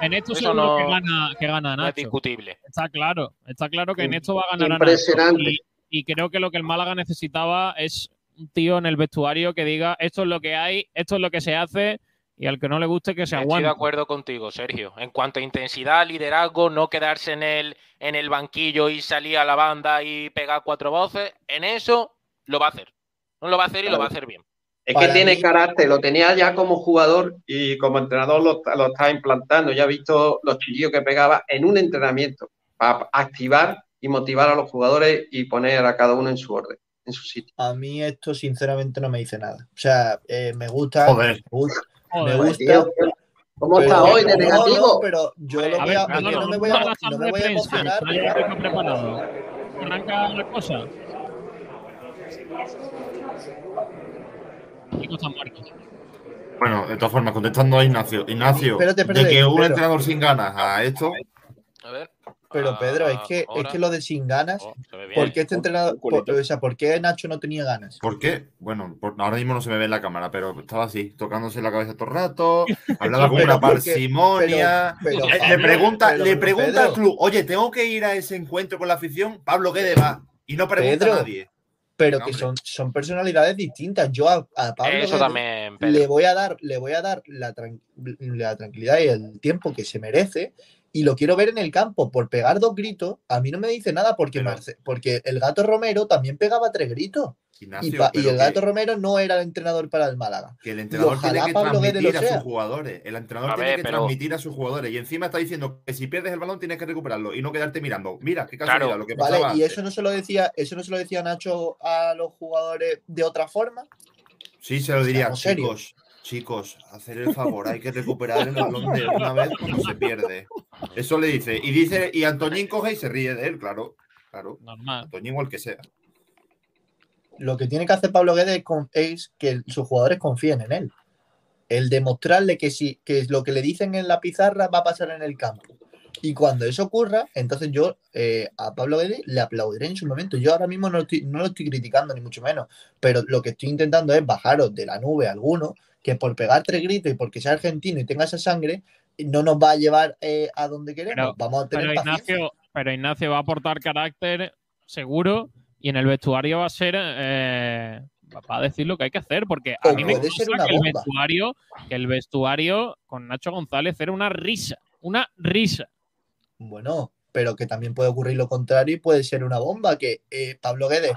En esto Eso seguro no- que gana, que gana no es discutible. Está claro, está claro que en esto va a ganar a Nacho. Impresionante. Y, y creo que lo que el Málaga necesitaba es un tío en el vestuario que diga esto es lo que hay, esto es lo que se hace y al que no le guste que se Estoy aguante. de acuerdo contigo, Sergio. En cuanto a intensidad, liderazgo, no quedarse en el, en el banquillo y salir a la banda y pegar cuatro voces, en eso lo va a hacer. No lo va a hacer y lo va a hacer bien. Es que tiene carácter, lo tenía ya como jugador y como entrenador lo, lo está implantando. Ya he visto los chillidos que pegaba en un entrenamiento para activar y motivar a los jugadores y poner a cada uno en su orden, en su sitio. a mí esto sinceramente no me dice nada. O sea, eh, me gusta, Joder. me gusta, me gusta, Tío, ¿Cómo pero- está hoy de negativo? no, pero yo lo A voy ver, a, no, porque no, no me voy a, la no me voy a emocionar. preparado. Arranca la cosa. Bueno, de todas formas, contestando a Ignacio. Ignacio, Espérate, espérate, de que un entrenador sin ganas a esto, A ver. Pero Pedro, es Ah, que, es que lo de sin ganas, Oh. ¿por qué este entrenador, por- o sea, por qué Nacho no tenía ganas? ¿por qué? Bueno, por- ahora mismo no se me ve en la cámara, pero estaba así, tocándose la cabeza todo el rato, hablaba con una parsimonia. pero- pero, le pregunta, pero, le pregunta Pedro, al club, oye, tengo que ir a ese encuentro con la afición, Pablo Guede va. Y no pregunta Pedro, a nadie. Pero No, que son, son personalidades distintas. Yo a, a Pablo Eso Guedes también, le voy a dar, le voy a dar la, tran- la tranquilidad y el tiempo que se merece. Y lo quiero ver en el campo. Por pegar dos gritos, a mí no me dice nada porque, Pero- Marce- porque el gato Romero también pegaba tres gritos. Y, pa- y el que- gato Romero no era el entrenador para el Málaga. Que el entrenador ojalá tiene que transmitir a sus jugadores. El entrenador A tiene ver, que pero- transmitir a sus jugadores. Y encima está diciendo que si pierdes el balón tienes que recuperarlo y no quedarte mirando. Mira, qué casualidad Claro. lo que Vale, pasaba y antes. eso no se lo decía, eso no se lo decía Nacho a los jugadores de otra forma. Sí, se lo diría, serios. Chicos, hacer el favor, hay que recuperar el balón de una vez cuando se pierde. Eso le dice. Y dice, y Antoñín coge y se ríe de él, claro. Claro. Normal. Antoñín o el que sea. Lo que tiene que hacer Pablo Guedes es que sus jugadores confíen en él. El demostrarle que, si, que lo que le dicen en la pizarra va a pasar en el campo. Y cuando eso ocurra, entonces yo eh, a Pablo Guedes le aplaudiré en su momento. Yo ahora mismo no, estoy- no lo estoy criticando, ni mucho menos. Pero lo que estoy intentando es bajaros de la nube a alguno que por pegar tres gritos y porque sea argentino y tenga esa sangre, no nos va a llevar eh, a donde queremos. Pero- Vamos a tener Pero. Ignacio, pero Ignacio va a aportar carácter seguro y en el vestuario va a ser eh, va a decir lo que hay que hacer porque a O mí me que el vestuario que el vestuario con Nacho González era una risa una risa Bueno, pero que también puede ocurrir lo contrario y puede ser una bomba, que eh, Pablo Guedes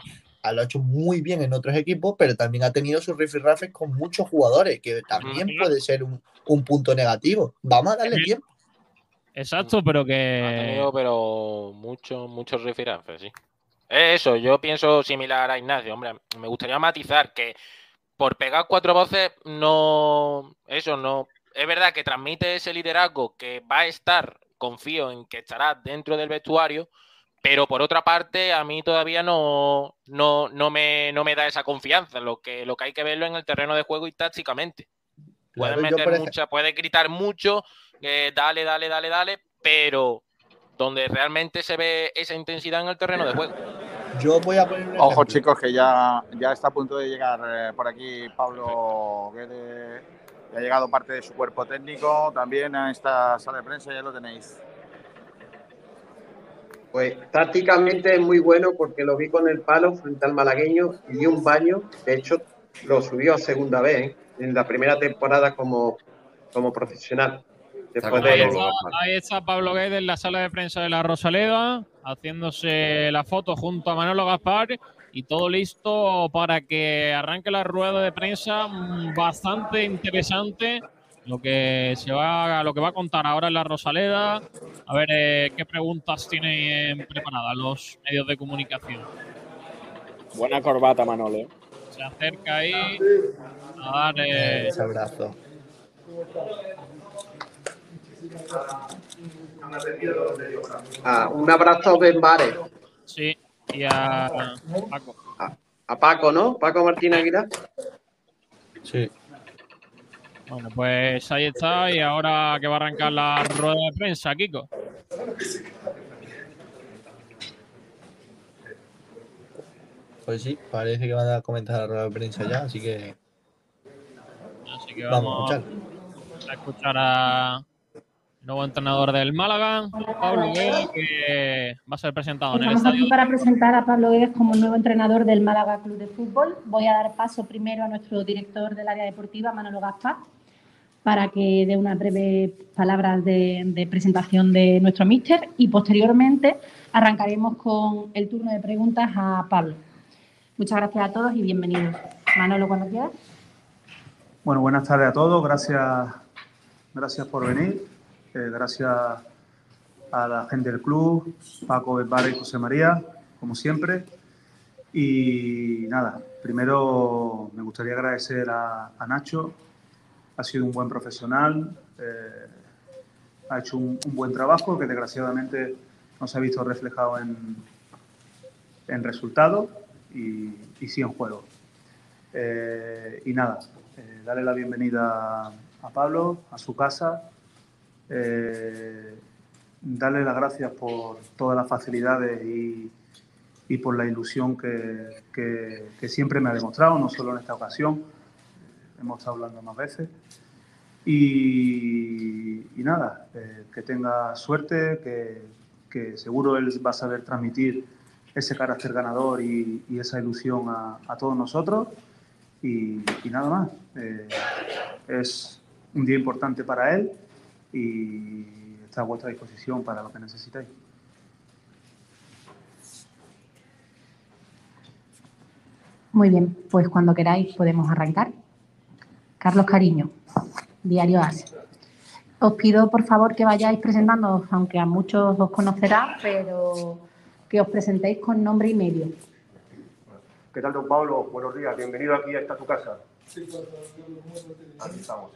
lo ha hecho muy bien en otros equipos, pero también ha tenido sus rifirrafes con muchos jugadores, que también puede ser un, un punto negativo. Vamos a darle tiempo. exacto pero Ha que tenido, pero muchos, muchos referencias, sí. Eso, yo pienso similar a Ignacio. Hombre, me gustaría matizar que por pegar cuatro voces, no. Eso no. Es verdad que transmite ese liderazgo que va a estar, confío en que estará dentro del vestuario, pero por otra parte, a mí todavía no, no, no, me, no me da esa confianza. Lo que, lo que hay que verlo en el terreno de juego y tácticamente. Puedes Claro, meter mucha, puedes gritar mucho, eh, dale, dale, dale, dale, pero donde realmente se ve esa intensidad en el terreno de juego. Yo voy a poner Ojo, ejemplo. chicos, que ya, ya está a punto de llegar eh, por aquí Pablo Guede. Ya ha llegado parte de su cuerpo técnico también a esta sala de prensa, ya lo tenéis. Pues tácticamente es muy bueno porque lo vi con el palo frente al malagueño y dio un baño. De hecho, lo subió a segunda vez ¿eh? en la primera temporada como, como profesional. Después Ahí de, está, ahí está Pablo Guedes en la sala de prensa de la Rosaleda, haciéndose la foto junto a Manolo Gaspar y todo listo para que arranque la rueda de prensa mm, bastante interesante. Lo que se va, lo que va a contar ahora en la Rosaleda, a ver eh, qué preguntas tienen preparadas los medios de comunicación. Buena corbata, Manolo. ¿eh? Se acerca ahí a dar eh, Ese abrazo. Ah, un abrazo Ben Bares, sí y a Paco. a Paco, ¿no? Paco Martín Aguilar. Sí. Bueno, pues ahí está y ahora que va a arrancar la rueda de prensa, Kiko. Pues sí, parece que van a comentar la rueda de prensa ya, así que Así que vamos a vamos escuchar. a escuchar a nuevo entrenador del Málaga, Pablo Guedes, que va a ser presentado en el Estamos estadio. aquí para presentar a Pablo Guedes como nuevo entrenador del Málaga Club de Fútbol. Voy a dar paso primero a nuestro director del área deportiva, Manolo Gaspar, para que dé unas breves palabras de, de presentación de nuestro míster y posteriormente arrancaremos con el turno de preguntas a Pablo. Muchas gracias a todos y bienvenidos. Manolo, cuando quieras. Bueno, buenas tardes a todos. Gracias, gracias por venir. Eh, gracias a la gente del club, Paco Besbara y José María, como siempre. Y nada, primero me gustaría agradecer a, Nacho. Ha sido un buen profesional. eh, ha hecho un, un buen trabajo que desgraciadamente no se ha visto reflejado en, en resultados y, y sí en juego. Eh, y nada, eh, darle la bienvenida a Pablo, a su casa, eh, darle las gracias por todas las facilidades y, y por la ilusión que, que- que siempre me ha demostrado, no solo en esta ocasión, hemos estado hablando más veces. Y, y nada, eh, que tenga suerte, que, que seguro él va a saber transmitir ese carácter ganador y, y esa ilusión a, a todos nosotros. Y, y nada más, eh, es un día importante para él y está a vuestra disposición para lo que necesitéis. Muy bien, pues cuando queráis podemos arrancar. Carlos Cariño, Diario AS. Os pido por favor que vayáis presentándoos, aunque a muchos os conocerá, pero que os presentéis con nombre y medio. ¿Qué tal, don Pablo? Buenos días, bienvenido aquí a esta tu casa. Aquí estamos.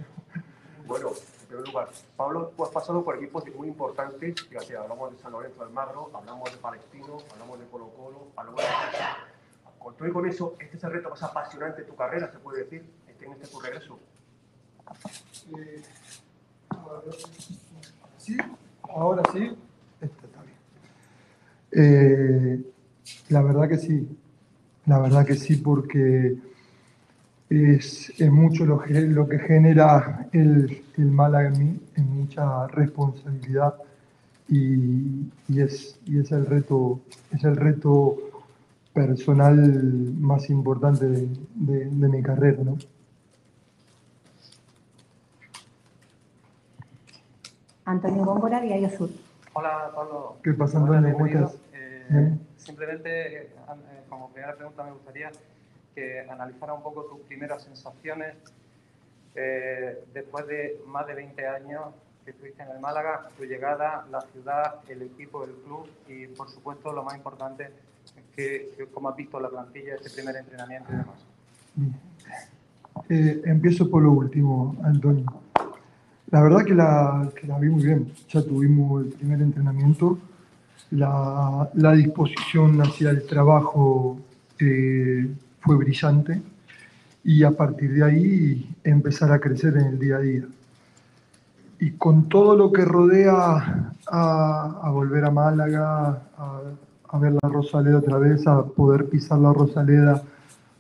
Bueno, en primer lugar, Pablo, tú has pasado por equipos muy importantes, fíjate, hablamos de San Lorenzo del Marro, hablamos de Palestino, hablamos de Colo Colo, hablamos de... Con todo y con eso, este es el reto más apasionante de tu carrera, se puede decir, este en este tu regreso. Eh, Sí, ahora sí. Este está bien. Eh, la verdad que sí. La verdad que sí, porque es, es mucho lo que, lo que genera el, el Málaga en mí, es mucha responsabilidad y, y es, y es el reto, es el reto personal más importante de, de- de mi carrera, ¿no? Antonio Góngora, Diario Sur. Hola Pablo. ¿Qué pasa, Antonio? ¿Cómo bienvenido. estás? Eh, Bien. simplemente, eh, eh, como primera pregunta, me gustaría que analizara un poco tus primeras sensaciones eh, después de más de 20 años que estuviste en el Málaga, tu llegada, la ciudad, el equipo, el club y, por supuesto, lo más importante, que, que cómo has visto la plantilla, este primer entrenamiento y demás. Eh, empiezo por lo último, Antonio. La verdad que la, que la vi muy bien. Ya tuvimos el primer entrenamiento. La, la disposición hacia el trabajo eh, fue brillante y a partir de ahí empezar a crecer en el día a día. Y con todo lo que rodea a, volver a Málaga, a, a ver la Rosaleda otra vez, a poder pisar la Rosaleda,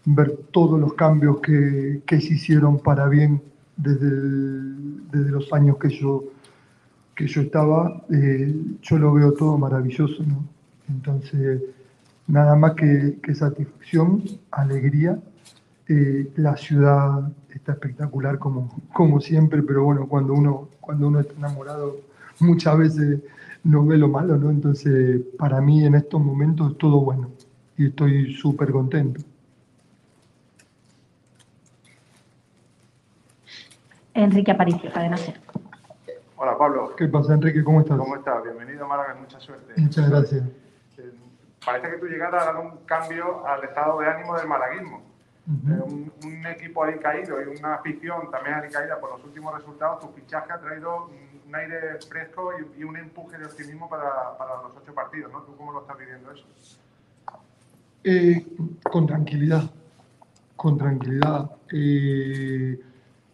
ver todos los cambios que, que se hicieron para bien desde, desde los años que yo, que yo estaba, eh, yo lo veo todo maravilloso. Entonces, nada más que, que satisfacción, alegría. Eh, la ciudad está espectacular como, como siempre, pero bueno, cuando uno, cuando uno está enamorado, muchas veces no ve lo malo, ¿no? Entonces, para mí en estos momentos es todo bueno y estoy súper contento. Enrique Aparicio, cadena Ser. Hola Pablo, ¿Qué pasa, Enrique? ¿Cómo estás? ¿cómo estás? Bienvenido a Málaga, mucha suerte. Muchas gracias. Parece que tu llegada ha dado un cambio al estado de ánimo del malaguismo. Eh, un, un equipo alicaído y una afición también alicaída por los últimos resultados, tu fichaje ha traído un, un aire fresco y, y un empuje de optimismo para, para los ocho partidos, ¿no? ¿Tú cómo lo estás viviendo eso? Eh, con tranquilidad, con tranquilidad. Eh,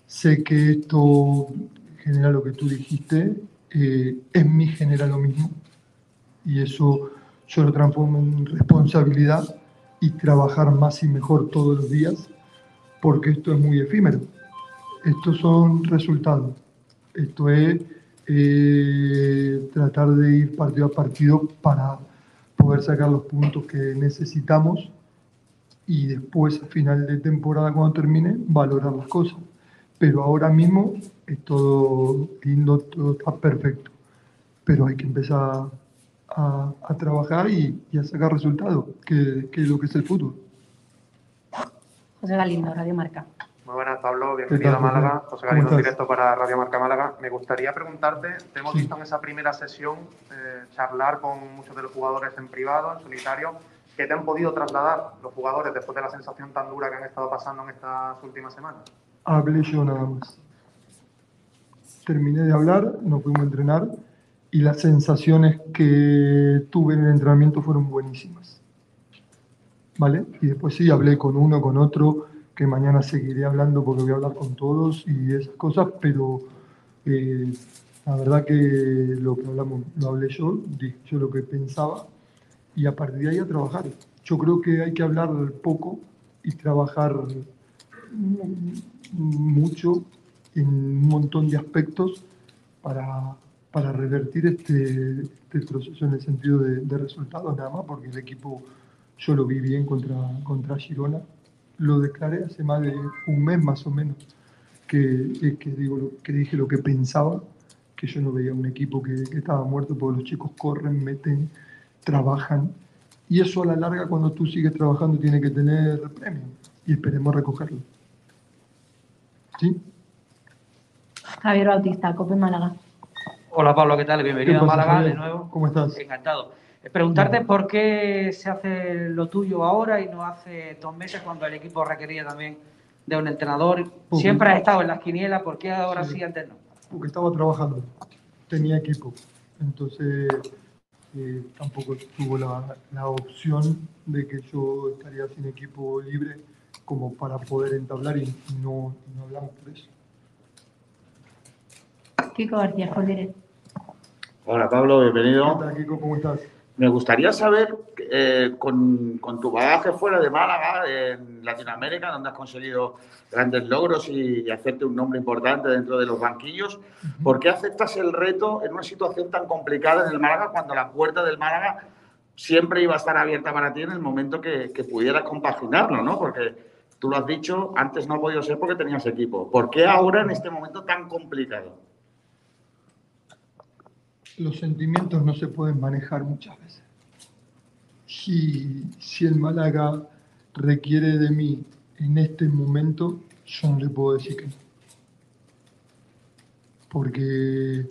sé que esto genera lo que tú dijiste, eh, en mí genera lo mismo y eso yo lo transformo en responsabilidad y trabajar más y mejor todos los días porque esto es muy efímero. Estos son resultados. Esto es eh, tratar de ir partido a partido para poder sacar los puntos que necesitamos y después, a final de temporada, cuando termine, valorar las cosas. Pero ahora mismo es todo lindo, todo está perfecto. Pero hay que empezar a, a trabajar y, y a sacar resultados, que, que es lo que es el fútbol. José Galindo, Radio Marca. Muy buenas, Pablo. ¿Qué Bienvenido tal, a Málaga. José? José ¿Cómo Galindo, directo para Radio Marca Málaga. Me gustaría preguntarte, te hemos Sí. visto en esa primera sesión eh, charlar con muchos de los jugadores en privado, en solitario. ¿Qué te han podido trasladar los jugadores después de la sensación tan dura que han estado pasando en estas últimas semanas? Hablé yo nada más. Terminé de hablar, nos fuimos a entrenar y las sensaciones que tuve en el entrenamiento fueron buenísimas. ¿Vale? Y después sí, hablé con uno, con otro, que mañana seguiré hablando porque voy a hablar con todos y esas cosas, pero eh, la verdad que lo que hablamos, lo hablé yo, dije yo lo que pensaba y a partir de ahí a trabajar. Yo creo que hay que hablar poco y trabajar mucho en un montón de aspectos para, para revertir este, este proceso en el sentido de, de resultados nada más, porque el equipo yo lo vi bien contra, contra Girona, lo declaré hace más de un mes más o menos, que, eh, que, digo, que dije lo que pensaba, que yo no veía un equipo que, que estaba muerto, porque los chicos corren, meten, trabajan, y eso a la larga cuando tú sigues trabajando tiene que tener premio, y esperemos recogerlo. ¿Sí? Javier Bautista, Cope Málaga. Hola Pablo, ¿qué tal? Bienvenido ¿Qué a Málaga Javier? de nuevo. ¿Cómo estás? Encantado. Preguntarte por qué se hace lo tuyo ahora y no hace dos meses cuando el equipo requería también de un entrenador. Porque- Siempre has estado en las quinielas, ¿por qué ahora sí, Sí. antes no? porque estaba trabajando, tenía equipo, entonces eh, tampoco tuvo la, la opción de que yo estaría sin equipo libre como para poder entablar y no, no hablamos por eso. Kiko García, Jolire. Hola Pablo, bienvenido. ¿Qué tal, Kiko? ¿Cómo estás? Me gustaría saber, eh, con, con tu bagaje fuera de Málaga, en Latinoamérica, donde has conseguido grandes logros y hacerte un nombre importante dentro de los banquillos, ¿por qué aceptas el reto en una situación tan complicada en el Málaga cuando la puerta del Málaga siempre iba a estar abierta para ti en el momento que, que pudieras compaginarlo, ¿no? Porque tú lo has dicho, antes no ha podido ser porque tenías equipo. ¿Por qué ahora en este momento tan complicado? Los sentimientos no se pueden manejar muchas veces. Si, si el Málaga requiere de mí en este momento, yo no le puedo decir que no. Porque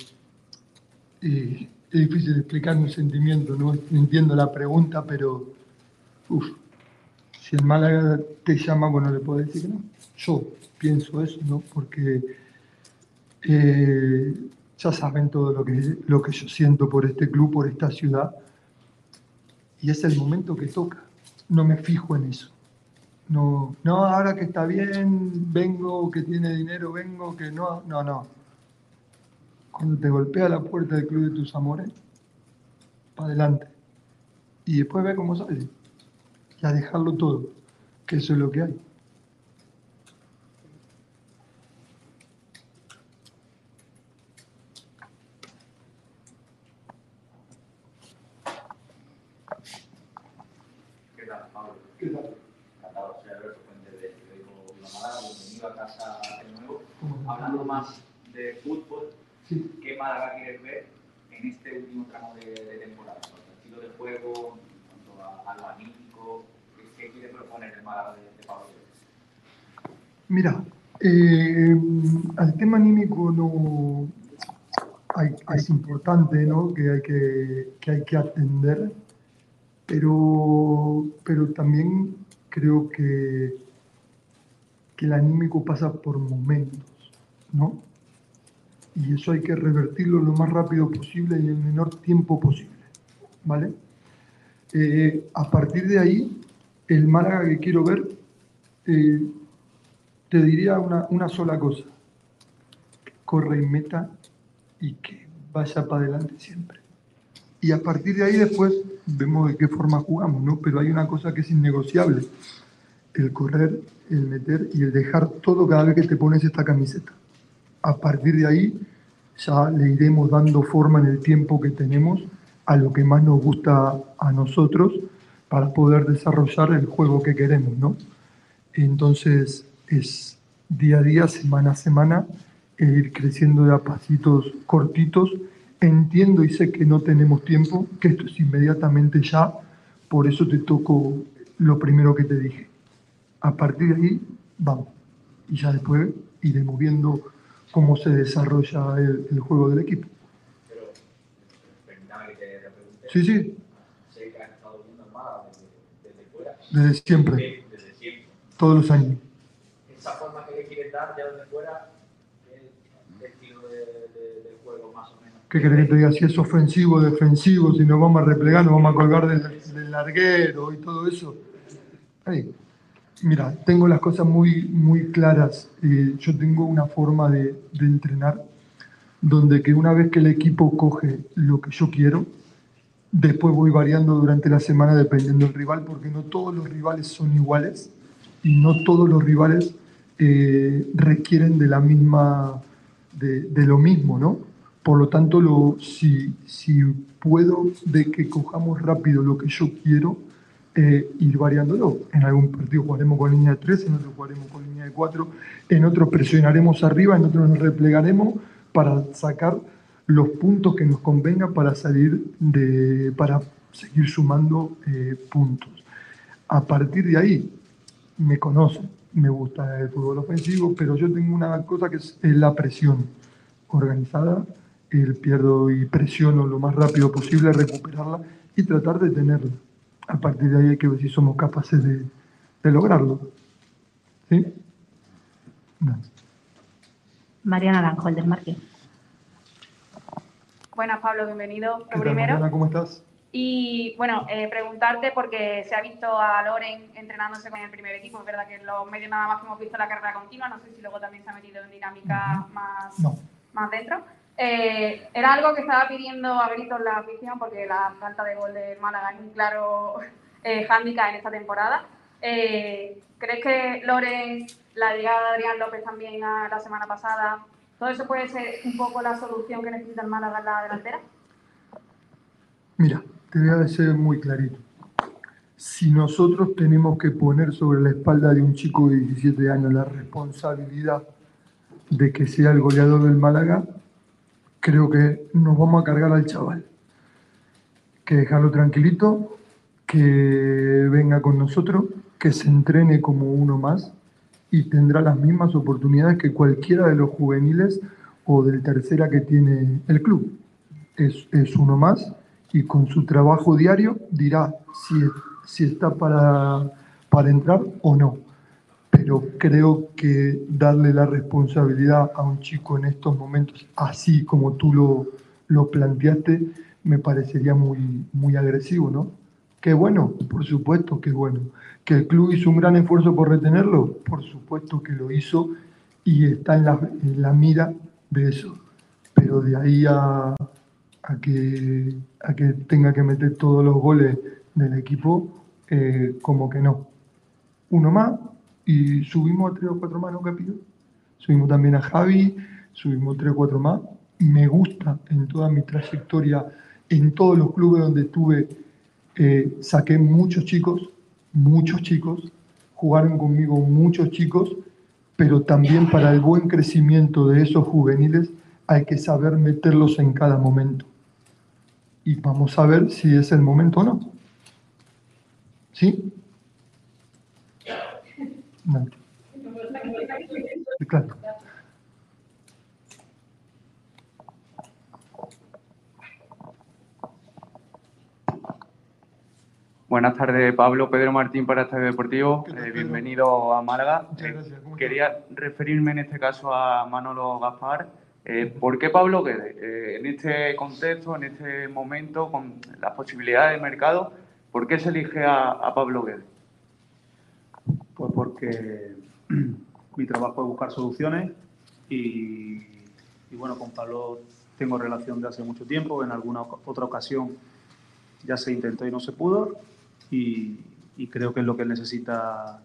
eh, es difícil explicar un sentimiento, no entiendo la pregunta, pero uf, si el Málaga te llama, bueno, le puedo decir que no. Yo pienso eso, ¿no? Porque eh, ya saben todo lo que, lo que yo siento por este club, por esta ciudad. Y es el momento que toca. No me fijo en eso. No, no, ahora que está bien, vengo, que tiene dinero, vengo, que no, no, no. Cuando te golpea la puerta del club de tus amores, para adelante. y después ver cómo sale. Y a dejarlo todo, que eso es lo que hay. ¿Qué tal, Pablo? ¿Qué tal? Encantado, soy Alberto Fuentes de Periódico Viva Málaga. Bienvenido a casa de nuevo. Hablando más de fútbol, ¿qué Málaga quieres ver este último tramo de, temporada? En cuanto al estilo de juego, en cuanto a, a anímico, ¿qué, quiere proponer el Málaga de, Pablo Guedes? Mira, eh, al tema anímico no es importante, ¿no? Que hay que, que hay que atender, pero, pero también creo que, que el anímico pasa por momentos, ¿no? Y eso hay que revertirlo lo más rápido posible y en el menor tiempo posible, ¿vale? Eh, a partir de ahí, el Málaga que quiero ver, eh, te diría una, una sola cosa. Corre y meta y que vaya para adelante siempre. Y a partir de ahí después vemos de qué forma jugamos, ¿no? Pero hay una cosa que es innegociable. El correr, el meter y el dejar todo cada vez que te pones esta camiseta. A partir de ahí ya le iremos dando forma en el tiempo que tenemos a lo que más nos gusta a nosotros para poder desarrollar el juego que queremos, ¿no? Entonces es día a día, semana a semana, ir creciendo de a pasitos cortitos. Entiendo y sé que no tenemos tiempo, que esto es inmediatamente ya, por eso te toco lo primero que te dije. A partir de ahí, vamos. Y ya después iremos viendo cómo se desarrolla el, el juego del equipo. Pero, que te pregunte. Sí, sí, Sé que has estado viendo desde, desde fuera. Desde siempre. Sí, desde siempre. todos los años. Esa forma que le quieres dar ya desde fuera, el estilo de, de- del juego más o menos. ¿Qué querés que te diga? Si es ofensivo o defensivo, si nos vamos a replegar, nos vamos a colgar del, del larguero y todo eso. Ay, mira, tengo las cosas muy, muy claras. Eh, yo tengo una forma de, de entrenar donde que una vez que el equipo coge lo que yo quiero, después voy variando durante la semana dependiendo del rival, porque no todos los rivales son iguales y no todos los rivales eh, requieren de la misma, de, de lo mismo, ¿no? Por lo tanto, lo, si, si puedo de que cojamos rápido lo que yo quiero, eh, ir variándolo. En algún partido jugaremos con línea de 3, en otro jugaremos con línea de 4, en otro presionaremos arriba, en otro nos replegaremos para sacar los puntos que nos convenga para salir de, para seguir sumando eh, puntos. A partir de ahí, me conocen, me gusta el fútbol ofensivo, pero yo tengo una cosa que es, la presión organizada, el pierdo y presiono lo más rápido posible, recuperarla y tratar de tenerla. A partir de ahí hay que ver si somos capaces de, de lograrlo. ¿Sí? No. Mariana Naranjo, el del Marqués. Buenas, Pablo, bienvenido. ¿Qué Lo tal, primero. Mariana? ¿Cómo estás? Y bueno, eh, preguntarte porque se ha visto a Loren entrenándose con el primer equipo. Es verdad que en los medios nada más que hemos visto la carrera continua. No sé si luego también se ha metido en dinámica más, No. más dentro. Eh, era algo que estaba pidiendo a en la afición porque la falta de gol de Málaga es un claro eh, hándicap en esta temporada. Eh, ¿Crees que Loren, la llegada de Adrián López también a la semana pasada, todo eso puede ser un poco la solución que necesita el Málaga en la delantera? Mira, te voy a decir muy clarito. Si nosotros tenemos que poner sobre la espalda de un chico de 17 años la responsabilidad de que sea el goleador del Málaga, creo que nos vamos a cargar al chaval. Que dejarlo tranquilito, que venga con nosotros, que se entrene como uno más y tendrá las mismas oportunidades que cualquiera de los juveniles o del tercera que tiene el club. Es, es uno más y con su trabajo diario dirá si, si está para, para entrar o no. Pero creo que darle la responsabilidad a un chico en estos momentos, así como tú lo, lo planteaste, me parecería muy, muy agresivo, ¿no? Qué bueno, por supuesto que bueno. Que el club hizo un gran esfuerzo por retenerlo, por supuesto que lo hizo y está en la, en la mira de eso. Pero de ahí a, a que, a que tenga que meter todos los goles del equipo, eh, como que no. Uno más y subimos a tres o cuatro más, ¿no, Capillo? Subimos también a Javi, subimos tres o cuatro más. Me gusta en toda mi trayectoria, en todos los clubes donde estuve, eh, saqué muchos chicos, muchos chicos, jugaron conmigo muchos chicos, pero también para el buen crecimiento de esos juveniles hay que saber meterlos en cada momento. Y vamos a ver si es el momento o no. ¿Sí? No. Claro. Buenas tardes, Pablo Pedro Martín para Estadio Deportivo. Eh, bienvenido a Málaga. Muchas gracias. ¿Cómo Quería referirme en este caso a Manolo Gaspar. Eh, ¿Por qué Pablo Guedes? Eh, en este contexto, en este momento, con las posibilidades de mercado, ¿por qué se elige a, a Pablo Guedes? Pues porque mi trabajo es buscar soluciones y, bueno, con Pablo tengo relación de hace mucho tiempo. En alguna otra ocasión ya se intentó y no se pudo y, creo que es lo que necesita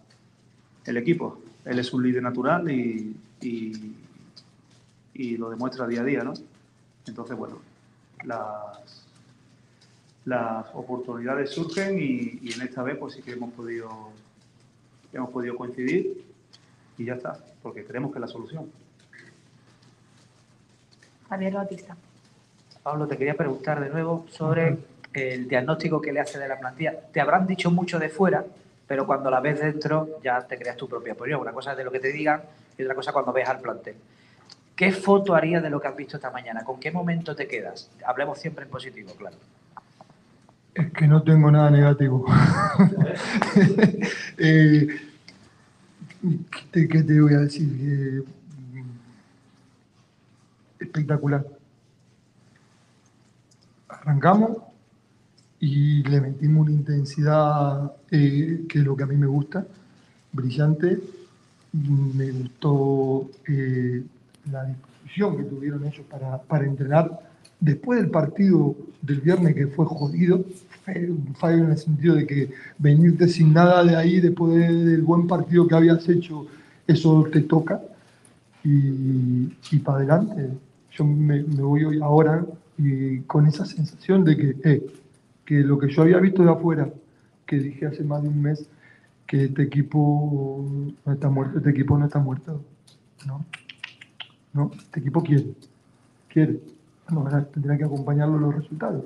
el equipo. Él es un líder natural y, y, y lo demuestra día a día, ¿no? Entonces, bueno, las, las oportunidades surgen y, y en esta vez pues sí que hemos podido, hemos podido coincidir y ya está, porque creemos que es la solución. Javier Bautista. Pablo, te quería preguntar de nuevo sobre el diagnóstico que le hace de la plantilla. Te habrán dicho mucho de fuera, pero cuando la ves dentro ya te creas tu propia opinión. Una cosa es de lo que te digan y otra cosa cuando ves al plantel. ¿Qué foto harías de lo que has visto esta mañana? ¿Con qué momento te quedas? Hablemos siempre en positivo, claro. Es que no tengo nada negativo. Eh, ¿qué, te, qué te voy a decir? Eh, espectacular. Arrancamos y le metimos una intensidad eh, que es lo que a mí me gusta, brillante. Me gustó eh, la disposición que tuvieron ellos para, para entrenar. Después del partido del viernes que fue jodido, un fallo en el sentido de que venirte sin nada de ahí después de- del buen partido que habías hecho, eso te toca y, para adelante. Yo me, me voy hoy ahora y con esa sensación de que, eh, que lo que yo había visto de afuera, que dije hace más de un mes, que este equipo no está muerto, este equipo no está muerto. No, no, este equipo quiere, quiere. Tendrá que acompañarlo los resultados.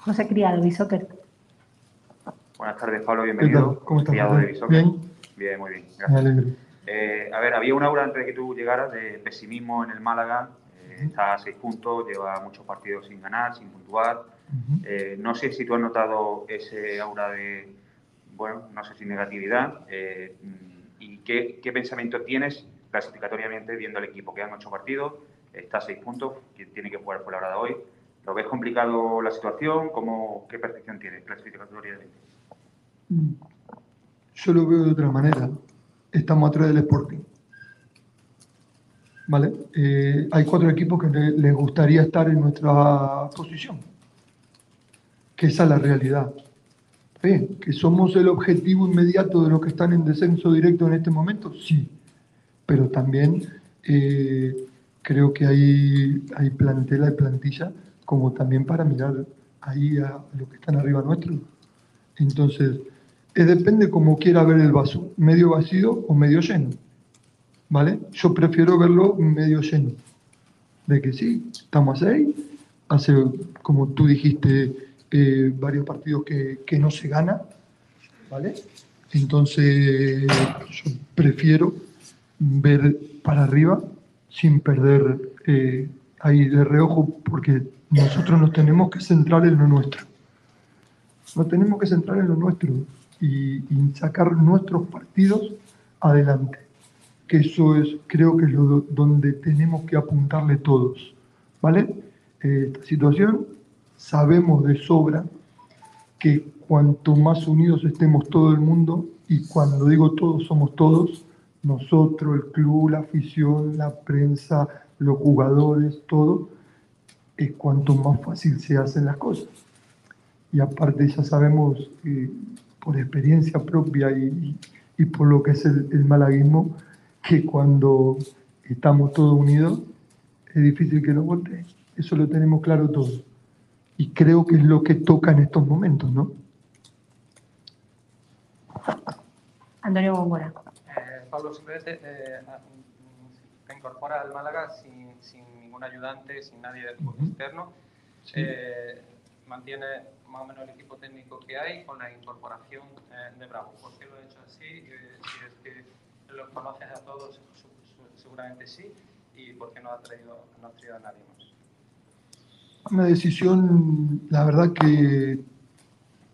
José Criado, Bisoccer. Buenas tardes, Pablo, ¿Qué bienvenido. tal? ¿Cómo estás? Criado de. Bien. Bien, muy bien, Me gracias. alegro. Eh, a ver, había un aura antes de que tú llegaras de pesimismo en el Málaga. Eh, está a seis puntos, lleva muchos partidos sin ganar, sin puntuar. Eh, no sé si tú has notado ese aura de, bueno, no sé si negatividad. ¿Y qué, qué pensamiento tienes clasificatoriamente viendo el equipo? Quedan ocho partidos, está a seis puntos, que tiene que jugar por la hora de hoy. ¿Lo ves complicado la situación? ¿Cómo, ¿Qué percepción tienes clasificatoriamente? Yo lo veo de otra manera. Estamos atrás del Sporting. ¿Vale? Eh, hay cuatro equipos que le- les gustaría estar en nuestra posición. Que esa es la realidad. Bien, ¿Que somos el objetivo inmediato de los que están en descenso directo en este momento? Sí. Pero también eh, creo que hay, hay plantela y plantilla como también para mirar ahí a los que están arriba nuestro. Entonces, eh, depende cómo quiera ver el vaso, medio vacío o medio lleno. ¿Vale? Yo prefiero verlo medio lleno. De que sí, estamos ahí. Hace, como tú dijiste, eh, varios partidos que, que no se gana. ¿Vale? Entonces, yo prefiero ver para arriba sin perder eh, ahí de reojo, porque nosotros nos tenemos que centrar en lo nuestro. Nos tenemos que centrar en lo nuestro y, y sacar nuestros partidos adelante. Que eso es, creo que es lo do- donde tenemos que apuntarle todos. ¿Vale? Eh, esta situación, sabemos de sobra que cuanto más unidos estemos todo el mundo, y cuando digo todos, somos todos, nosotros, el club, la afición, la prensa, los jugadores, todo, es cuanto más fácil se hacen las cosas. y aparte ya sabemos eh, por experiencia propia y, y por lo que es el, el malaguismo, que cuando estamos todos unidos es difícil que nos vote. Eso lo tenemos claro todos. Y creo que es lo que toca en estos momentos, ¿no? Antonio Góngora. Pablo, simplemente eh, te incorpora al Málaga sin, sin ningún ayudante, sin nadie externo. Eh, mantiene más o menos el equipo técnico que hay con la incorporación eh, de Bravo. ¿Por qué lo he hecho así? Eh, si es que los conoces a todos, su- su- seguramente sí. ¿Y por qué no ha traído, no ha traído a nadie más? Una decisión, la verdad que,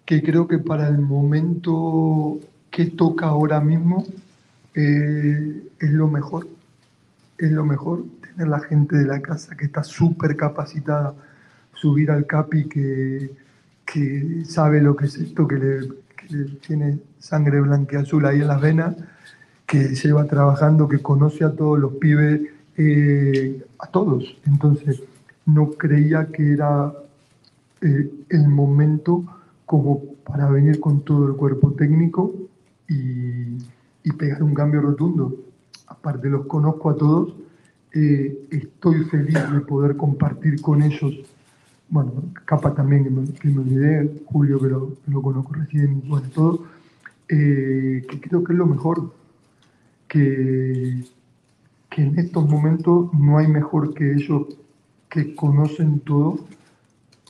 que creo que para el momento que toca ahora mismo eh, es lo mejor. Es lo mejor tener la gente de la casa que está súper capacitada, subir al CAPI que, que sabe lo que es esto, que le, tiene sangre blanqueazul ahí en las venas, que lleva trabajando, que conoce a todos los pibes, eh, a todos. Entonces, no creía que era eh, el momento como para venir con todo el cuerpo técnico y, y pegar un cambio rotundo. Aparte, los conozco a todos, eh, estoy feliz de poder compartir con ellos. Bueno, Capa también, que me, que me olvidé, Julio, que lo, que lo conozco recién, bueno, todo. eh, que creo que es lo mejor. Que, que en estos momentos no hay mejor que ellos que conocen todo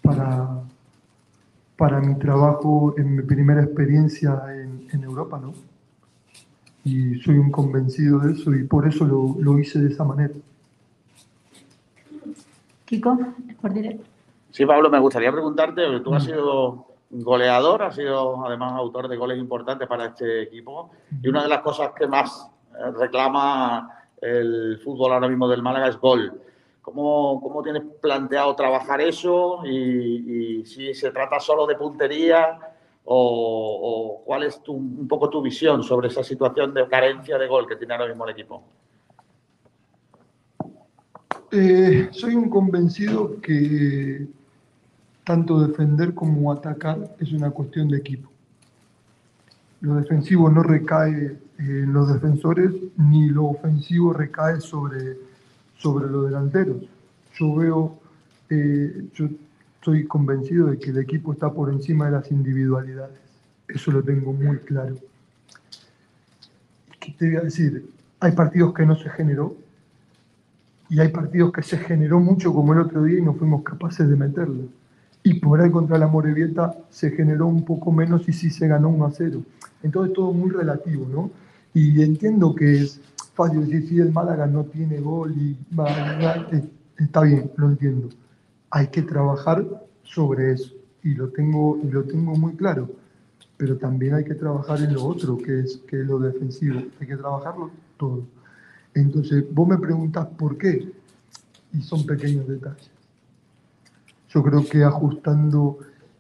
para, para mi trabajo en mi primera experiencia en, en Europa, ¿no? Y soy un convencido de eso y por eso lo, lo hice de esa manera. Kiko, por directo. Sí, Pablo, me gustaría preguntarte, tú has sido goleador, has sido además autor de goles importantes para este equipo y una de las cosas que más eh, reclama el fútbol ahora mismo del Málaga es gol. ¿Cómo, cómo tienes planteado trabajar eso y, y si se trata solo de puntería o, cuál es tu- un poco tu visión sobre esa situación de carencia de gol que tiene ahora mismo el equipo? Eh, soy un convencido que tanto defender como atacar es una cuestión de equipo. Lo defensivo no recae en los defensores ni lo ofensivo recae sobre, sobre los delanteros. Yo veo, eh, yo estoy convencido de que el equipo está por encima de las individualidades. Eso lo tengo muy claro. ¿Qué te voy a decir? Hay partidos que no se generó y hay partidos que se generó mucho como el otro día y no fuimos capaces de meterlo. Y por ahí contra la Morevieta se generó un poco menos y sí se ganó 1 a 0. Entonces todo muy relativo, ¿no? Y entiendo que es fácil decir si el Málaga no tiene gol y va, eh, está bien, lo entiendo. Hay que trabajar sobre eso y lo tengo, y lo tengo muy claro. Pero también hay que trabajar en lo otro, que es, que es lo defensivo. Hay que trabajarlo todo. Entonces, vos me preguntas por qué, y son pequeños detalles. Yo creo que ajustando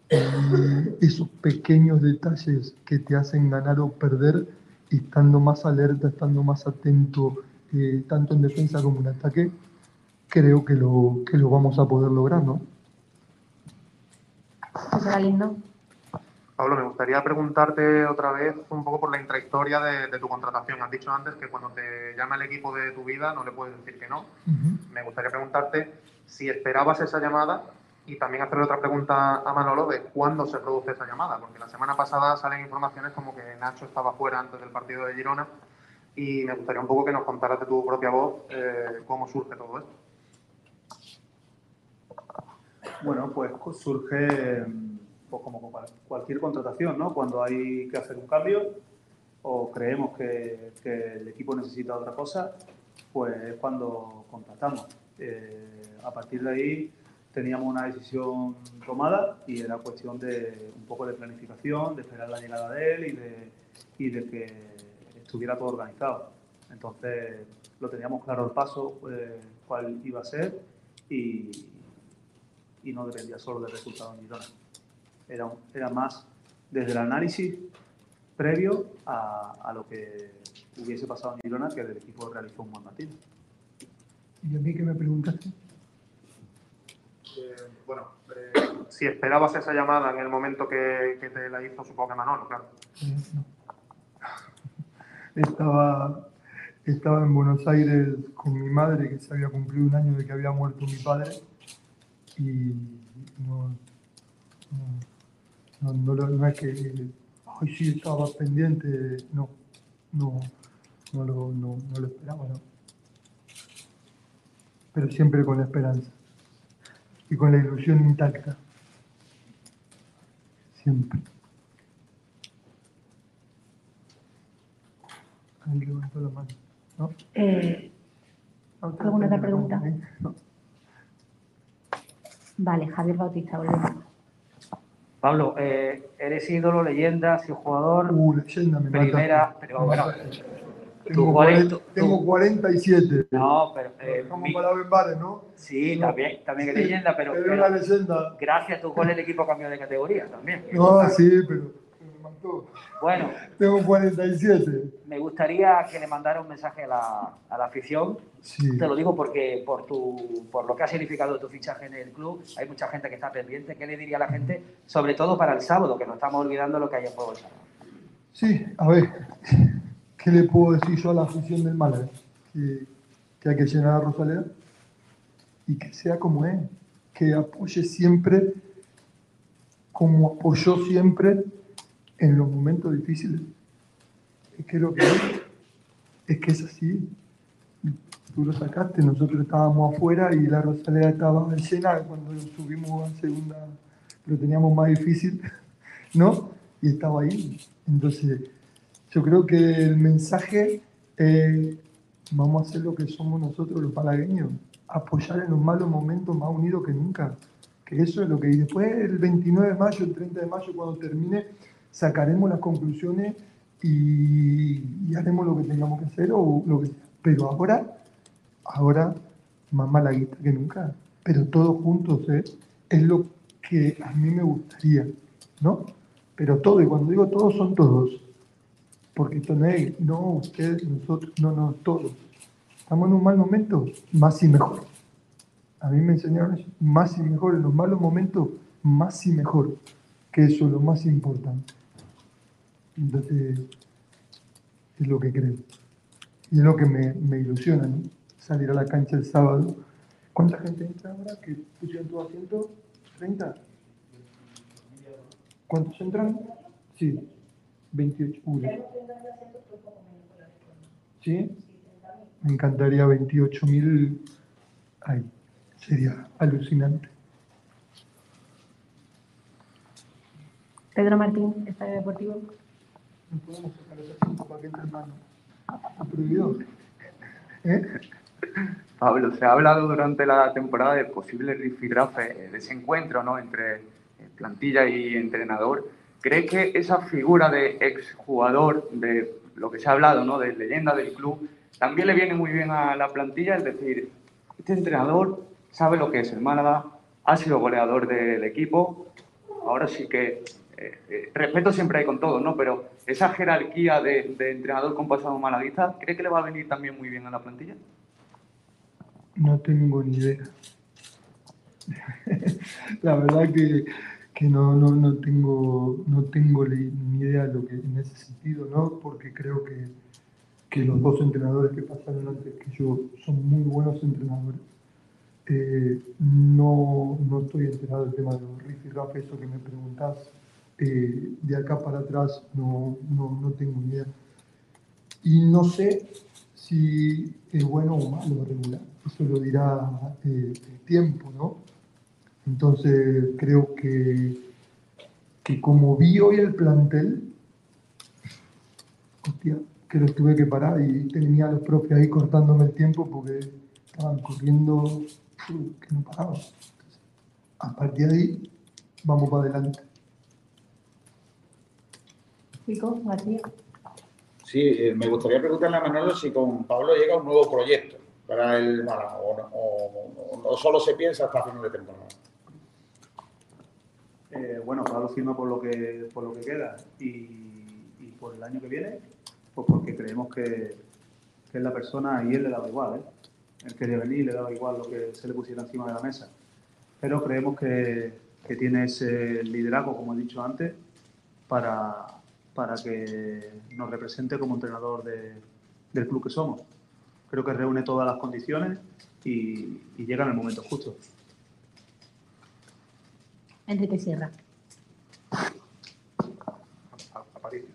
eh, esos pequeños detalles que te hacen ganar o perder, estando más alerta, estando más atento, eh, tanto en defensa como en ataque, creo que lo, que lo vamos a poder lograr, ¿no? José Galindo. Pablo, me gustaría preguntarte otra vez un poco por la intrahhistoria de, de tu contratación. Has dicho antes que cuando te llama el equipo de tu vida no le puedes decir que no. Me gustaría preguntarte si esperabas esa llamada y también hacerle otra pregunta a Manolo de cuándo se produce esa llamada, porque la semana pasada salen informaciones como que Nacho estaba fuera antes del partido de Girona y me gustaría un poco que nos contaras de tu propia voz eh, cómo surge todo esto. Bueno, pues surge pues, como cualquier contratación, ¿no? Cuando hay que hacer un cambio o creemos que, que el equipo necesita otra cosa, pues es cuando contratamos. Eh, a partir de ahí teníamos una decisión tomada y era cuestión de un poco de planificación, de esperar la llegada de él y de, y de que estuviera todo organizado. Entonces lo teníamos claro el paso, eh, cuál iba a ser y, y no dependía solo del resultado en Girona. Era, era más desde el análisis previo a, a lo que hubiese pasado en Girona que el equipo realizó un buen partido. ¿Y a mí qué me preguntaste? Eh, bueno, eh, si esperabas esa llamada en el momento que, que te la hizo, supongo que Manolo, claro. Estaba, estaba en Buenos Aires con mi madre, que se había cumplido un año de que había muerto mi padre, y no, no, no, no es que, ay, sí, estaba pendiente, no, no, no lo, no, no lo esperaba, no. Pero siempre con la esperanza y con la ilusión intacta. Siempre. Ahí levantó la mano. ¿No? Eh, ¿Alguna otra pregunta? Vale, Javier Bautista, volvemos. Pablo, eh, eres ídolo, leyenda, sido jugador. Uh, leyenda, me Primera, mataste. pero bueno. Tengo, tu cuaren- cuarenta- tengo 47. No, pero. eh, Como mi- para Benbares, ¿no? Sí, también, también es Sí, leyenda, pero, pero pero una leyenda. gracias a tu gol el equipo cambió de categoría también. No, sí, pero Bueno, Tengo 47. me gustaría que le mandara un mensaje a la, a la afición. Sí. Te lo digo porque por, tu, por lo que ha significado tu fichaje en el club, hay mucha gente que está pendiente. ¿Qué le diría a la gente? Sobre todo para el sábado, que no estamos olvidando lo que hay en juego el sábado. Sí, a ver, ¿qué le puedo decir yo a la afición del Málaga? Que, que hay que llenar a Rosaleda y que sea como es, que apoye siempre, como apoyó siempre en los momentos difíciles. Es que lo que es, es que es así. Tú lo sacaste, nosotros estábamos afuera y la Rosaleda estaba llena cuando subimos a segunda, lo teníamos más difícil, ¿no? Y estaba ahí. Entonces, yo creo que el mensaje es, vamos a hacer lo que somos nosotros los malagueños, apoyar en los malos momentos más unidos que nunca. Que eso es lo que... Y después el 29 de mayo, el 30 de mayo, cuando termine, sacaremos las conclusiones y, haremos lo que tengamos que hacer o lo que sea. Pero ahora, ahora, más malaguita que nunca. Pero todos juntos, ¿eh? Es lo que a mí me gustaría, ¿no? Pero todo, y cuando digo todos, son todos. Porque esto no es, no, ustedes, nosotros, no, no, todos. Estamos en un mal momento, más y mejor. A mí me enseñaron eso, más y mejor, en los malos momentos, más y mejor. Que eso es lo más importante. Entonces, es lo que creo. Y es lo que me, me ilusiona, ¿no? Salir a la cancha el sábado. ¿Cuánta gente entra ahora que pusieron tu asiento? ¿30? ¿Cuántos entran? Sí, 28. Uy. ¿Sí? Me encantaría 28.000. Ay, sería alucinante. Pedro Martín, Estadio Deportivo. Podemos los asientos para que. ¿Está prohibido? ¿Eh? Pablo, se ha hablado durante la temporada de posible rifirrafe, de ese encuentro ¿no? entre eh, plantilla y entrenador. ¿Cree que esa figura de exjugador, de lo que se ha hablado, ¿no? de leyenda del club, también le viene muy bien a la plantilla? Es decir, este entrenador sabe lo que es el Málaga, ha sido goleador del equipo, ahora sí que eh, eh, respeto siempre hay con todos, ¿no? Pero esa jerarquía de, de entrenador con pasado malaguista, ¿cree que le va a venir también muy bien a la plantilla? No tengo ni idea. La verdad que, que no, no, no tengo, no tengo ni idea de lo que, en ese sentido, ¿no? Porque creo que, que los dos entrenadores que pasaron antes que yo son muy buenos entrenadores. Eh, no, no estoy enterado del tema de los riff y eso que me preguntás. Eh, de acá para atrás no, no, no tengo idea. Y no sé si es bueno o malo regular. Eso lo dirá eh, el tiempo, ¿no? Entonces creo que, que como vi hoy el plantel, hostia, que lo tuve que parar y tenía a los propios ahí cortándome el tiempo porque estaban corriendo uf, que no paraban. A partir de ahí, vamos para adelante. Sí, eh, me gustaría preguntarle a Manolo si con Pablo llega un nuevo proyecto para el Málaga o, no- o- o- o solo se piensa hasta final de temporada. Eh, bueno, Pablo firma por lo que, por lo que queda y, y por el año que viene, pues porque creemos que, que es la persona y él le daba igual, ¿eh? Él quería venir, le daba igual lo que se le pusiera encima de la mesa. pero creemos que, que tiene ese liderazgo, como he dicho antes, para, para que nos represente como entrenador de- del club que somos. Creo que reúne todas las condiciones y, y llega en el momento justo. Enrique Sierra. Aparicio.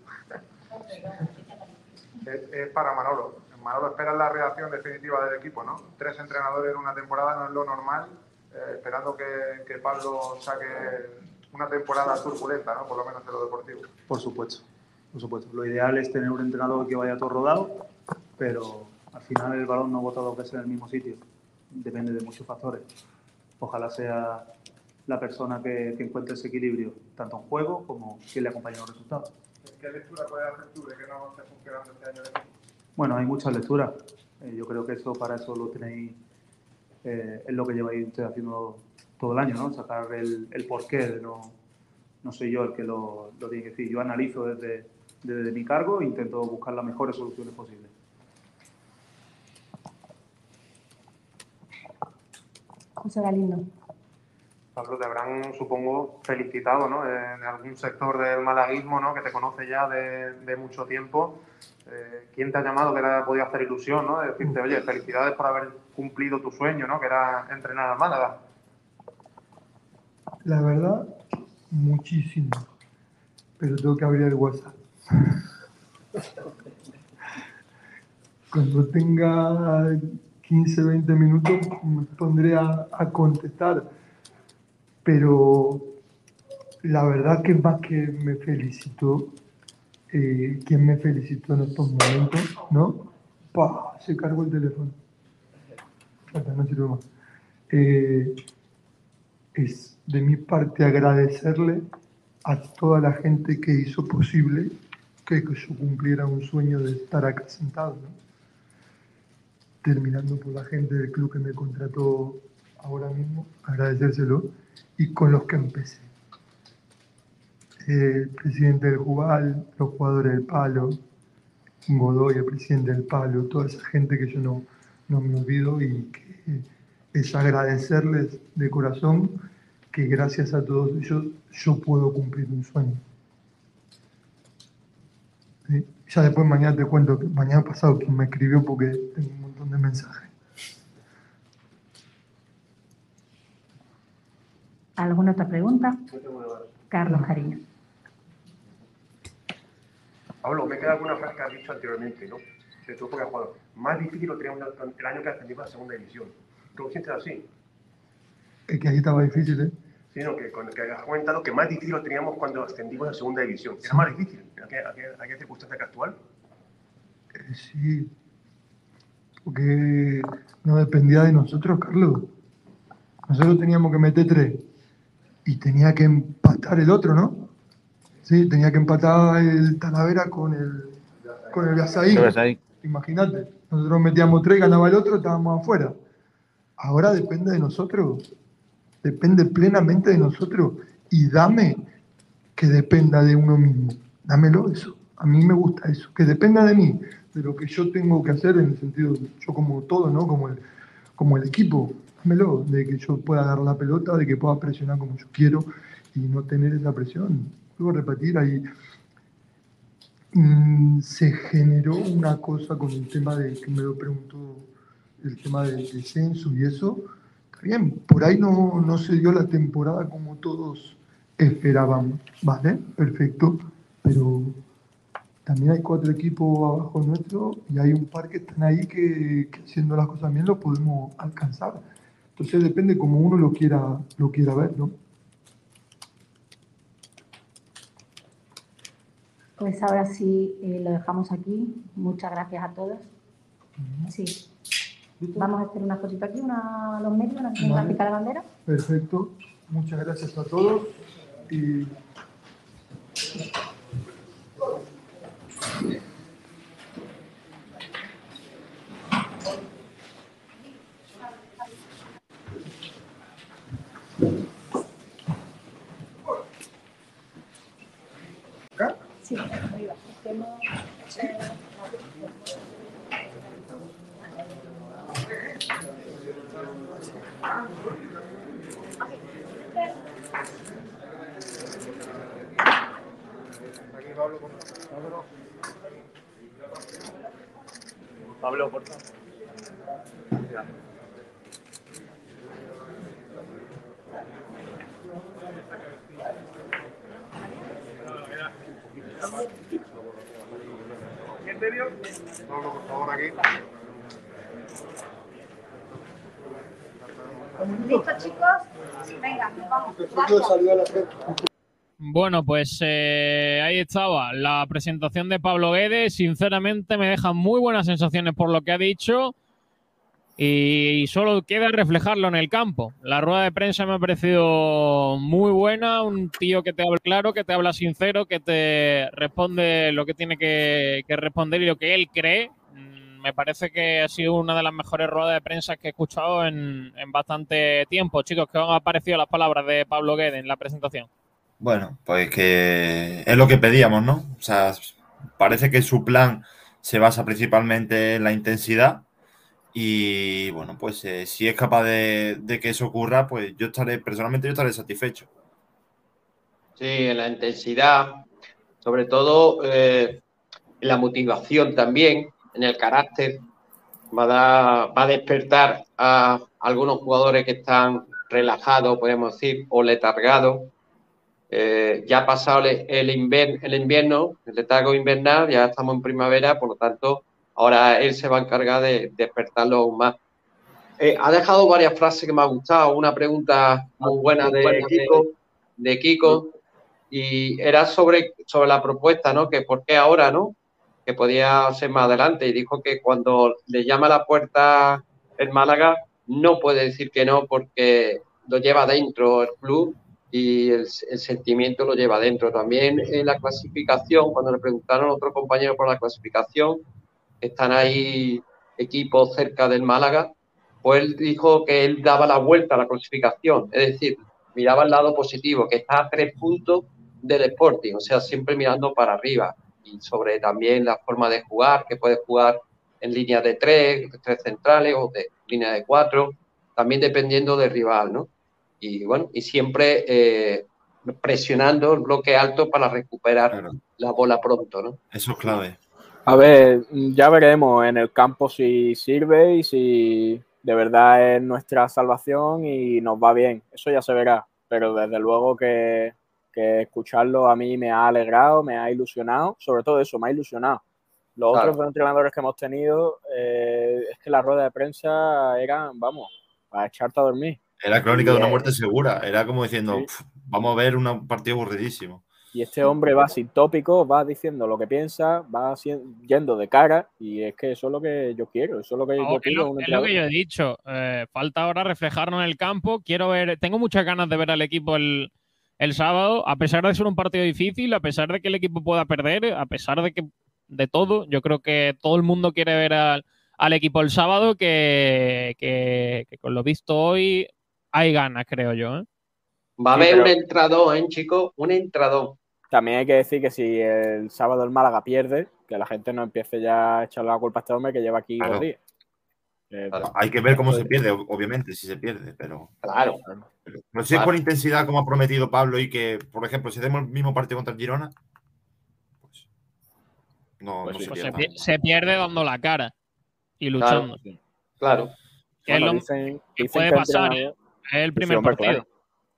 Es, es para Manolo. Manolo espera la reacción definitiva del equipo, ¿no? Tres entrenadores en una temporada no es lo normal, eh, esperando que, que Pablo saque una temporada turbulenta, ¿no? Por lo menos en lo deportivo. Por supuesto, por supuesto. Lo ideal es tener un entrenador que vaya todo rodado, pero al final el balón no bota dos veces en el mismo sitio. Depende de muchos factores. Ojalá sea la persona que, que encuentre ese equilibrio, tanto en juego como quien le acompañe en los resultados. ¿Qué lectura puedes hacer tú de que no esté funcionando este año? Bueno, hay muchas lecturas. Eh, yo creo que eso para eso lo tenéis, eh, es lo que lleváis ustedes haciendo todo el año, ¿no? Sacar el, el porqué, de no, no soy yo el que lo, lo tiene que decir. Yo analizo desde, desde mi cargo e intento buscar las mejores soluciones posibles. José Galindo. Pablo, te habrán, supongo, felicitado, ¿no? En algún sector del malaguismo, ¿no? Que te conoce ya de, de mucho tiempo. Eh, ¿Quién te ha llamado que te podía hacer ilusión, ¿no? De decirte, oye, felicidades por haber cumplido tu sueño, ¿no? Que era entrenar al Málaga. La verdad, muchísimo. Pero tengo que abrir el WhatsApp. Cuando tenga 15, 20 minutos me pondré a, contestar. Pero la verdad que más que me felicitó, eh, quien me felicitó en estos momentos, ¿no? ¡Pah! Se cargó el teléfono. No sirve más. Eh, es de mi parte agradecerle a toda la gente que hizo posible que, yo cumpliera un sueño de estar acá sentado. Terminando por la gente del club que me contrató ahora mismo, agradecérselo, y con los que empecé. El presidente del Jubal, los jugadores del Palo, Godoy, el presidente del Palo, toda esa gente que yo no, no me olvido y que es agradecerles de corazón que gracias a todos ellos yo puedo cumplir un sueño. ¿Sí? Ya después mañana te cuento, que mañana pasado quien me escribió porque tengo un montón de mensajes. ¿Alguna otra pregunta? Carlos Cariño. Pablo, me queda alguna frase que has dicho anteriormente, ¿no? De tu época de jugador. Más difícil lo teníamos el año que ascendimos a la segunda división. ¿Tú lo sientes así? Es que aquí estaba difícil, ¿eh? Sí, no, que, con- que has comentado que más difícil lo teníamos cuando ascendimos a segunda división. ¿Era más difícil? ¿A qué, a qué, a qué circunstancia que actual? Eh, Sí, porque no dependía de nosotros, Carlos. Nosotros teníamos que meter tres y tenía que empatar el otro, ¿no? Sí, tenía que empatar el Talavera con el, con. El Gazaí. Imagínate, nosotros metíamos tres, ganaba el otro, estábamos afuera. Ahora depende de nosotros, depende plenamente de nosotros y dame que dependa de uno mismo. Dámelo eso. A mí me gusta eso, que dependa de mí, de lo que yo tengo que hacer en el sentido, yo como todo, ¿no? Como el, como el equipo. Dámelo, de que yo pueda dar la pelota, de que pueda presionar como yo quiero y no tener esa presión. A repetir, ahí mm, se generó una cosa con el tema de que me lo preguntó, el tema del descenso y eso. Bien, por ahí no, no se dio la temporada como todos esperábamos, ¿vale? Perfecto, pero también hay cuatro equipos abajo nuestro y hay un par que están ahí que, que haciendo las cosas bien lo podemos alcanzar. Entonces depende como uno lo quiera, lo quiera ver, ¿no? Pues ahora sí eh, lo dejamos aquí. Muchas gracias a todos. Sí. Vamos a hacer una cosita aquí, una a los medios, una Vale. la bandera. Perfecto, muchas gracias a todos y Pablo, por favor. ¿En serio? Pablo, por favor, aquí. ¿Listos, chicos? Venga, vamos. Gracias. Bueno, pues eh, ahí estaba la presentación de Pablo Guedes. Sinceramente me deja muy buenas sensaciones por lo que ha dicho y solo queda reflejarlo en el campo. La rueda de prensa me ha parecido muy buena, un tío que te habla claro, que te habla sincero, que te responde lo que tiene que, responder y lo que él cree. Mm, Me parece que ha sido una de las mejores ruedas de prensa que he escuchado en, en bastante tiempo. Chicos, ¿qué os han parecido las palabras de Pablo Guedes en la presentación? Bueno, pues que es lo que pedíamos, ¿no? O sea, parece que su plan se basa principalmente en la intensidad y bueno, pues eh, si es capaz de, que eso ocurra, pues yo estaré, personalmente yo estaré satisfecho. Sí, en la intensidad, sobre todo eh, en la motivación también, en el carácter, va a, dar- va a despertar a algunos jugadores que están relajados, podemos decir, o letargados. Eh, ya ha pasado el, el inver- el invierno, el letargo invernal, ya estamos en primavera, por lo tanto, ahora él se va a encargar de despertarlo aún más. Eh, ha dejado varias frases que me han gustado. Una pregunta muy buena de Kiko, de Kiko, y era sobre, sobre la propuesta, ¿no? Que por qué ahora, ¿no? Que podía ser más adelante. Y dijo que cuando le llama a la puerta el Málaga, no puede decir que no porque lo lleva dentro el club y el, el sentimiento lo lleva dentro. También en la clasificación, cuando le preguntaron a otro compañero por la clasificación, están ahí equipos cerca del Málaga, pues él dijo que él daba la vuelta a la clasificación, es decir, miraba el lado positivo, que está a tres puntos del Sporting, o sea, siempre mirando para arriba y sobre también la forma de jugar, que puede jugar en línea de tres, tres centrales o de línea de cuatro, también dependiendo del rival, ¿no? Y bueno, y siempre eh, presionando el bloque alto para recuperar la bola pronto, ¿no? Eso es clave. A ver, ya veremos en el campo si sirve y si de verdad es nuestra salvación y nos va bien. Eso ya se verá. Pero desde luego que, que escucharlo a mí me ha alegrado, me ha ilusionado. Sobre todo eso, me ha ilusionado. Los Claro. otros dos entrenadores que hemos tenido, eh, es que la rueda de prensa eran, vamos, para echarte a dormir. Era crónica de una muerte segura. Era como diciendo, "Pf, vamos a ver un partido aburridísimo. Y este hombre va sin tópicos, va diciendo lo que piensa, va yendo de cara, y es que eso es lo que yo quiero, eso es lo que No, yo es, quiero. un es lo que yo he dicho. eh, falta ahora reflejarnos en el campo. Quiero ver, tengo muchas ganas de ver al equipo el, el sábado, a pesar de ser un partido difícil, a pesar de que el equipo pueda perder, a pesar de que de todo, yo creo que todo el mundo quiere ver al, al equipo el sábado, que, que- que con lo visto hoy hay ganas, creo yo. ¿eh? Va a Sí, haber pero- un entrador, ¿eh, chicos? Un entrador. También hay que decir que si el sábado el Málaga pierde, que la gente no empiece ya a echarle la culpa a este hombre que lleva aquí Claro. dos días. Eh, Hay que ver cómo se pierde, ob- obviamente, si se pierde, pero. Claro. Pero si es Claro. con intensidad, como ha prometido Pablo, y que, por ejemplo, si hacemos el mismo partido contra el Girona, pues. No, Pues no sí, se pues se, pierde. pi- se pierde dando la cara y luchando. Claro. Que es Bueno, lo dicen- que dicen puede que pasar, ¿eh? Es el Sí, primer hombre, partido. claro.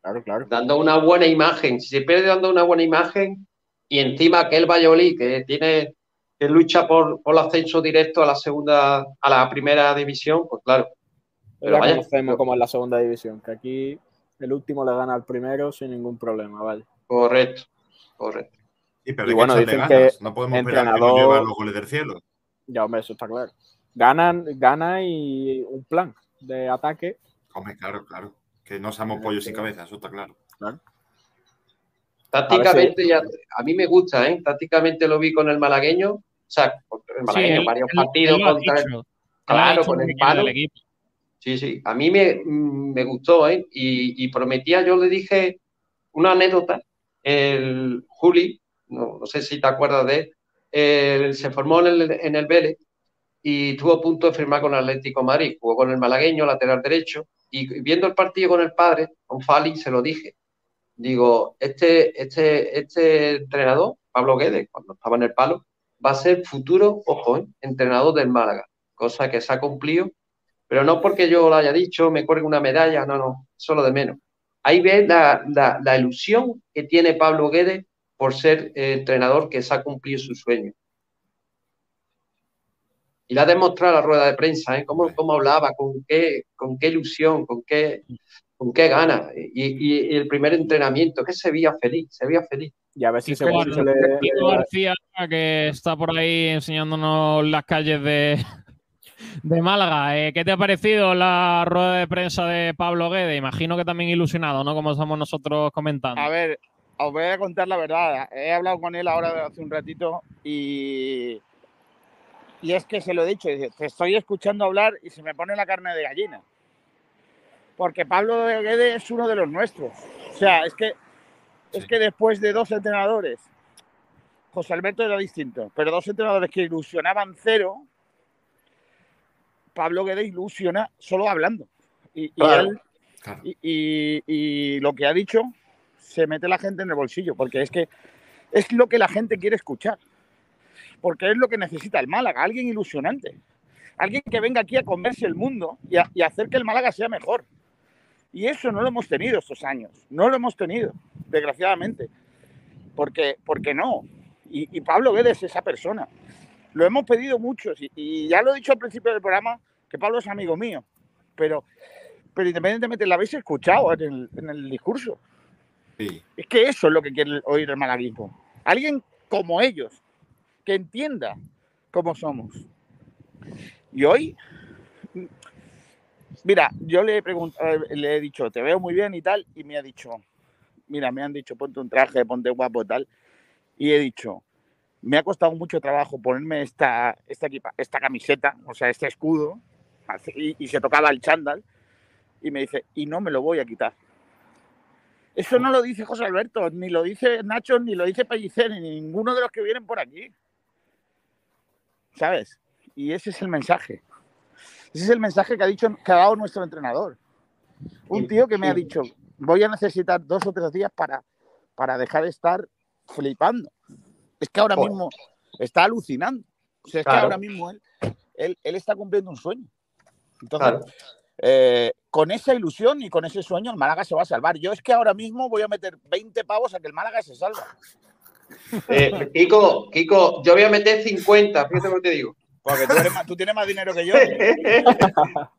Claro, claro. Dando una buena imagen. Si se pierde dando una buena imagen y encima aquel Valladolid que tiene que lucha por, por el ascenso directo a la segunda, a la primera división, pues claro. Pero ya vaya, conocemos cómo es la segunda división, que aquí el último le gana al primero sin ningún problema, ¿vale? correcto, correcto. Sí, pero Y hay que bueno, echarle dicen ganas. que No podemos esperar que entrenador- los goles del cielo. Ya, hombre, eso está claro. Ganan, gana y un plan de ataque. Hombre, claro, claro. Que no seamos pollos sin cabeza, eso está claro. Claro. Tácticamente, ya, a mí me gusta, ¿eh? Tácticamente lo vi con el malagueño. O sea, con el malagueño, él- varios él- partidos él contra el- Claro, con el palo. Sí, sí. A mí me, me gustó, ¿eh? Y, y prometía, yo le dije una anécdota. El Juli, no, no sé si te acuerdas de él, él se formó en el, en el Vélez y estuvo a punto de firmar con Atlético Madrid. Jugó con el malagueño, lateral derecho, y viendo el partido con el padre, con Fali, se lo dije. Digo, este, este, este entrenador, Pablo Guedes, cuando estaba en el palo, va a ser futuro, ojo, ¿eh? entrenador del Málaga, cosa que se ha cumplido, pero no porque yo lo haya dicho, me cuelgue una medalla, no, no, solo de menos. Ahí ves la, la, la ilusión que tiene Pablo Guedes por ser eh, entrenador que se ha cumplido su sueño. Y la ha demostrado la rueda de prensa, ¿eh? Cómo, cómo hablaba, con qué, con qué ilusión, con qué, con qué ganas. Y, y- y el primer entrenamiento, que se veía feliz, se veía feliz. Y a ver si se, Kiko, se le- Kiko García, que está por ahí enseñándonos las calles de, de Málaga. Eh, ¿Qué te ha parecido la rueda de prensa de Pablo Guede? Imagino que también ilusionado, ¿no? Como estamos nosotros comentando. A ver, os voy a contar la verdad. He hablado con él ahora hace un ratito y, y es que se lo he dicho. Te estoy escuchando hablar y se me pone la carne de gallina. Porque Pablo Guede es uno de los nuestros. O sea, es que, es que después de dos entrenadores, José Alberto era distinto, pero dos entrenadores que ilusionaban cero, Pablo Guede ilusiona solo hablando. Y, y Claro, él, y, y- y lo que ha dicho se mete la gente en el bolsillo, porque es que es lo que la gente quiere escuchar. Porque es lo que necesita el Málaga, alguien ilusionante. Alguien que venga aquí a comerse el mundo y, a- y a hacer que el Málaga sea mejor. Y eso no lo hemos tenido estos años. No lo hemos tenido, desgraciadamente. Porque, porque no. Y, y Pablo Guedes es esa persona. Lo hemos pedido muchos. Y, y ya lo he dicho al principio del programa, que Pablo es amigo mío. Pero, pero independientemente, lo habéis escuchado en el, en el discurso. Es que eso es lo que quiere oír el malaguismo. Alguien como ellos, que entienda cómo somos. Y hoy, mira, yo le he preguntado, le he dicho, te veo muy bien y tal, y me ha dicho, mira, me han dicho, ponte un traje, ponte guapo y tal, y he dicho, me ha costado mucho trabajo ponerme esta, esta, equipa- esta camiseta, o sea, este escudo, y, y se tocaba el chándal, y me dice, y no me lo voy a quitar. Eso no lo dice José Alberto, ni lo dice Nacho, ni lo dice Pellicer, ni ninguno de los que vienen por aquí. ¿Sabes? Y ese es el mensaje. Ese es el mensaje que ha dicho, que ha dado nuestro entrenador. Un tío que me ha dicho, voy a necesitar dos o tres días para, para dejar de estar flipando. Es que ahora mismo está alucinando. O sea, es que ahora mismo él, él, él está cumpliendo un sueño. Entonces, Claro. eh, con esa ilusión y con ese sueño, el Málaga se va a salvar. Yo es que ahora mismo voy a meter 20 pavos a que el Málaga se salva. Eh, Kiko, Kiko, yo voy a meter 50, fíjate lo que te digo. Porque tú, más- tú tienes más dinero que yo.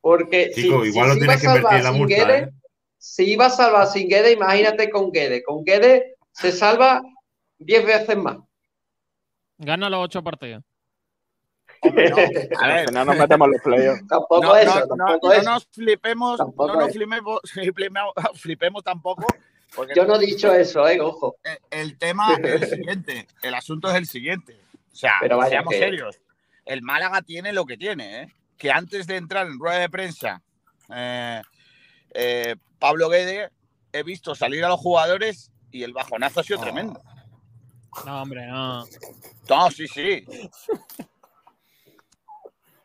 Porque Chico, si, igual si lo a tienes que invertir salvar en la sin multa, ¿eh? si iba a salvar sin Guedes, imagínate con Guedes. Con Guedes se salva 10 veces más. Gana los ocho partidos. A ver, no nos metemos los playoffs. Tampoco no, eso, no, no, tampoco no eso. nos flipemos, Tampoco no nos flipemos, flipemos, flipemos tampoco. Porque Yo no he dicho eso, eh, ojo. El, el tema es el siguiente, el asunto es el siguiente. O sea, Pero vaya seamos que- serios. El Málaga tiene lo que tiene, ¿eh? Que antes de entrar en rueda de prensa, eh, eh, Pablo Guede, he visto salir a los jugadores y el bajonazo ha sido tremendo. No, hombre, no. No, sí, sí.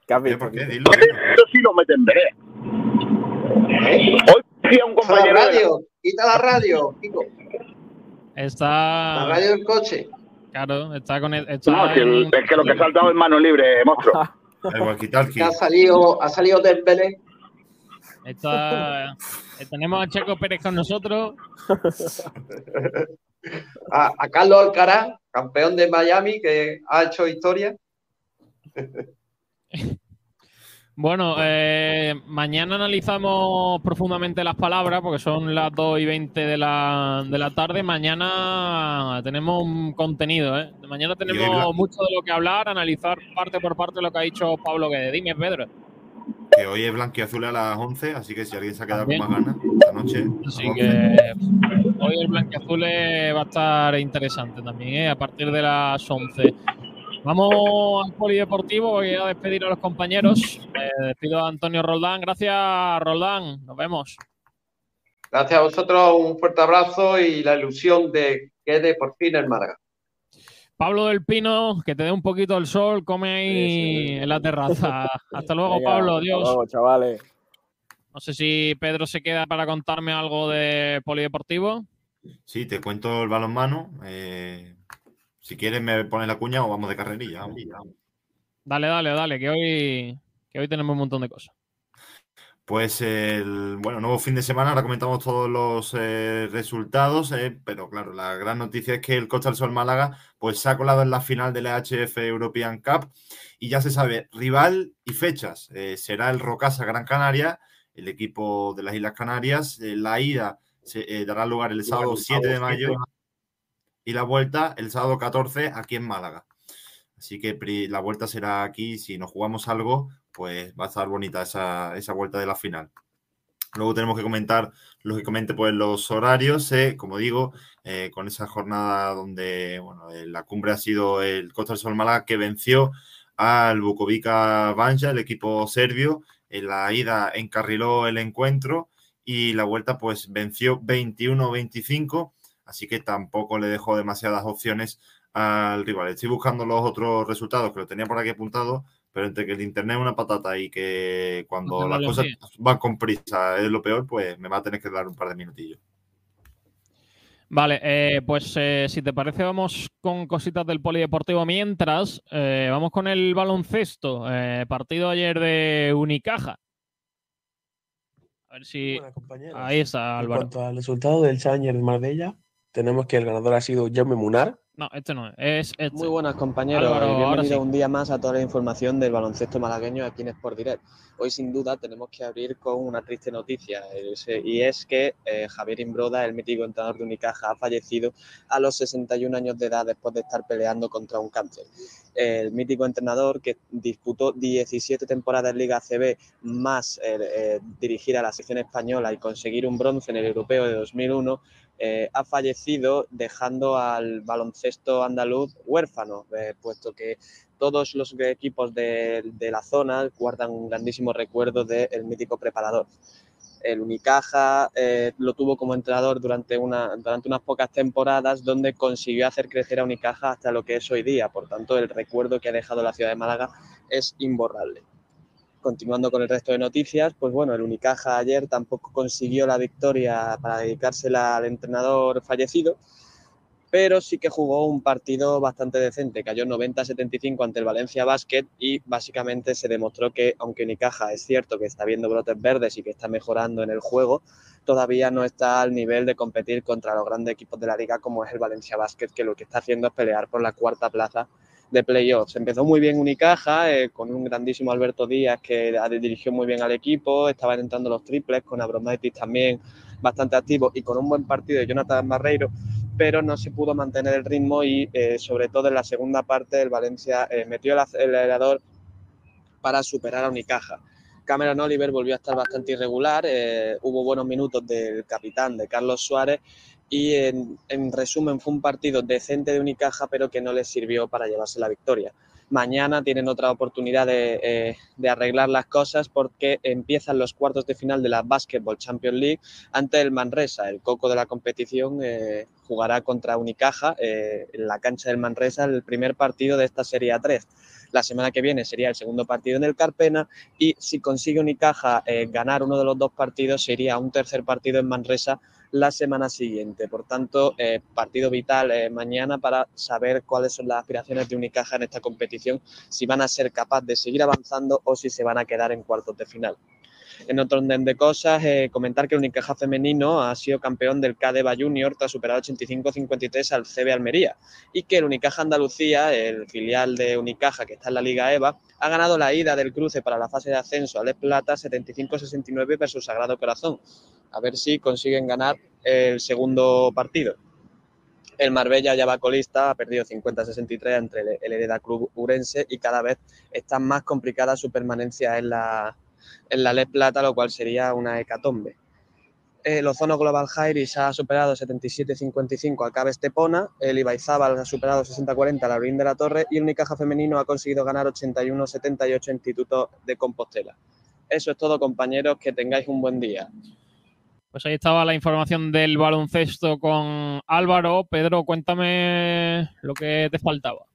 ¿Qué? ¿Por qué? Dilo, Eso sí lo meten veré. Hoy fui a un compañero. radio, quita la radio, Kiko. Está. La radio del coche. Claro, está con el. Está No, si el- en- es que lo que ha saltado es mano libre, monstruo. El walkie-talkie. Que ha salido, ha salido del Belén. está- eh, tenemos a Checo Pérez con nosotros. A, a Carlos Alcaraz, campeón de Miami, que ha hecho historia. Bueno, eh, mañana analizamos profundamente las palabras porque son las 2 y 20 de la, de la tarde. Mañana tenemos un contenido, ¿eh? Mañana tenemos mucho de lo que hablar, analizar parte por parte lo que ha dicho Pablo Guedes. Dime, Pedro. Que hoy es blanquiazul a las 11, así que si alguien se ha quedado con más ganas, esta noche. Así que 11. hoy el blanquiazul va a estar interesante también, ¿eh? a partir de las 11. Vamos al polideportivo, voy a despedir a los compañeros. Eh, despido a Antonio Roldán. Gracias, Roldán. Nos vemos. Gracias a vosotros, un fuerte abrazo y la ilusión de que de por fin el Málaga. Pablo del Pino, que te dé un poquito el sol, come ahí en la terraza. Hasta luego, Venga, Pablo. hasta Adiós. luego, chavales. No sé si Pedro se queda para contarme algo de polideportivo. Sí, te cuento el balonmano. eh, si quieres me pones la cuña o vamos de carrerilla. vamos. Dale, dale, dale, que hoy, que hoy tenemos un montón de cosas. Pues el bueno, nuevo fin de semana, ahora comentamos todos los eh, resultados, eh, pero claro, la gran noticia es que el Costa del Sol Málaga pues se ha colado en la final de la HF European Cup y ya se sabe rival y fechas. Eh, será el Rocasa Gran Canaria, el equipo de las Islas Canarias. Eh, la ida se eh, dará lugar el sábado 7 de mayo y la vuelta el sábado 14 aquí en Málaga. Así que la vuelta será aquí. Si nos jugamos algo, pues va a estar bonita esa, esa vuelta de la final. Luego tenemos que comentar, lógicamente, pues los horarios, eh, como digo, eh, con esa jornada donde bueno, eh, la cumbre ha sido el Costa del Sol Málaga que venció al Bukovica Banja, el equipo serbio. En la ida encarriló el encuentro y la vuelta pues venció 21-25, así que tampoco le dejó demasiadas opciones al rival. Estoy buscando los otros resultados que lo tenía por aquí apuntado, pero entre que el internet es una patata y que cuando No las cosas van con prisa es lo peor, pues me va a tener que dar un par de minutillos. Vale, eh, pues eh, si te parece, vamos con cositas del polideportivo mientras. eh, vamos con el baloncesto. eh, partido ayer de Unicaja. A ver si. Ahí está, En Álvaro. cuanto al resultado del Challenger de Marbella, tenemos que el ganador ha sido Jaume Munar. No, este no es. es este. Muy buenas compañeros, Álvaro, ahora bienvenido sí. un día más a toda la información del baloncesto malagueño aquí en Sport Direct. Hoy sin duda tenemos que abrir con una triste noticia y es que eh, Javier Imbroda, el mítico entrenador de Unicaja, ha fallecido a los 61 años de edad después de estar peleando contra un cáncer. El mítico entrenador que disputó 17 temporadas en Liga ACB más eh, eh, dirigir a la sección española y conseguir un bronce en el europeo de 2001 eh, ha fallecido dejando al baloncesto andaluz huérfano, eh, puesto que todos los equipos de, de la zona guardan un grandísimo recuerdo del mítico preparador. El Unicaja eh, lo tuvo como entrenador durante, durante unas pocas temporadas donde consiguió hacer crecer a Unicaja hasta lo que es hoy día. Por tanto, el recuerdo que ha dejado la ciudad de Málaga es imborrable continuando con el resto de noticias, pues bueno, el Unicaja ayer tampoco consiguió la victoria para dedicársela al entrenador fallecido, pero sí que jugó un partido bastante decente, cayó 90-75 ante el Valencia Basket y básicamente se demostró que aunque Unicaja es cierto que está viendo brotes verdes y que está mejorando en el juego, todavía no está al nivel de competir contra los grandes equipos de la liga como es el Valencia Basket, que lo que está haciendo es pelear por la cuarta plaza de playoffs. Empezó muy bien Unicaja, eh, con un grandísimo Alberto Díaz que dirigió muy bien al equipo, estaban entrando los triples, con Abromaitis también bastante activo y con un buen partido de Jonathan Barreiro, pero no se pudo mantener el ritmo y eh, sobre todo en la segunda parte el Valencia eh, metió el acelerador para superar a Unicaja. Cameron Oliver volvió a estar bastante irregular, hubo buenos minutos del capitán, de Carlos Suárez, y en, en resumen fue un partido decente de Unicaja, pero que no les sirvió para llevarse la victoria. Mañana tienen otra oportunidad de, eh, de arreglar las cosas porque empiezan los cuartos de final de la Basketball Champions League ante el Manresa. El coco de la competición eh, jugará contra Unicaja eh, en la cancha del Manresa el primer partido de esta Serie A3. La semana que viene sería el segundo partido en el Carpena y si consigue Unicaja eh, ganar uno de los dos partidos sería un tercer partido en Manresa la semana siguiente. Por tanto, eh, partido vital eh, mañana para saber cuáles son las aspiraciones de Unicaja en esta competición, si van a ser capaces de seguir avanzando o si se van a quedar en cuartos de final. En otro orden de cosas, eh, comentar que el Unicaja femenino ha sido campeón del Cadeva Junior tras superar 85-53 al CB Almería y que el Unicaja Andalucía, el filial de Unicaja que está en la Liga EVA, ha ganado la ida del cruce para la fase de ascenso a Les Plata 75-69 versus Sagrado Corazón. A ver si consiguen ganar el segundo partido. El Marbella ya va colista, ha perdido 50-63 entre el Hereda Club Urense y cada vez está más complicada su permanencia en la, en la Les Plata, lo cual sería una hecatombe. El Ozono Global Jairis ha superado 77-55 al Cabe Estepona, el Ibaizábal ha superado 60-40 al Laurín de la Torre y el Unicaja Femenino ha conseguido ganar 81-78 Instituto de Compostela. Eso es todo, compañeros, que tengáis un buen día. Pues ahí estaba la información del baloncesto con Álvaro. Pedro, cuéntame lo que te faltaba.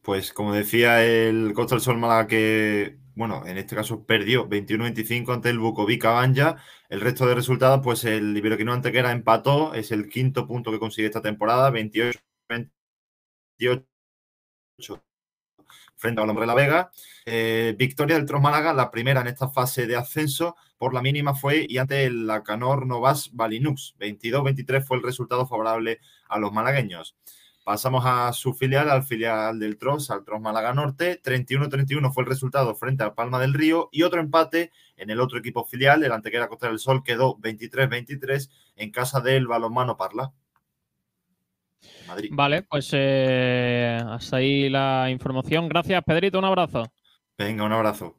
Pues como decía el Costa del Sol Málaga que, bueno, en este caso perdió 21-25 ante el Bukovica Banja. El resto de resultados, pues el Iberoquino Antequera empató, es el quinto punto que consigue esta temporada, 28 28 frente a Hombre de la Vega. Eh, victoria del Tros Málaga, la primera en esta fase de ascenso, por la mínima fue y ante el Lacanor Novas Balinux. 22-23 fue el resultado favorable a los malagueños. Pasamos a su filial, al filial del Tros, al Tros Málaga Norte. 31-31 fue el resultado frente al Palma del Río y otro empate en el otro equipo filial, el Antequera Costa del Sol, quedó 23-23 en casa del Balonmano Parla. Madrid. Vale, pues eh, hasta ahí la información. Gracias, Pedrito, un abrazo. Venga, un abrazo.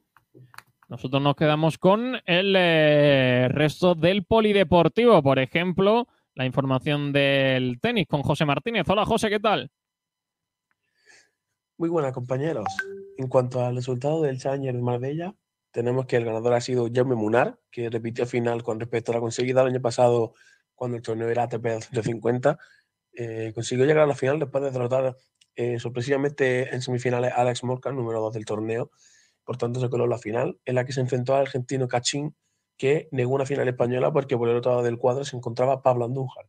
Nosotros nos quedamos con el eh, resto del polideportivo, por ejemplo, la información del tenis con José Martínez. Hola, José, ¿qué tal? Muy buenas, compañeros. En cuanto al resultado del Challenger de Marbella, tenemos que el ganador ha sido Jaume Munar, que repitió final con respecto a la conseguida el año pasado cuando el torneo era ATP 150. Eh, consiguió llegar a la final después de derrotar eh, sorpresivamente en semifinales a Alex Morca, número 2 del torneo. Por tanto, se coló la final, en la que se enfrentó al argentino Cachín, que negó una final española porque por el otro lado del cuadro se encontraba Pablo Andújar.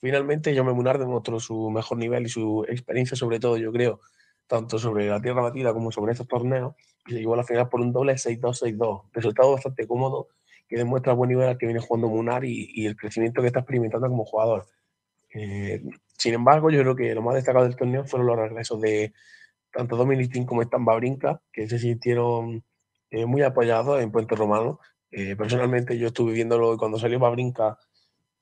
Finalmente, Jaume Munar demostró su mejor nivel y su experiencia, sobre todo, yo creo, tanto sobre la tierra batida como sobre estos torneos, y se a la final por un doble 6-2-6-2. Resultado bastante cómodo que demuestra el buen nivel al que viene jugando Munar y, el crecimiento que está experimentando como jugador. Eh, sin embargo, yo creo que lo más destacado del torneo fueron los regresos de tanto Dominic como Stamba que se sintieron eh, muy apoyados en Puente Romano. Eh, personalmente yo estuve viéndolo y cuando salió Babrinca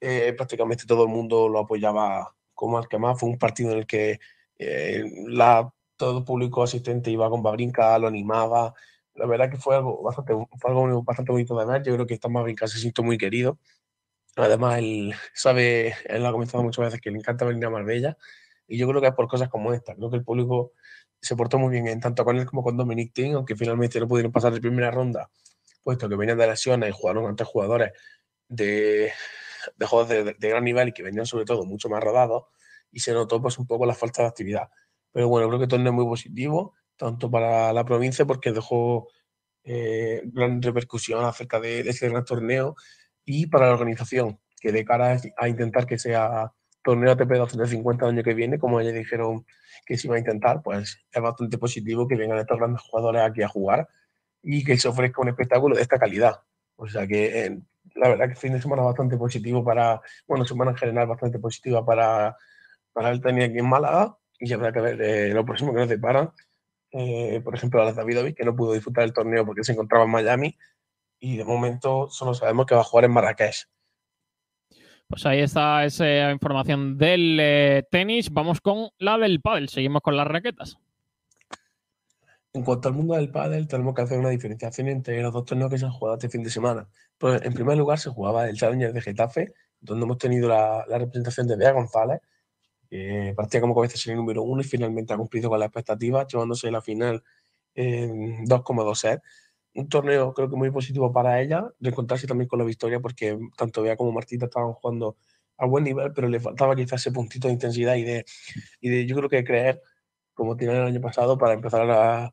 eh, prácticamente todo el mundo lo apoyaba como al que más. Fue un partido en el que eh, la, todo el público asistente iba con Babrinca, lo animaba. La verdad que fue algo bastante, fue algo bastante bonito de ver. Yo creo que Stamba Brinca se sintió muy querido. Además, él sabe, él ha comentado muchas veces que le encanta venir a Marbella y yo creo que es por cosas como esta. Creo que el público se portó muy bien, en tanto con él como con Dominic Thiem, aunque finalmente no pudieron pasar de primera ronda, puesto que venían de lesiones y jugaron ante jugadores de, de juegos de, de, gran nivel y que venían sobre todo mucho más rodados y se notó pues un poco la falta de actividad. Pero bueno, creo que torneo muy positivo, tanto para la provincia porque dejó eh, gran repercusión acerca de, de ese gran torneo y para la organización, que de cara a intentar que sea torneo ATP 250 el año que viene, como ya dijeron que se iba a intentar, pues es bastante positivo que vengan estos grandes jugadores aquí a jugar y que se ofrezca un espectáculo de esta calidad. O sea que eh, la verdad que fin de semana bastante positivo para, bueno, semana en general bastante positiva para, para el tenis aquí en Málaga y habrá que ver eh, lo próximo que nos deparan. Eh, por ejemplo, a Davidovic, que no pudo disfrutar el torneo porque se encontraba en Miami y de momento solo sabemos que va a jugar en Marrakech. Pues ahí está esa información del eh, tenis. Vamos con la del pádel. Seguimos con las raquetas. En cuanto al mundo del pádel, tenemos que hacer una diferenciación entre los dos torneos que se han jugado este fin de semana. Pues, en primer lugar, se jugaba el Challenger de Getafe, donde hemos tenido la, la representación de Bea González, que partía como cabeza serie número uno y finalmente ha cumplido con las expectativas, llevándose la final en 2,2 sets un torneo creo que muy positivo para ella, reencontrarse también con la victoria, porque tanto Bea como Martita estaban jugando a buen nivel, pero le faltaba quizás ese puntito de intensidad y de, y de yo creo que creer, como tienen el año pasado, para empezar a,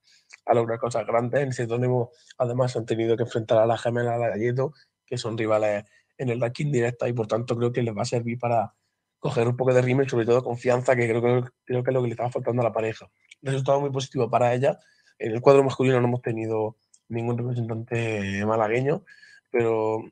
a lograr cosas grandes. En torneo, además, han tenido que enfrentar a la gemela, a la Galleto, que son rivales en el ranking directa y por tanto creo que les va a servir para coger un poco de ritmo y sobre todo confianza, que creo, que creo que es lo que le estaba faltando a la pareja. Resultado muy positivo para ella. En el cuadro masculino no hemos tenido ningún representante malagueño, pero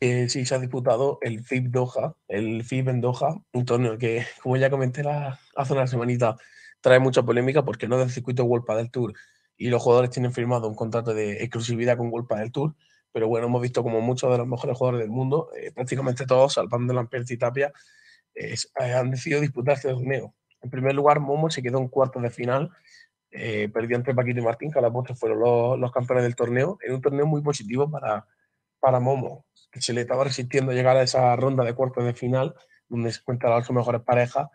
eh, sí se ha disputado el FIB Doha, el FIB en Doha, un torneo que, como ya comenté la, hace una semanita, trae mucha polémica porque no es del circuito World del Tour y los jugadores tienen firmado un contrato de exclusividad con World del Tour, pero bueno, hemos visto como muchos de los mejores jugadores del mundo, eh, prácticamente todos, salvando Lamperti y Tapia, eh, han decidido disputar este torneo. En primer lugar, Momo se quedó en cuartos de final eh, perdió entre Paquito y Martín, que a la postre fueron los, los, campeones del torneo. Era un torneo muy positivo para, para Momo, que se le estaba resistiendo llegar a esa ronda de cuartos de final, donde se encuentran las mejores parejas.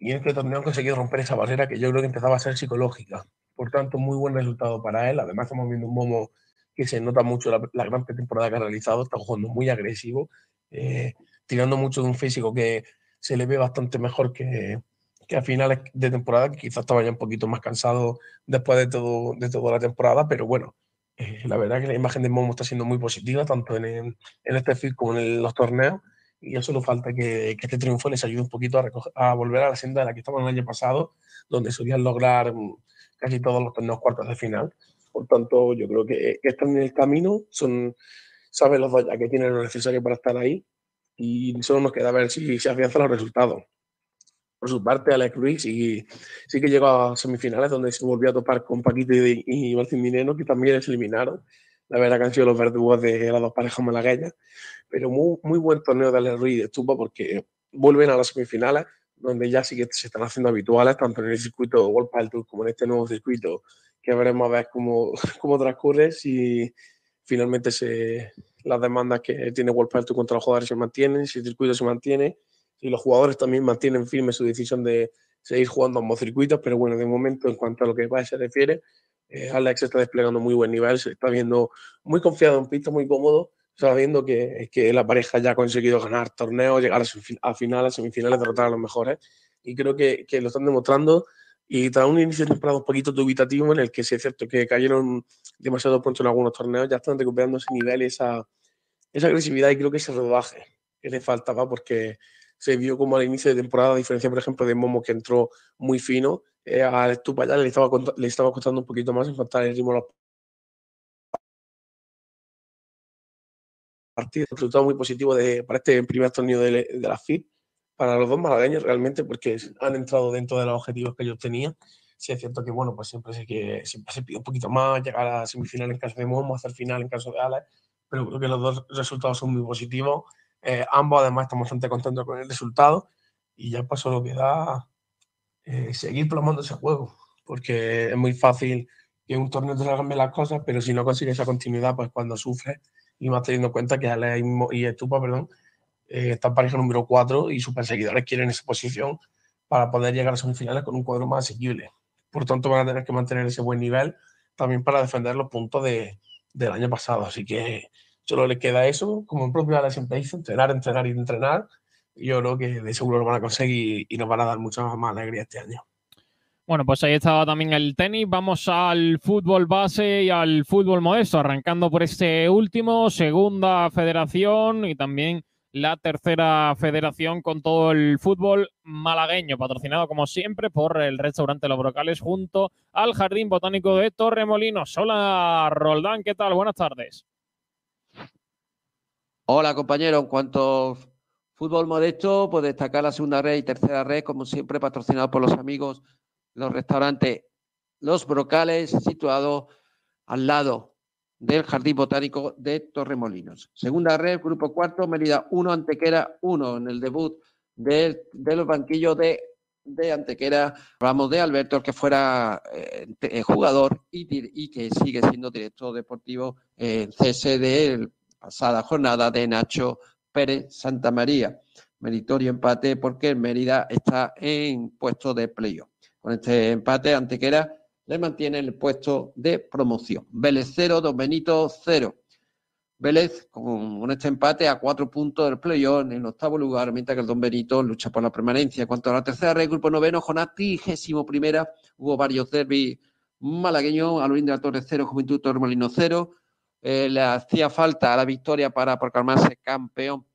Y en este torneo han conseguido romper esa barrera que yo creo que empezaba a ser psicológica. Por tanto, muy buen resultado para él. Además, estamos viendo un Momo que se nota mucho la, la gran temporada que ha realizado, está jugando muy agresivo eh, tirando mucho de un físico que se le ve bastante mejor que, que a finales de temporada, que quizás estaba ya un poquito más cansado después de, todo, de toda la temporada, pero bueno, eh, la verdad que la imagen de Momo está siendo muy positiva, tanto en, en este feed como en los torneos, y eso solo falta que, que, este triunfo les ayude un poquito a, recoger, a volver a la senda de la que estaban el año pasado, donde solían lograr mm, casi todos los torneos cuartos de final. Por tanto, yo creo que, están en el camino, son, saben los dos ya que tienen lo necesario para estar ahí y solo nos queda ver si se afianzan los resultados. Por su parte, Alex Ruiz sí, sí que llegó a semifinales donde se volvió a topar con Paquito y, y Martín Minero, que también se eliminaron. La verdad que han sido los verdugos de las dos parejas malagueñas. Pero muy, muy buen torneo de Alex Ruiz de Estupa porque vuelven a las semifinales, donde ya sí que se están haciendo habituales, tanto en el circuito World Padel Tour como en este nuevo circuito, que veremos a ver cómo, cómo transcurre, si finalmente se, las demandas que tiene World Tour contra los jugadores se mantienen, si el circuito se mantiene, y los jugadores también mantienen firme su decisión de seguir jugando ambos circuitos, pero bueno, de momento, en cuanto a lo que va se refiere, eh, Alex está desplegando muy buen nivel, se está viendo muy confiado en pista, muy cómodo, sabiendo que, que la pareja ya ha conseguido ganar torneos, llegar a, finales, semifinales, derrotar a los mejores, y creo que, que, lo están demostrando. Y tras un inicio de temporada un poquito dubitativo, en el que sí es cierto que cayeron demasiado pronto en algunos torneos, ya están recuperando ese nivel, esa, esa agresividad y creo que ese rodaje que le faltaba, porque se vio como al inicio de temporada, a diferencia, por ejemplo, de Momo, que entró muy fino, eh, a Estupa ya le estaba, le estaba costando un poquito más encontrar el ritmo de los partidos. Resultado muy positivo de, para este primer torneo de, de la FIP, para los dos malagueños realmente, porque han entrado dentro de los objetivos que ellos tenían. Sí es cierto que, bueno, pues siempre sé que siempre se pide un poquito más, llegar a semifinal en caso de Momo, hacer final en caso de Alex, pero creo que los dos resultados son muy positivos eh, ambos además estamos bastante contentos con el resultado y ya pasó lo que da eh, seguir plasmando ese juego, porque es muy fácil que un torneo te salgan bien las cosas, pero si no consigues esa continuidad, pues cuando sufres, y más teniendo en cuenta que Ale y Estupa, perdón, eh, están pareja número 4 y sus perseguidores quieren esa posición para poder llegar a semifinales con un cuadro más asequible. Por tanto, van a tener que mantener ese buen nivel también para defender los puntos de, del año pasado. Así que Solo le queda eso, como el propio Alex siempre dice, entrenar, entrenar y entrenar. Yo creo que de seguro lo van a conseguir y nos van a dar mucha más alegría este año. Bueno, pues ahí estaba también el tenis. Vamos al fútbol base y al fútbol modesto, arrancando por este último, segunda federación y también la tercera federación con todo el fútbol malagueño, patrocinado como siempre por el restaurante Los Brocales junto al Jardín Botánico de Torremolinos. Hola, Roldán, ¿qué tal? Buenas tardes. Hola compañero, en cuanto fútbol modesto, pues destacar la segunda red y tercera red, como siempre, patrocinado por los amigos los restaurantes Los Brocales, situado al lado del Jardín Botánico de Torremolinos. Segunda red, grupo cuarto, Mérida 1, Antequera 1, en el debut de, de los banquillos de, de, Antequera. Hablamos de Alberto, que fuera eh, eh jugador y, que sigue siendo director deportivo en CSD, pasada jornada de Nacho Pérez Santa María. Meritorio empate porque Mérida está en puesto de playoff. Con este empate, Antequera le mantiene el puesto de promoción. Vélez 0, Don Benito 0. Vélez con este empate a cuatro puntos del playoff en el octavo lugar, mientras que el Don Benito lucha por la permanencia. En cuanto a la tercera red, grupo noveno, Jonás trigésimo primera, hubo varios derbis malagueños, Alorín de la Torre 0, Juventud Tormolino 0, eh, le hacía falta la victoria para proclamarse campeón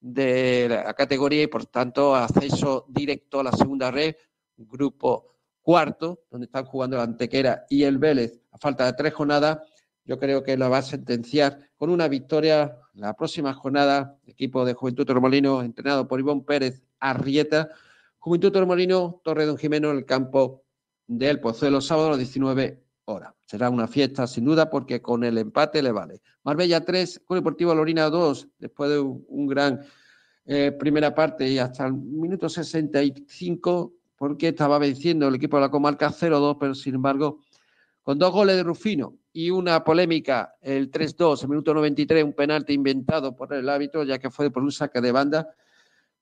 de la categoría y por tanto acceso directo a la segunda red, grupo cuarto, donde están jugando la Antequera y el Vélez a falta de tres jornadas. Yo creo que lo va a sentenciar con una victoria la próxima jornada. equipo de Juventud Tormolino, entrenado por Ivón Pérez Arrieta. Juventud Tormolino, Torre Don Jimeno, en el campo del Pozuelo, sábado a las 19 horas. Será una fiesta sin duda porque con el empate le vale. Marbella 3, Club Deportivo Lorina 2, después de un, gran eh, primera parte y hasta el minuto 65 porque estaba venciendo el equipo de la comarca 0-2, pero sin embargo con dos goles de Rufino y una polémica, el 3-2, el minuto 93, un penalti inventado por el árbitro, ya que fue por un saque de banda,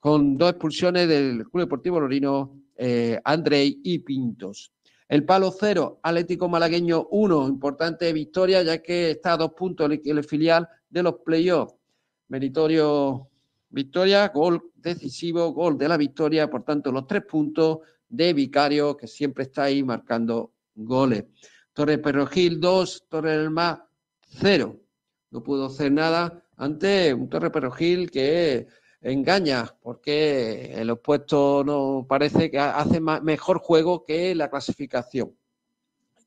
con dos expulsiones del Club Deportivo Lorino, eh, Andrei y Pintos. El palo cero, Atlético Malagueño 1, importante victoria ya que está a dos puntos el, filial de los playoffs. Meritorio victoria, gol decisivo, gol de la victoria, por tanto los tres puntos de Vicario que siempre está ahí marcando goles. Torre Perrogil 2, Torre del Mar 0. No pudo hacer nada ante un Torre Perrogil que engaña porque el opuesto no parece que hace mejor juego que la clasificación.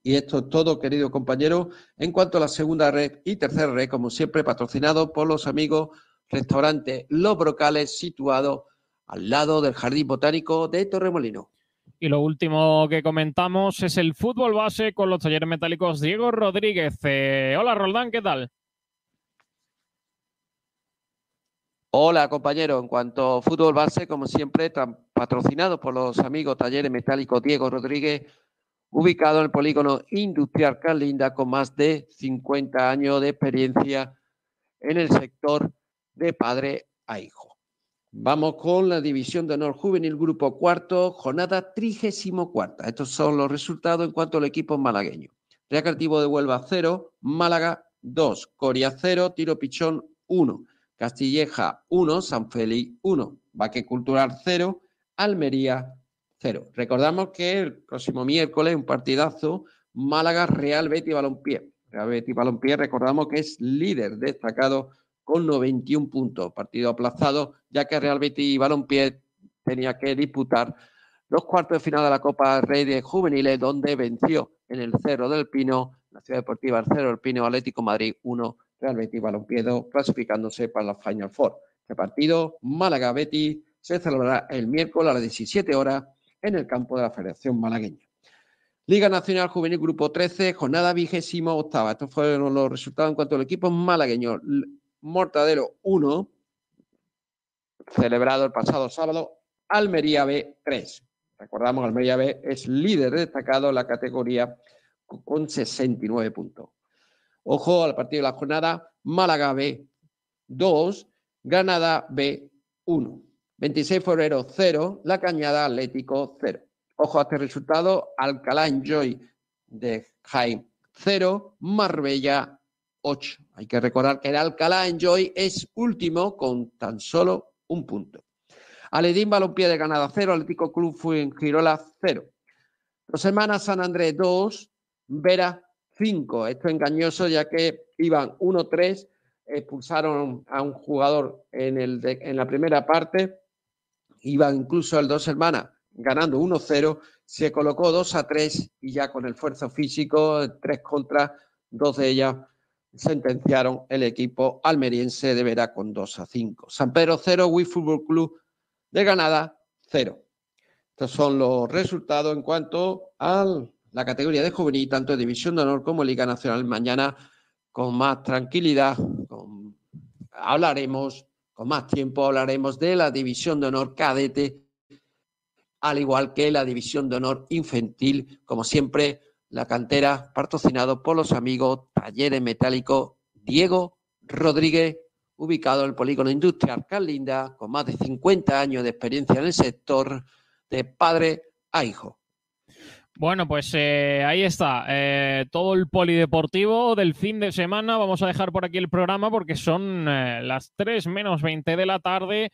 Y esto es todo, querido compañero, en cuanto a la segunda red y tercera red, como siempre, patrocinado por los amigos restaurantes Los Brocales, situado al lado del Jardín Botánico de Torremolino. Y lo último que comentamos es el fútbol base con los talleres metálicos Diego Rodríguez. Eh, hola Roldán, ¿qué tal? Hola compañero, en cuanto a fútbol base, como siempre, patrocinado por los amigos talleres metálicos Diego Rodríguez, ubicado en el polígono industrial Carlinda con más de 50 años de experiencia en el sector de padre a hijo. Vamos con la división de honor juvenil grupo cuarto, jornada trigésimo cuarta. Estos son los resultados en cuanto al equipo malagueño. Recreativo de Huelva 0, Málaga 2, Coria 0, Tiro Pichón 1, Castilleja 1, San Félix 1, Baque Cultural 0, Almería cero. Recordamos que el próximo miércoles un partidazo Málaga Real Betis Balompié. Real Betis Balompié recordamos que es líder destacado con 91 puntos. Partido aplazado ya que Real Betis Balompié tenía que disputar los cuartos de final de la Copa Rey de Juveniles donde venció en el Cerro del Pino, la Ciudad Deportiva el Cerro del Pino Atlético Madrid 1, Real Betis Balompié 2, clasificándose para la Final Four. Este partido Málaga Betis se celebrará el miércoles a las 17 horas en el campo de la Federación Malagueña. Liga Nacional Juvenil Grupo 13, jornada vigésimo octava. Estos fueron los resultados en cuanto al equipo malagueño. Mortadelo 1, celebrado el pasado sábado. Almería B 3. Recordamos, Almería B es líder destacado en la categoría con 69 puntos. Ojo al partido de la jornada, Málaga B 2, Granada B 1. 26 de febrero 0, La Cañada Atlético 0. Ojo a este resultado, Alcalá Enjoy de Jaime 0, Marbella 8. Hay que recordar que el Alcalá Enjoy es último con tan solo un punto. Aledín Balompié de Ganada 0, Atlético Club fue en Girola 0. Dos semanas San Andrés 2, Vera 5. Esto es engañoso ya que iban 1-3, expulsaron a un jugador en, el en la primera parte iba incluso el dos hermanas ganando 1-0, se colocó 2-3 y ya con el esfuerzo físico, tres contra, dos de ellas sentenciaron el equipo almeriense de Vera con 2-5. San Pedro 0, Wii Fútbol Club de Granada 0. Estos son los resultados en cuanto a la categoría de juvenil, tanto de División de Honor como Liga Nacional. Mañana, con más tranquilidad, hablaremos con más tiempo hablaremos de la división de honor cadete, al igual que la división de honor infantil, como siempre, la cantera patrocinado por los amigos Talleres Metálicos Diego Rodríguez, ubicado en el polígono industrial Carlinda, con más de 50 años de experiencia en el sector de padre a hijo. Bueno, pues eh, ahí está, eh, todo el polideportivo del fin de semana. Vamos a dejar por aquí el programa porque son eh, las 3 menos 20 de la tarde.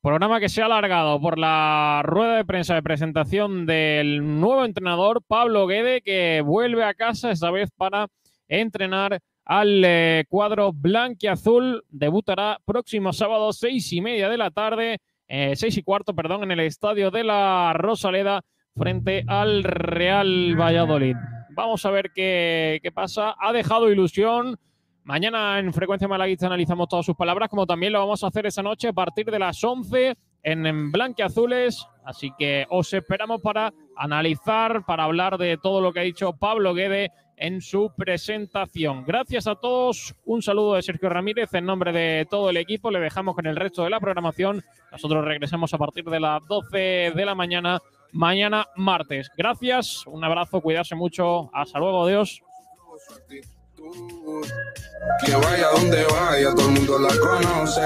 Programa que se ha alargado por la rueda de prensa de presentación del nuevo entrenador, Pablo Guede, que vuelve a casa esta vez para entrenar al cuadro blanquiazul. Debutará próximo sábado, seis y media de la tarde, seis y cuarto, perdón, en el estadio de la Rosaleda frente al Real Valladolid. Vamos a ver qué, pasa. Ha dejado ilusión. Mañana en Frecuencia Malaguista analizamos todas sus palabras, como también lo vamos a hacer esa noche a partir de las 11 en, en Azules. Así que os esperamos para analizar, para hablar de todo lo que ha dicho Pablo Guede en su presentación. Gracias a todos. Un saludo de Sergio Ramírez en nombre de todo el equipo. Le dejamos con el resto de la programación. Nosotros regresamos a partir de las 12 de la mañana mañana martes. Gracias, un abrazo, cuidarse mucho. Hasta luego, adiós. Que vaya donde vaya, todo el mundo la conoce.